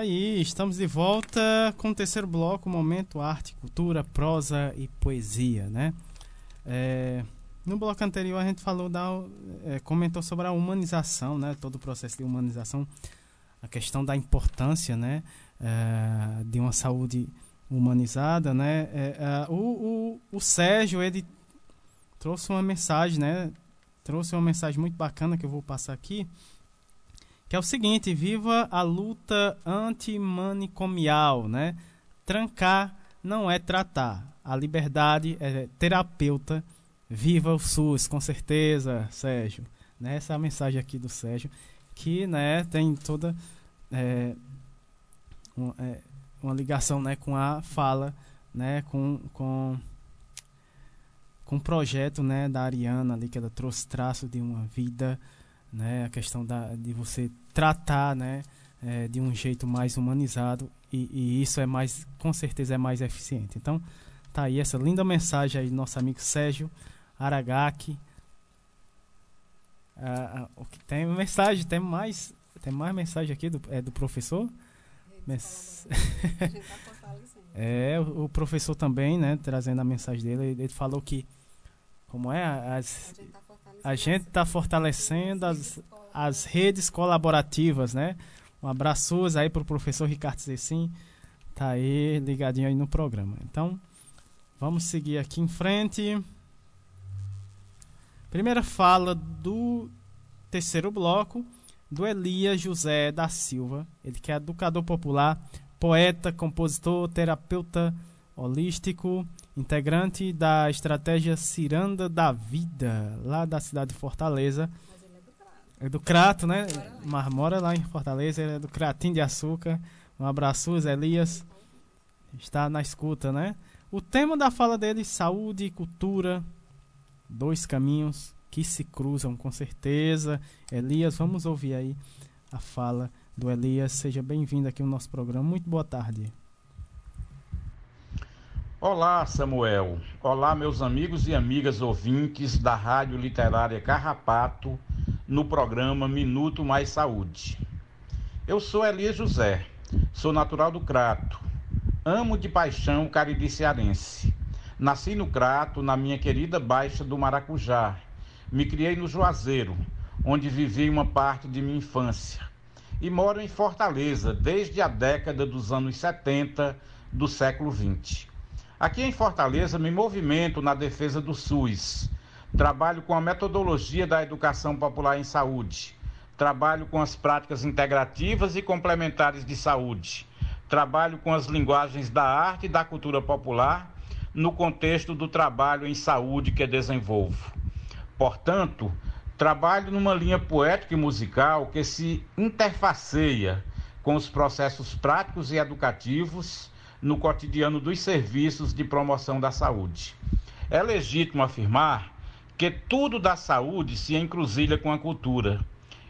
aí, estamos de volta com o terceiro bloco, momento arte, cultura, prosa e poesia, né? É, no bloco anterior a gente falou da, é, comentou sobre a humanização, né? Todo o processo de humanização, a questão da importância, né? É, de uma saúde humanizada, né? É, é, o, o, o Sérgio ele trouxe uma mensagem, né? Trouxe uma mensagem muito bacana que eu vou passar aqui que é o seguinte: viva a luta antimanicomial, né? Trancar não é tratar. A liberdade é terapeuta. Viva o SUS, com certeza, Sérgio. Né? Essa é a mensagem aqui do Sérgio, que né, tem toda é, um- é, uma ligação né, com a fala, né, com, com, com o projeto né, da Ariana ali, que ela trouxe traço de uma vida, né, a questão da, de você tratar né, é, de um jeito mais humanizado e, e isso é mais, com certeza é mais eficiente. Então, tá aí essa linda mensagem aí do nosso amigo Sérgio Aragaki. Ah, ah, tem mensagem, tem mais, tem mais mensagem aqui do, é do professor. É, o, professor também, né, trazendo a mensagem dele, ele, falou que como é as a gente está fortalecendo as, as redes colaborativas, né? Um abraço aí pro professor Ricardo Zecim, tá aí ligadinho aí no programa. Então, vamos seguir aqui em frente. Primeira fala do terceiro bloco do Elias José da Silva, ele que é educador popular, poeta, compositor, terapeuta holístico, integrante da estratégia Ciranda da Vida, lá da cidade de Fortaleza. É do Crato, né? Mas mora lá em Fortaleza, é do Cratim de Açúcar. Um abraço, Elias. Está na escuta, né? O tema da fala dele, saúde e cultura, dois caminhos que se cruzam com certeza. Elias, vamos ouvir aí a fala do Elias. Seja bem-vindo aqui no nosso programa. Muito boa tarde. Olá, Samuel. Olá, meus amigos e amigas ouvintes da Rádio Literária Carrapato, no programa Minuto Mais Saúde. Eu sou Elias José, sou natural do Crato, amo de paixão o Cariri cearense. Nasci no Crato, na minha querida Baixa do Maracujá. Me criei no Juazeiro, onde vivi uma parte de minha infância. E moro em Fortaleza desde a década dos anos 70 do século 20. Aqui em Fortaleza me movimento na defesa do SUS. Trabalho com a metodologia da educação popular em saúde. Trabalho com as práticas integrativas e complementares de saúde. Trabalho com as linguagens da arte e da cultura popular no contexto do trabalho em saúde que desenvolvo. Portanto, trabalho numa linha poética e musical que se interfaceia com os processos práticos e educativos no cotidiano dos serviços de promoção da saúde. É legítimo afirmar que tudo da saúde se encruzilha com a cultura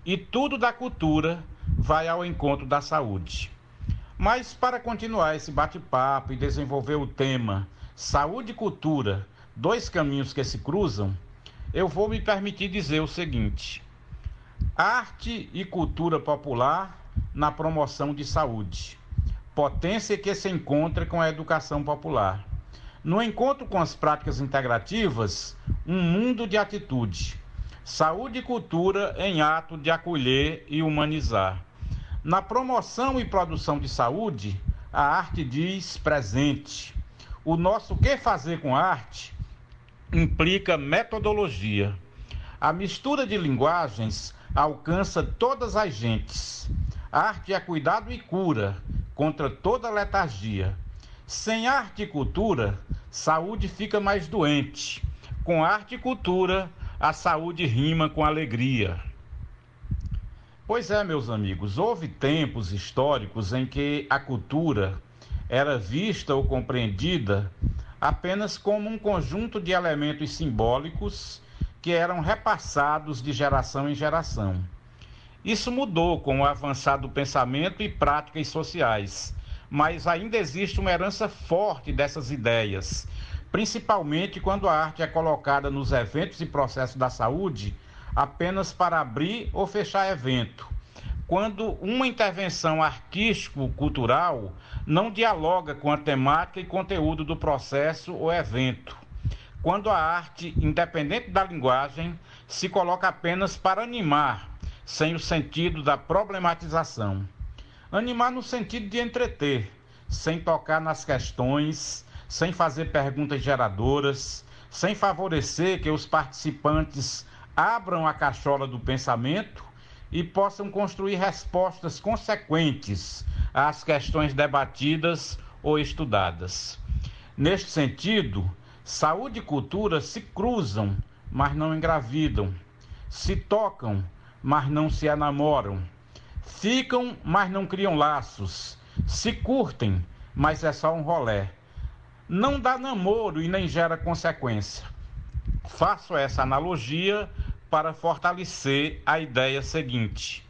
e tudo da cultura vai ao encontro da saúde. Mas para continuar esse bate-papo e desenvolver o tema saúde e cultura, dois caminhos que se cruzam, eu vou me permitir dizer o seguinte: arte e cultura popular na promoção de saúde potência que se encontra com a educação popular. No encontro com as práticas integrativas, um mundo de atitude. Saúde e cultura em ato de acolher e humanizar. Na promoção e produção de saúde, a arte diz presente. O nosso que fazer com arte implica metodologia. A mistura de linguagens alcança todas as gentes. Arte é cuidado e cura contra toda letargia. Sem arte e cultura, saúde fica mais doente. Com arte e cultura, a saúde rima com alegria. Pois é, meus amigos, houve tempos históricos em que a cultura era vista ou compreendida apenas como um conjunto de elementos simbólicos que eram repassados de geração em geração. Isso mudou com o avançar do pensamento e práticas sociais, mas ainda existe uma herança forte dessas ideias, principalmente quando a arte é colocada nos eventos e processos da saúde apenas para abrir ou fechar evento. Quando uma intervenção artístico-cultural não dialoga com a temática e conteúdo do processo ou evento. Quando a arte, independente da linguagem, se coloca apenas para animar, sem o sentido da problematização. Animar no sentido de entreter, sem tocar nas questões, sem fazer perguntas geradoras, sem favorecer que os participantes abram a cachola do pensamento e possam construir respostas consequentes às questões debatidas ou estudadas. Neste sentido, saúde e cultura se cruzam, mas não engravidam, se tocam, mas não se enamoram, ficam, mas não criam laços, se curtem, mas é só um rolé. Não dá namoro e nem gera consequência. Faço essa analogia para fortalecer a ideia seguinte.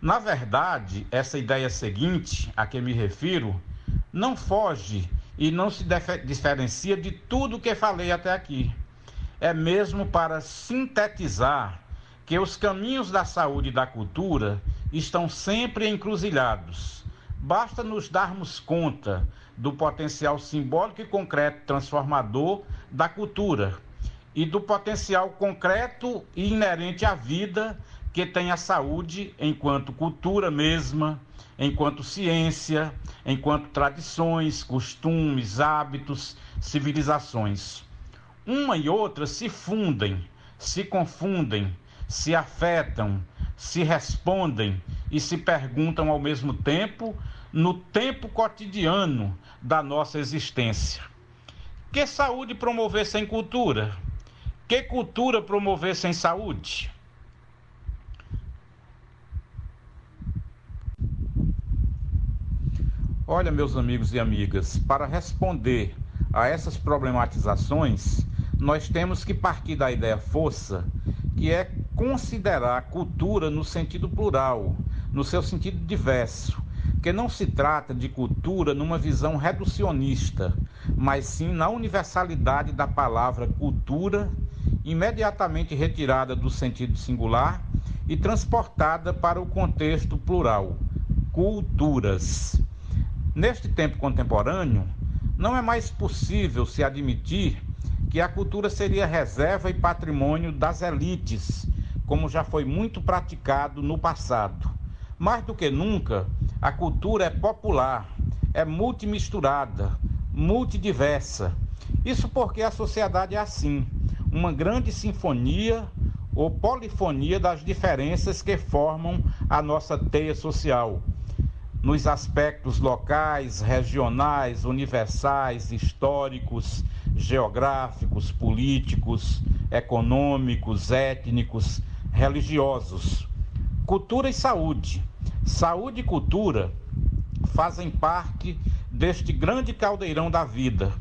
Na verdade, essa ideia seguinte, a que me refiro, não foge e não se diferencia de tudo que falei até aqui. É mesmo para sintetizar que os caminhos da saúde e da cultura estão sempre encruzilhados. Basta nos darmos conta do potencial simbólico e concreto transformador da cultura e do potencial concreto e inerente à vida que tem a saúde enquanto cultura mesma, enquanto ciência, enquanto tradições, costumes, hábitos, civilizações. Uma e outra se fundem, se confundem, se afetam, se respondem e se perguntam ao mesmo tempo no tempo cotidiano da nossa existência. Que saúde promover sem cultura? Que cultura promover sem saúde? Olha, meus amigos e amigas, para responder a essas problematizações, nós temos que partir da ideia força, que é considerar a cultura no sentido plural, no seu sentido diverso, que não se trata de cultura numa visão reducionista, mas sim na universalidade da palavra cultura, imediatamente retirada do sentido singular e transportada para o contexto plural, culturas. Neste tempo contemporâneo, não é mais possível se admitir que a cultura seria reserva e patrimônio das elites, como já foi muito praticado no passado. Mais do que nunca, a cultura é popular, é multimisturada, multidiversa. Isso porque a sociedade é assim, uma grande sinfonia ou polifonia das diferenças que formam a nossa teia social nos aspectos locais, regionais, universais, históricos, geográficos, políticos, econômicos, étnicos, religiosos. Cultura e saúde. Saúde e cultura fazem parte deste grande caldeirão da vida,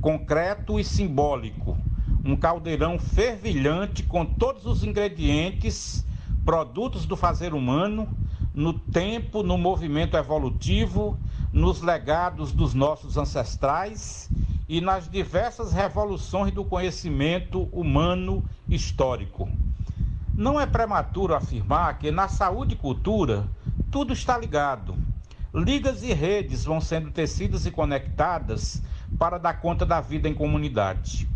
concreto e simbólico. Um caldeirão fervilhante com todos os ingredientes, produtos do fazer humano no tempo, no movimento evolutivo, nos legados dos nossos ancestrais e nas diversas revoluções do conhecimento humano histórico. Não é prematuro afirmar que na saúde e cultura tudo está ligado. Ligas e redes vão sendo tecidas e conectadas para dar conta da vida em comunidade.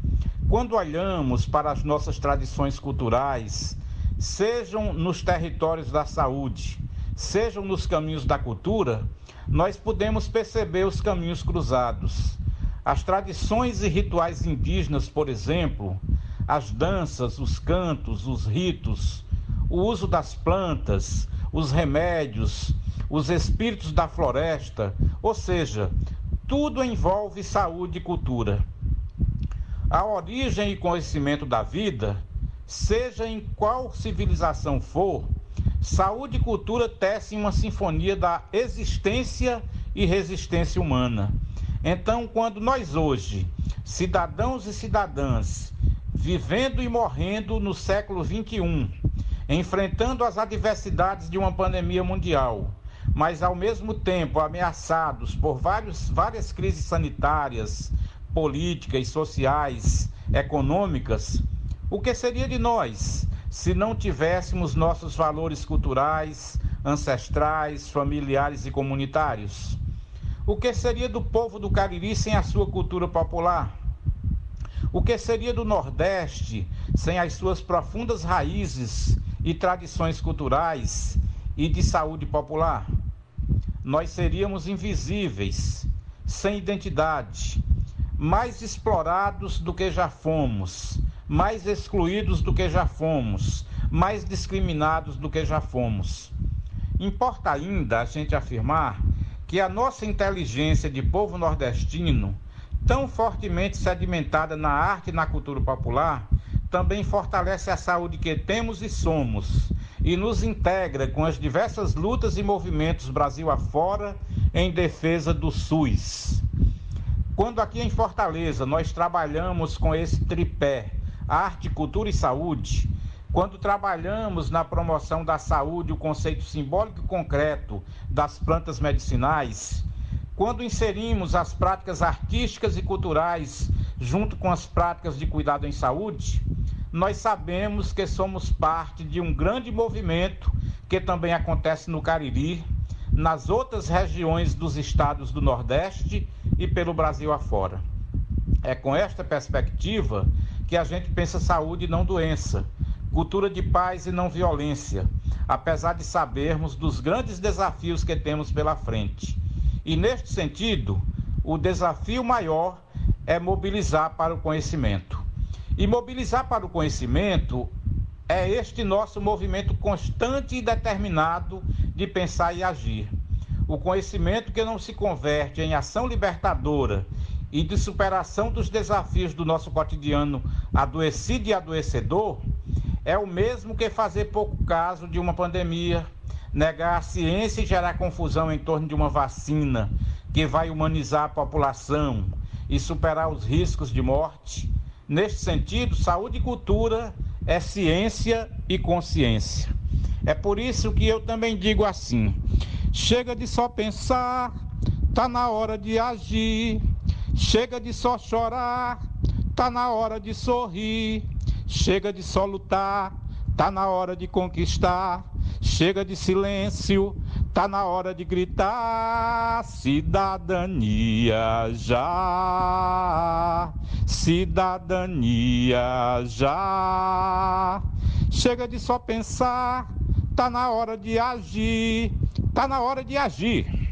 Quando olhamos para as nossas tradições culturais, sejam nos territórios da saúde, sejam nos caminhos da cultura, nós podemos perceber os caminhos cruzados. As tradições e rituais indígenas, por exemplo, as danças, os cantos, os ritos, o uso das plantas, os remédios, os espíritos da floresta, ou seja, tudo envolve saúde e cultura. A origem e conhecimento da vida, seja em qual civilização for, Saúde e cultura tecem uma sinfonia da existência e resistência humana. Então, quando nós hoje, cidadãos e cidadãs, vivendo e morrendo no século XXI, enfrentando as adversidades de uma pandemia mundial, mas ao mesmo tempo ameaçados por vários, várias crises sanitárias, políticas, sociais, econômicas, o que seria de nós se não tivéssemos nossos valores culturais, ancestrais, familiares e comunitários? O que seria do povo do Cariri sem a sua cultura popular? O que seria do Nordeste sem as suas profundas raízes e tradições culturais e de saúde popular? Nós seríamos invisíveis, sem identidade, mais explorados do que já fomos mais excluídos do que já fomos, mais discriminados do que já fomos. Importa ainda a gente afirmar que a nossa inteligência de povo nordestino, tão fortemente sedimentada na arte e na cultura popular, também fortalece a saúde que temos e somos e nos integra com as diversas lutas e movimentos Brasil afora em defesa do SUS. Quando aqui em Fortaleza nós trabalhamos com esse tripé, arte, cultura e saúde, quando trabalhamos na promoção da saúde, o conceito simbólico e concreto das plantas medicinais, quando inserimos as práticas artísticas e culturais junto com as práticas de cuidado em saúde, nós sabemos que somos parte de um grande movimento que também acontece no Cariri, nas outras regiões dos estados do Nordeste e pelo Brasil afora. É com esta perspectiva que a gente pensa saúde e não doença, cultura de paz e não violência, apesar de sabermos dos grandes desafios que temos pela frente. E neste sentido, o desafio maior é mobilizar para o conhecimento. E mobilizar para o conhecimento é este nosso movimento constante e determinado de pensar e agir. O conhecimento que não se converte em ação libertadora e de superação dos desafios do nosso cotidiano adoecido e adoecedor é o mesmo que fazer pouco caso de uma pandemia, negar a ciência e gerar confusão em torno de uma vacina que vai humanizar a população e superar os riscos de morte. Neste sentido, saúde e cultura é ciência e consciência. É por isso que eu também digo assim: chega de só pensar, tá na hora de agir. Chega de só chorar, tá na hora de sorrir. Chega de só lutar, tá na hora de conquistar. Chega de silêncio, tá na hora de gritar. Cidadania já, cidadania já. Chega de só pensar, tá na hora de agir, tá na hora de agir.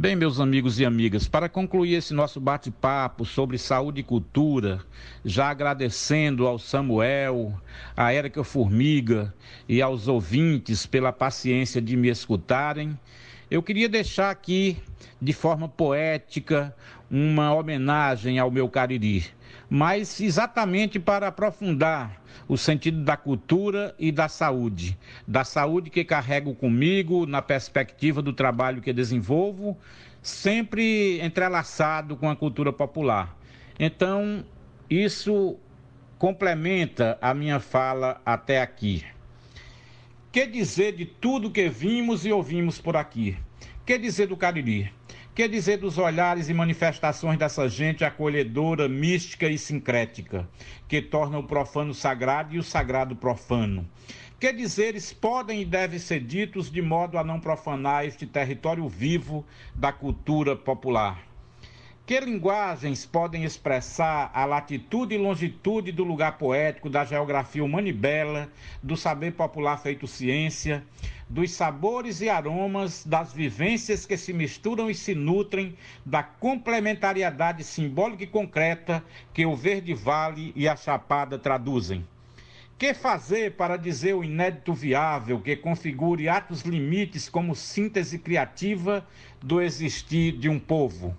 Bem, meus amigos e amigas, para concluir esse nosso bate-papo sobre saúde e cultura, já agradecendo ao Samuel, à Érica Formiga e aos ouvintes pela paciência de me escutarem, eu queria deixar aqui, de forma poética, uma homenagem ao meu Cariri, mas exatamente para aprofundar o sentido da cultura e da saúde. Da saúde que carrego comigo na perspectiva do trabalho que desenvolvo, sempre entrelaçado com a cultura popular. Então, isso complementa a minha fala até aqui. Que dizer de tudo que vimos e ouvimos por aqui? Que dizer do Cariri? Que dizer dos olhares e manifestações dessa gente acolhedora, mística e sincrética, que torna o profano sagrado e o sagrado profano? Que dizeres podem e devem ser ditos de modo a não profanar este território vivo da cultura popular? Que linguagens podem expressar a latitude e longitude do lugar poético, da geografia humana e bela, do saber popular feito ciência, dos sabores e aromas, das vivências que se misturam e se nutrem, da complementariedade simbólica e concreta que o Verde Vale e a Chapada traduzem? Que fazer para dizer o inédito viável que configure atos limites como síntese criativa do existir de um povo?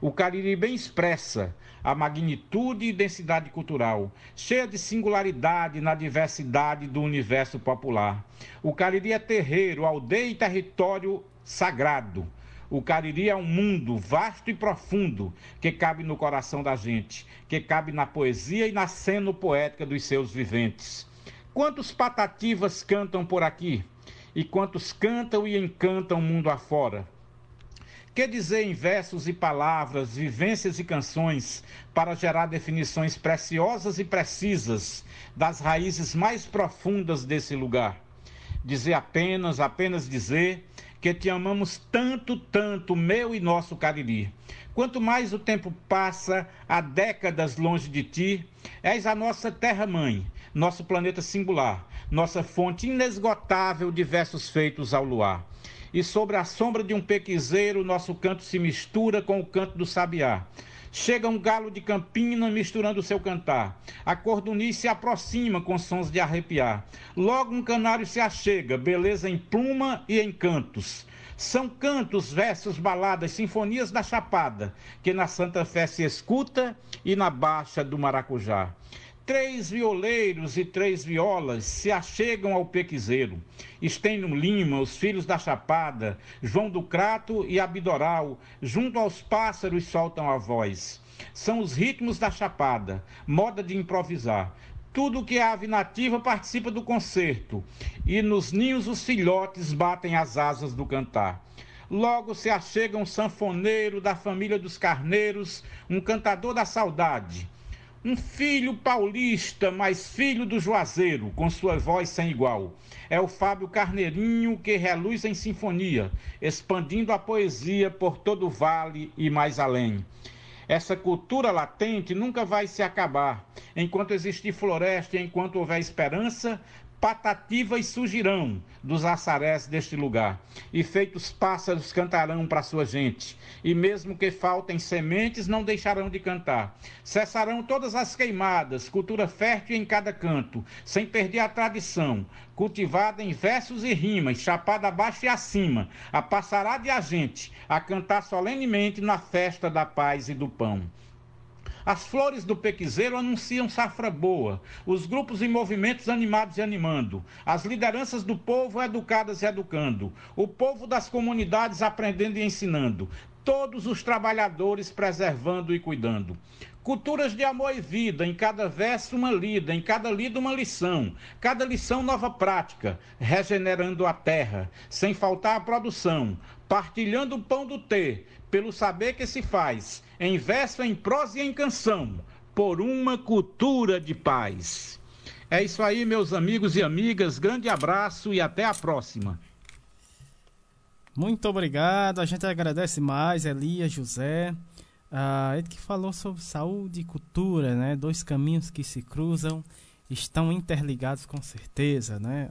O Cariri bem expressa a magnitude e densidade cultural, cheia de singularidade na diversidade do universo popular. O Cariri é terreiro, aldeia e território sagrado. O Cariri é um mundo vasto e profundo que cabe no coração da gente, que cabe na poesia e na cena poética dos seus viventes. Quantos patativas cantam por aqui? E quantos cantam e encantam o mundo afora? Que dizer em versos e palavras, vivências e canções para gerar definições preciosas e precisas das raízes mais profundas desse lugar? Dizer apenas, apenas dizer que te amamos tanto, tanto, meu e nosso Cariri. Quanto mais o tempo passa, há décadas longe de ti, és a nossa terra-mãe, nosso planeta singular, nossa fonte inesgotável de versos feitos ao luar e sobre a sombra de um pequizeiro, nosso canto se mistura com o canto do sabiá. Chega um galo de campina misturando seu cantar. A corduniz se aproxima com sons de arrepiar. Logo um canário se achega, beleza em pluma e em cantos. São cantos, versos, baladas, sinfonias da Chapada, que na Santa Fé se escuta e na Baixa do Maracujá. Três violeiros e três violas se achegam ao pequizeiro. Estênio Lima, os filhos da Chapada, João do Crato e Abidoral, junto aos pássaros soltam a voz. São os ritmos da Chapada, moda de improvisar. Tudo que é ave nativa participa do concerto, e nos ninhos os filhotes batem as asas do cantar. Logo se achega um sanfoneiro da família dos carneiros, um cantador da saudade. Um filho paulista, mas filho do Juazeiro, com sua voz sem igual. É o Fábio Carneirinho que reluz em sinfonia, expandindo a poesia por todo o vale e mais além. Essa cultura latente nunca vai se acabar. Enquanto existir floresta e enquanto houver esperança, patativas surgirão dos açarés deste lugar, e feitos pássaros cantarão para sua gente, e mesmo que faltem sementes, não deixarão de cantar. Cessarão todas as queimadas, cultura fértil em cada canto, sem perder a tradição, cultivada em versos e rimas, chapada abaixo e acima, a passará de a gente, a cantar solenemente na festa da paz e do pão. As flores do pequizeiro anunciam safra boa, os grupos e movimentos animados e animando, as lideranças do povo educadas e educando, o povo das comunidades aprendendo e ensinando, todos os trabalhadores preservando e cuidando. Culturas de amor e vida, em cada verso uma lida, em cada lida uma lição, cada lição nova prática, regenerando a terra, sem faltar a produção, partilhando o pão do ter, pelo saber que se faz, em verso, em prosa e em canção, por uma cultura de paz. É isso aí, meus amigos e amigas, grande abraço e até a próxima. Muito obrigado, a gente agradece mais, Elias José. Ah, ele que falou sobre saúde e cultura, né? Dois caminhos que se cruzam, estão interligados com certeza, né?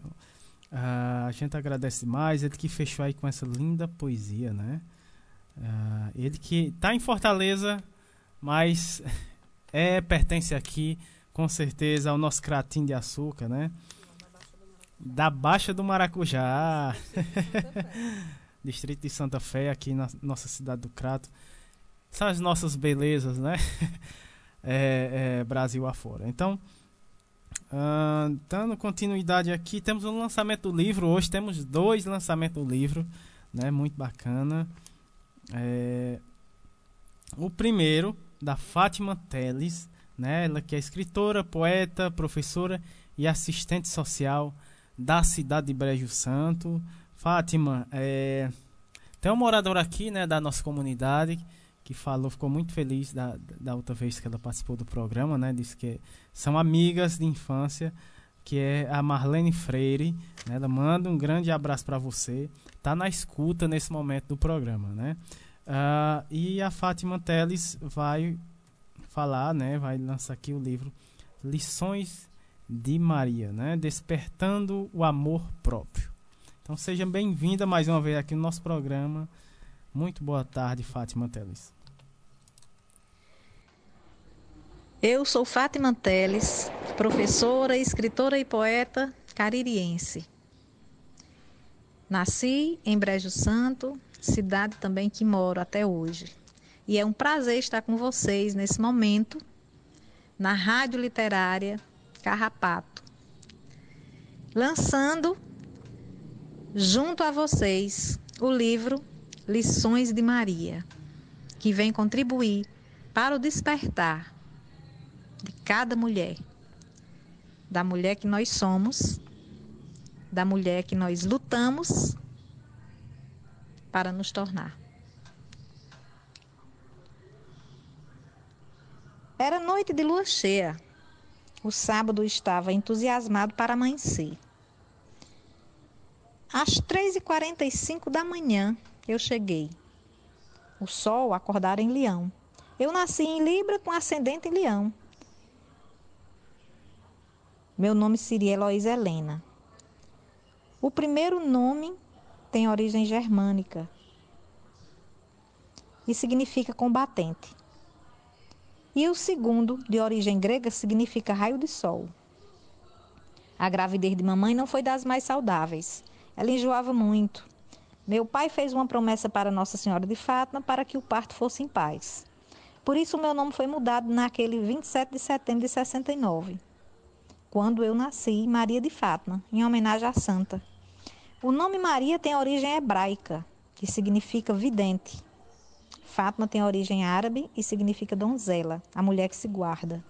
Ah, a gente agradece mais, ele que fechou aí com essa linda poesia, né? Ah, ele que está em Fortaleza, mas é pertence aqui com certeza ao nosso cratinho de açúcar, né? Da Baixa do Maracujá. Distrito de Santa Fé, aqui na nossa cidade do Crato. São as nossas belezas, né? É, é, Brasil afora. Então, uh, dando continuidade aqui, temos um lançamento do livro. Hoje temos dois lançamentos do livro, né? Muito bacana. É, o primeiro, da Fátima Teles, né? Ela que é escritora, poeta, professora e assistente social da cidade de Brejo Santo. Fátima, é, tem uma moradora aqui, né, da nossa comunidade, que falou, ficou muito feliz da, da outra vez que ela participou do programa, né? Disse que são amigas de infância, que é a Marlene Freire. Né, ela manda um grande abraço para você. Tá na escuta nesse momento do programa, né? Ah, e a Fátima Teles vai falar, né? Vai lançar aqui o livro Lições de Maria, né? Despertando o amor próprio. Então seja bem-vinda mais uma vez aqui no nosso programa. Muito boa tarde, Fátima Teles. Eu sou Fátima Teles, professora, escritora e poeta caririense. Nasci em Brejo Santo, cidade também que moro até hoje. E é um prazer estar com vocês nesse momento na Rádio Literária Carrapato, lançando junto a vocês o livro Lições de Maria, que vem contribuir para o despertar de cada mulher, da mulher que nós somos, da mulher que nós lutamos para nos tornar. Era noite de lua cheia. O sábado estava entusiasmado para amanhecer. Às 3h45 da manhã, eu cheguei. O sol acordara em Leão. Eu nasci em Libra com ascendente em Leão. Meu nome seria Heloísa Helena. O primeiro nome tem origem germânica e significa combatente. E o segundo, de origem grega, significa raio de sol. A gravidez de mamãe não foi das mais saudáveis. Ela enjoava muito. Meu pai fez uma promessa para Nossa Senhora de Fátima para que o parto fosse em paz. Por isso, meu nome foi mudado naquele 27 de setembro de 69, quando eu nasci, Maria de Fátima, em homenagem à santa. O nome Maria tem origem hebraica, que significa vidente. Fátima tem origem árabe e significa donzela, a mulher que se guarda.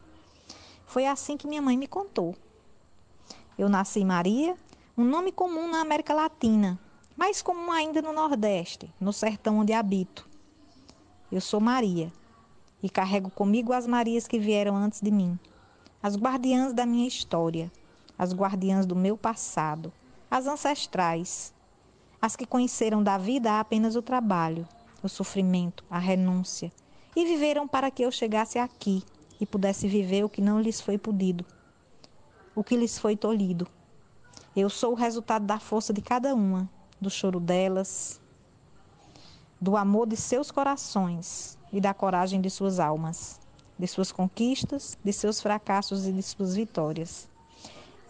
Foi assim que minha mãe me contou. Eu nasci Maria, um nome comum na América Latina, mais comum ainda no Nordeste, no sertão onde habito. Eu sou Maria e carrego comigo as Marias que vieram antes de mim, as guardiãs da minha história, as guardiãs do meu passado, as ancestrais, as que conheceram da vida apenas o trabalho, o sofrimento, a renúncia, e viveram para que eu chegasse aqui e pudesse viver o que não lhes foi podido, o que lhes foi tolhido. Eu sou o resultado da força de cada uma, do choro delas, do amor de seus corações e da coragem de suas almas, de suas conquistas, de seus fracassos e de suas vitórias.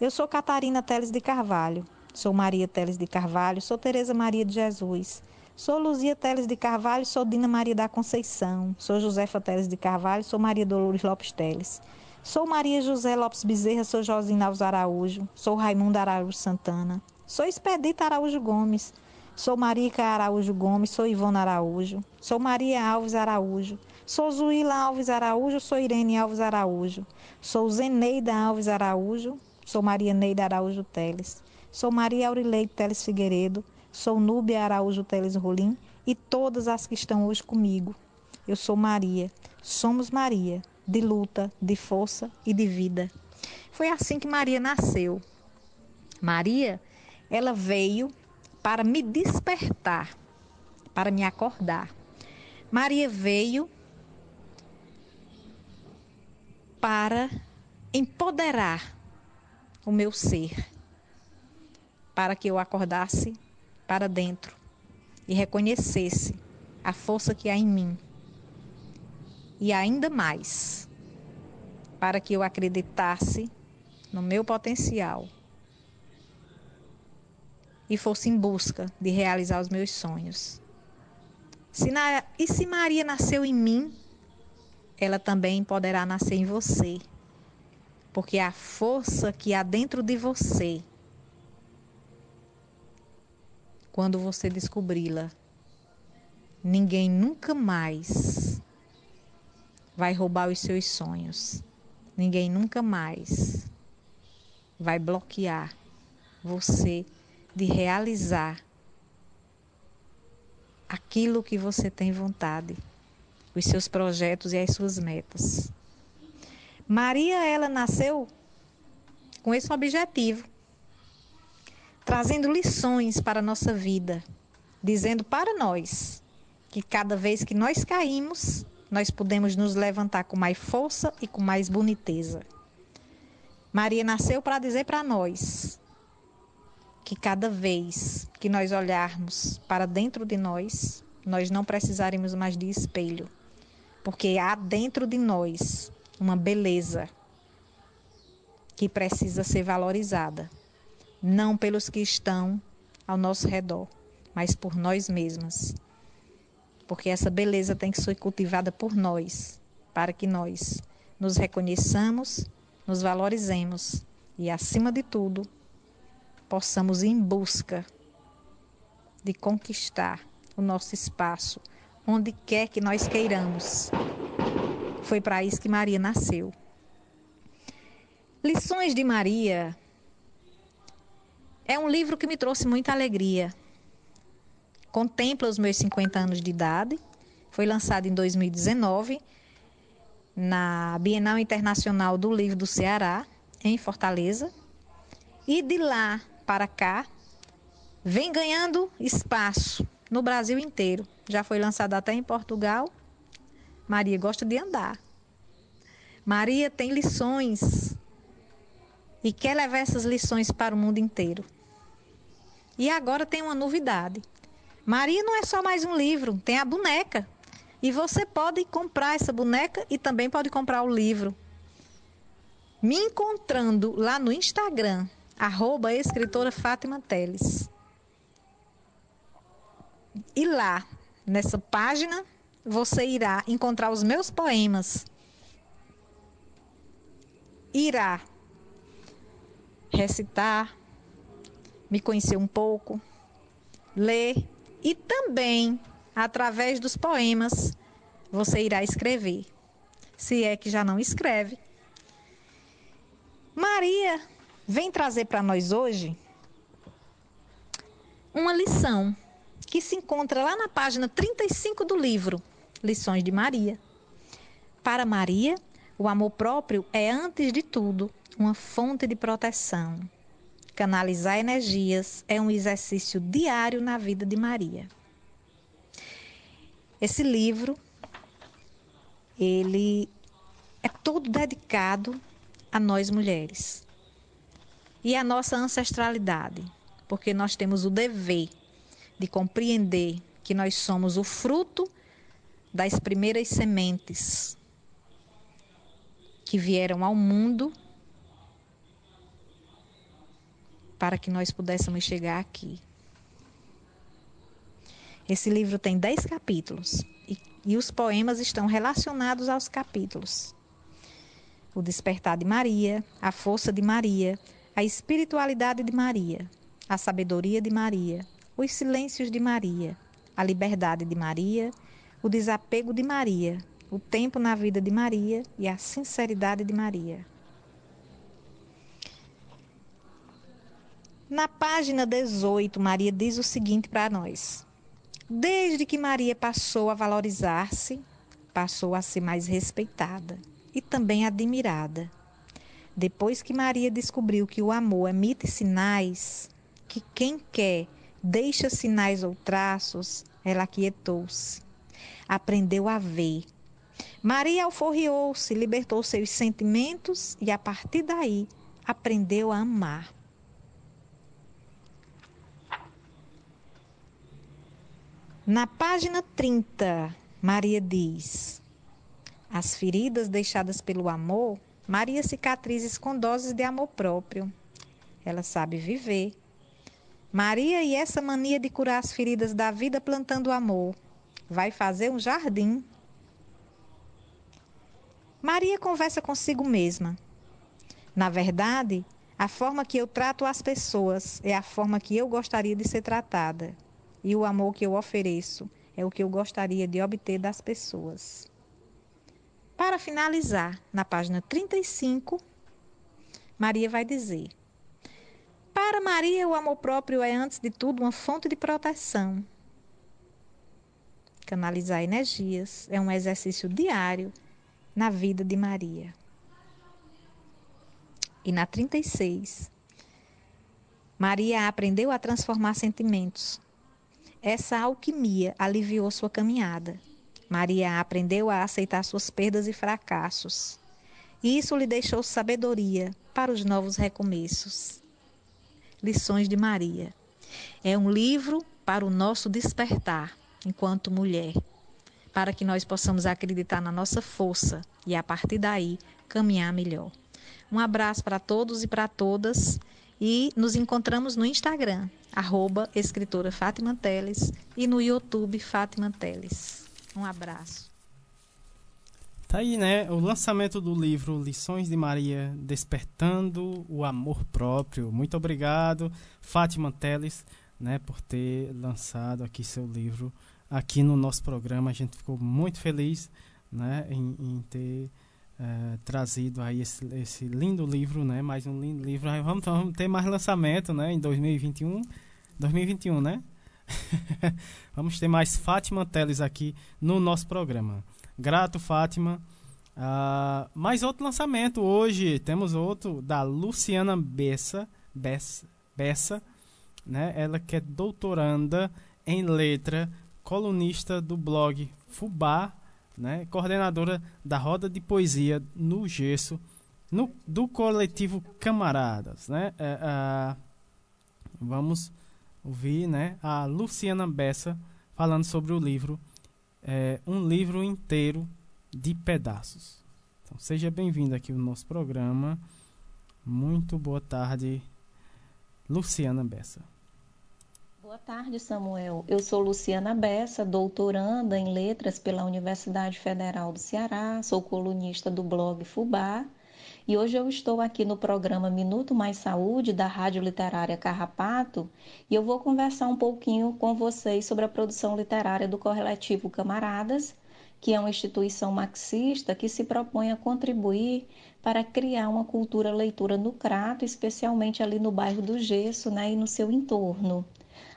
Eu sou Catarina Teles de Carvalho, sou Maria Teles de Carvalho, sou Tereza Maria de Jesus, sou Luzia Teles de Carvalho, sou Dina Maria da Conceição, sou Josefa Teles de Carvalho, sou Maria Dolores Lopes Teles. Sou Maria José Lopes Bezerra, sou Josina Alves Araújo, sou Raimundo Araújo Santana, sou Expedita Araújo Gomes, sou Marica Araújo Gomes, sou Ivona Araújo, sou Maria Alves Araújo, sou Zuíla Alves Araújo, sou Irene Alves Araújo, sou Zeneida Alves Araújo, sou Maria Neida Araújo Teles, sou Maria Aurileide Teles Figueiredo, sou Núbia Araújo Teles Rolim e todas as que estão hoje comigo. Eu sou Maria, somos Maria, de luta, de força e de vida. Foi assim que Maria nasceu. Maria, ela veio para me despertar, para me acordar. Maria veio para empoderar o meu ser, para que eu acordasse para dentro e reconhecesse a força que há em mim e ainda mais, para que eu acreditasse no meu potencial e fosse em busca de realizar os meus sonhos. Se na, e se Maria nasceu em mim, ela também poderá nascer em você, porque a força que há dentro de você, quando você descobri-la, ninguém nunca mais vai roubar os seus sonhos. Ninguém nunca mais vai bloquear você de realizar aquilo que você tem vontade, os seus projetos e as suas metas. Maria, ela nasceu com esse objetivo, trazendo lições para a nossa vida, dizendo para nós que cada vez que nós caímos, nós podemos nos levantar com mais força e com mais boniteza. Maria nasceu para dizer para nós que cada vez que nós olharmos para dentro de nós, nós não precisaremos mais de espelho, porque há dentro de nós uma beleza que precisa ser valorizada, não pelos que estão ao nosso redor, mas por nós mesmas porque essa beleza tem que ser cultivada por nós, para que nós nos reconheçamos, nos valorizemos e, acima de tudo, possamos ir em busca de conquistar o nosso espaço, onde quer que nós queiramos. Foi para isso que Maria nasceu. Lições de Maria é um livro que me trouxe muita alegria contempla os meus 50 anos de idade. Foi lançado em 2019 na Bienal Internacional do Livro do Ceará, em Fortaleza. E de lá para cá, vem ganhando espaço no Brasil inteiro. Já foi lançado até em Portugal. Maria gosta de andar. Maria tem lições e quer levar essas lições para o mundo inteiro. E agora tem uma novidade. Maria não é só mais um livro, tem a boneca. E você pode comprar essa boneca e também pode comprar o livro. Me encontrando lá no Instagram, arroba escritora Fátima Teles. E lá, nessa página, você irá encontrar os meus poemas. Irá recitar, me conhecer um pouco, ler e também, através dos poemas, você irá escrever. Se é que já não escreve. Maria vem trazer para nós hoje uma lição que se encontra lá na página 35 do livro Lições de Maria. Para Maria, o amor próprio é, antes de tudo, uma fonte de proteção. Canalizar energias é um exercício diário na vida de Maria. Esse livro, ele é todo dedicado a nós mulheres e à nossa ancestralidade, porque nós temos o dever de compreender que nós somos o fruto das primeiras sementes que vieram ao mundo para que nós pudéssemos chegar aqui. Esse livro tem dez capítulos e, e os poemas estão relacionados aos capítulos. O despertar de Maria, a força de Maria, a espiritualidade de Maria, a sabedoria de Maria, os silêncios de Maria, a liberdade de Maria, o desapego de Maria, o tempo na vida de Maria e a sinceridade de Maria. Na página 18, Maria diz o seguinte para nós: Desde que Maria passou a valorizar-se, passou a ser mais respeitada e também admirada. Depois que Maria descobriu que o amor emite sinais, que quem quer deixa sinais ou traços, ela aquietou-se. Aprendeu a ver. Maria alforriou-se, libertou seus sentimentos e, a partir daí, aprendeu a amar. Na página 30, Maria diz: As feridas deixadas pelo amor, Maria cicatrizes com doses de amor próprio. Ela sabe viver. Maria e essa mania de curar as feridas da vida plantando amor. Vai fazer um jardim. Maria conversa consigo mesma. Na verdade, a forma que eu trato as pessoas é a forma que eu gostaria de ser tratada. E o amor que eu ofereço é o que eu gostaria de obter das pessoas. Para finalizar, na página 35, Maria vai dizer: Para Maria, o amor próprio é, antes de tudo, uma fonte de proteção. Canalizar energias é um exercício diário na vida de Maria. E na 36, Maria aprendeu a transformar sentimentos. Essa alquimia aliviou sua caminhada. Maria aprendeu a aceitar suas perdas e fracassos. Isso lhe deixou sabedoria para os novos recomeços. Lições de Maria. É um livro para o nosso despertar enquanto mulher, para que nós possamos acreditar na nossa força e a partir daí caminhar melhor. Um abraço para todos e para todas e nos encontramos no Instagram, arroba escritora Fátima Teles e no YouTube Fátima Teles. Um abraço. Tá aí, né? O lançamento do livro Lições de Maria Despertando o Amor Próprio. Muito obrigado, Fátima Teles, né, por ter lançado aqui seu livro aqui no nosso programa. A gente ficou muito feliz, né, em, em ter eh, trazido aí esse, esse lindo livro, né? Mais um lindo livro. Vamos, vamos ter mais lançamento, né? Em 2021. 2021, né? vamos ter mais Fátima Teles aqui no nosso programa. Grato, Fátima. Ah, mais outro lançamento hoje. Temos outro da Luciana Bessa, Bessa, Bessa né? Ela que é doutoranda em letra, colunista do blog Fubá, né? Coordenadora da roda de poesia no Gesso, no, do coletivo Camaradas, né? É, ah, vamos ouvir, né? A Luciana Bessa falando sobre o livro é, um livro inteiro de pedaços. Então, seja bem-vindo aqui ao nosso programa. Muito boa tarde, Luciana Bessa. Boa tarde, Samuel. Eu sou Luciana Bessa, doutoranda em letras pela Universidade Federal do Ceará, sou colunista do blog Fubá e hoje eu estou aqui no programa Minuto Mais Saúde da Rádio Literária Carrapato e eu vou conversar um pouquinho com vocês sobre a produção literária do Correlativo Camaradas, que é uma instituição marxista que se propõe a contribuir para criar uma cultura leitura no Crato, especialmente ali no bairro do Gesso né, e no seu entorno.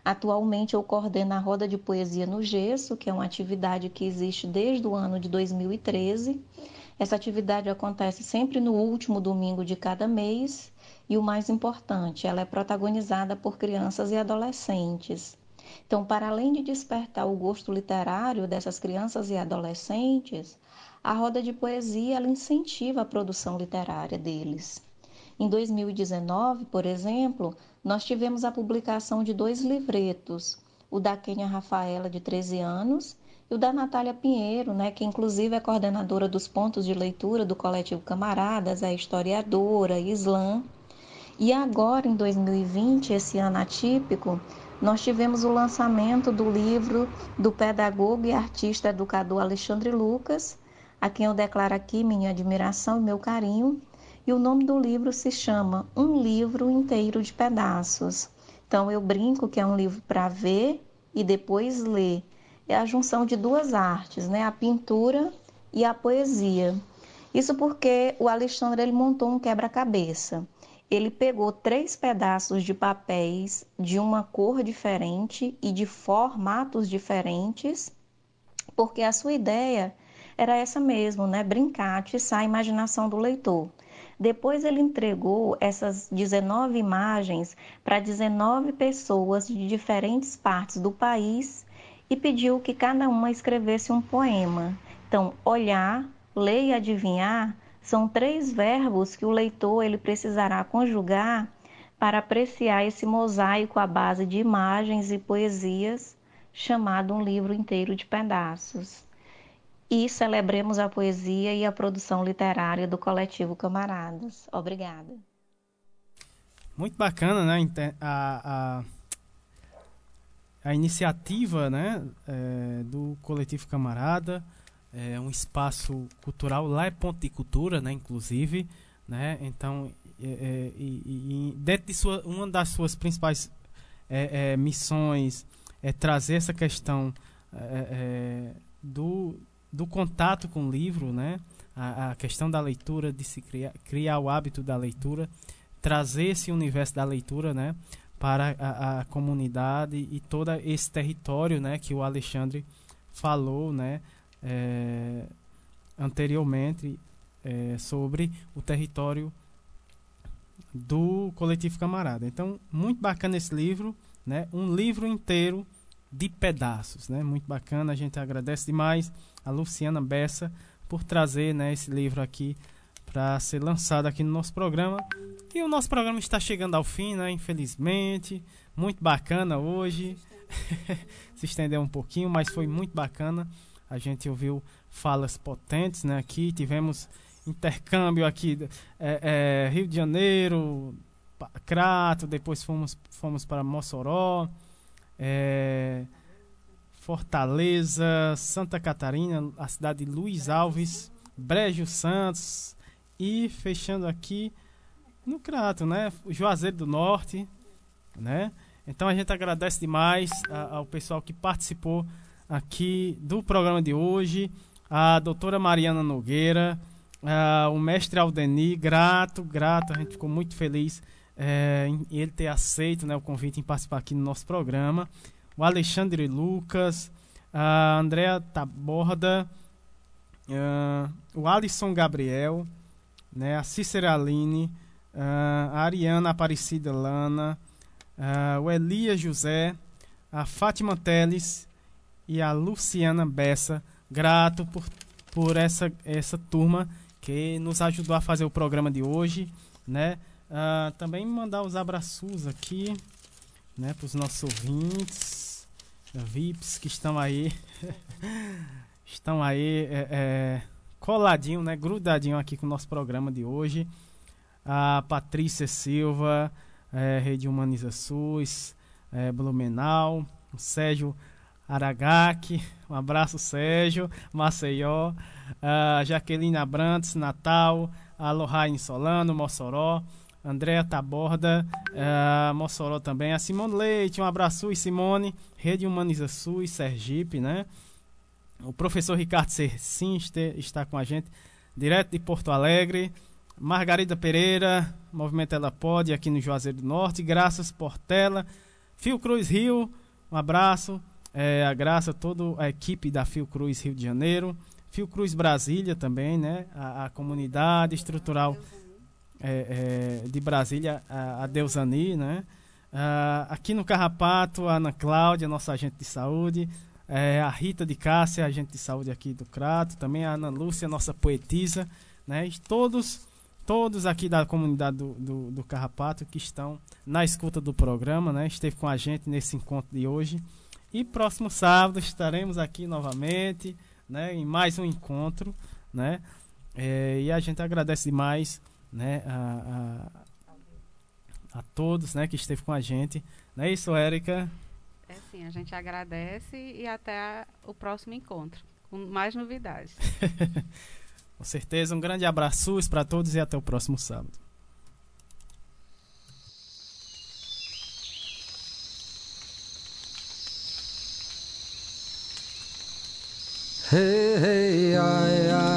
Atualmente eu coordeno a Roda de Poesia no Gesso, que é uma atividade que existe desde o ano de 2013. Essa atividade acontece sempre no último domingo de cada mês e o mais importante, ela é protagonizada por crianças e adolescentes. Então, para além de despertar o gosto literário dessas crianças e adolescentes, a roda de poesia ela incentiva a produção literária deles. Em 2019, por exemplo, nós tivemos a publicação de dois livretos, o da Kênia Rafaela, de 13 anos, e o da Natália Pinheiro, né, que inclusive é coordenadora dos pontos de leitura do coletivo Camaradas, é historiadora, islã. E agora, em 2020, esse ano atípico, nós tivemos o lançamento do livro do pedagogo e artista educador Alexandre Lucas, a quem eu declaro aqui minha admiração e meu carinho. E o nome do livro se chama Um Livro Inteiro de Pedaços. Então eu brinco que é um livro para ver e depois ler. É a junção de duas artes, né? A pintura e a poesia. Isso porque o Alexandre ele montou um quebra-cabeça ele pegou três pedaços de papéis de uma cor diferente e de formatos diferentes, porque a sua ideia era essa mesmo, né? Brincar, atiçar a imaginação do leitor. Depois ele entregou essas 19 imagens para 19 pessoas de diferentes partes do país e pediu que cada uma escrevesse um poema. Então, olhar, ler e adivinhar são três verbos que o leitor ele precisará conjugar para apreciar esse mosaico à base de imagens e poesias, chamado um livro inteiro de pedaços. E celebremos a poesia e a produção literária do coletivo Camaradas. Obrigada. Muito bacana, né? A, a, a iniciativa né? É, do coletivo Camarada é um espaço cultural lá é ponto de cultura né inclusive né então é, é, e, e, dentro de sua uma das suas principais é, é missões é trazer essa questão é, do, do contato com o livro né a, a, questão da leitura de se criar criar o hábito da leitura trazer esse universo da leitura né para a, a comunidade e todo esse território né que o Alexandre falou né é, anteriormente é, sobre o território do coletivo camarada. Então, muito bacana esse livro, né? Um livro inteiro de pedaços, né? Muito bacana. A gente agradece demais a Luciana Bessa por trazer, né, esse livro aqui para ser lançado aqui no nosso programa. E o nosso programa está chegando ao fim, né? Infelizmente, muito bacana hoje. Se estendeu um pouquinho, mas foi muito bacana. A gente ouviu falas potentes, né? Aqui tivemos intercâmbio aqui, é, é, Rio de Janeiro, Crato, depois fomos, fomos para Mossoró, é, Fortaleza, Santa Catarina, a cidade de Luiz Alves, Brejo Santos e fechando aqui no Crato, né? Juazeiro do Norte, né? Então a gente agradece demais a, ao pessoal que participou aqui do programa de hoje, a doutora Mariana Nogueira, uh, o mestre Aldeni, grato, grato, a gente ficou muito feliz é, ele ter aceito né, o convite em participar aqui no nosso programa, o Alexandre Lucas, a Andrea Taborda, uh, o Alisson Gabriel, né, a Cícera Aline, a Ariana Aparecida Lana, uh, o Elias José, a Fátima Teles, e a Luciana Bessa. Grato por, por essa, essa turma que nos ajudou a fazer o programa de hoje, né? Uh, também mandar os abraços aqui, né, para os nossos ouvintes. VIPs que estão aí. estão aí é, é, coladinho, né? Grudadinho aqui com o nosso programa de hoje. A Patrícia Silva, é, Rede Humaniza SUS, é, Blumenau, o Sérgio Aragaki, um abraço Sérgio, Maceió, a Jaqueline Abrantes, Natal, a Lohane Solano, Mossoró, Andréa Taborda, eh, Mossoró também, a Simone Leite, um abraço e Simone, Rede Humaniza SUS, Sergipe, né? O professor Ricardo Sercinster está com a gente, direto de Porto Alegre. Margarida Pereira, Movimento Ela Pode, aqui no Juazeiro do Norte. Graças Portela. Fio Cruz Rio, um abraço. É, a Graça, toda a equipe da Fio Cruz Rio de Janeiro. Fio Cruz Brasília também, né? A, a comunidade estrutural é, é, de Brasília, a, a Deusani, né? Ah, aqui no Carrapato, a Ana Cláudia, nossa agente de saúde. É, a Rita de Cássia, agente de saúde aqui do Crato. Também a Ana Lúcia, nossa poetisa. Né? E todos todos aqui da comunidade do, do, do, Carrapato que estão na escuta do programa, né? Esteve com a gente nesse encontro de hoje. E próximo sábado estaremos aqui novamente, né? Em mais um encontro, né? É, e a gente agradece demais, né? A, a, a, todos, né? Que esteve com a gente. Não é isso, Érica? É sim, a gente agradece e até o próximo encontro, com mais novidades. Com certeza, um grande abraço para todos e até o próximo sábado. Hey, hey, ai, ai,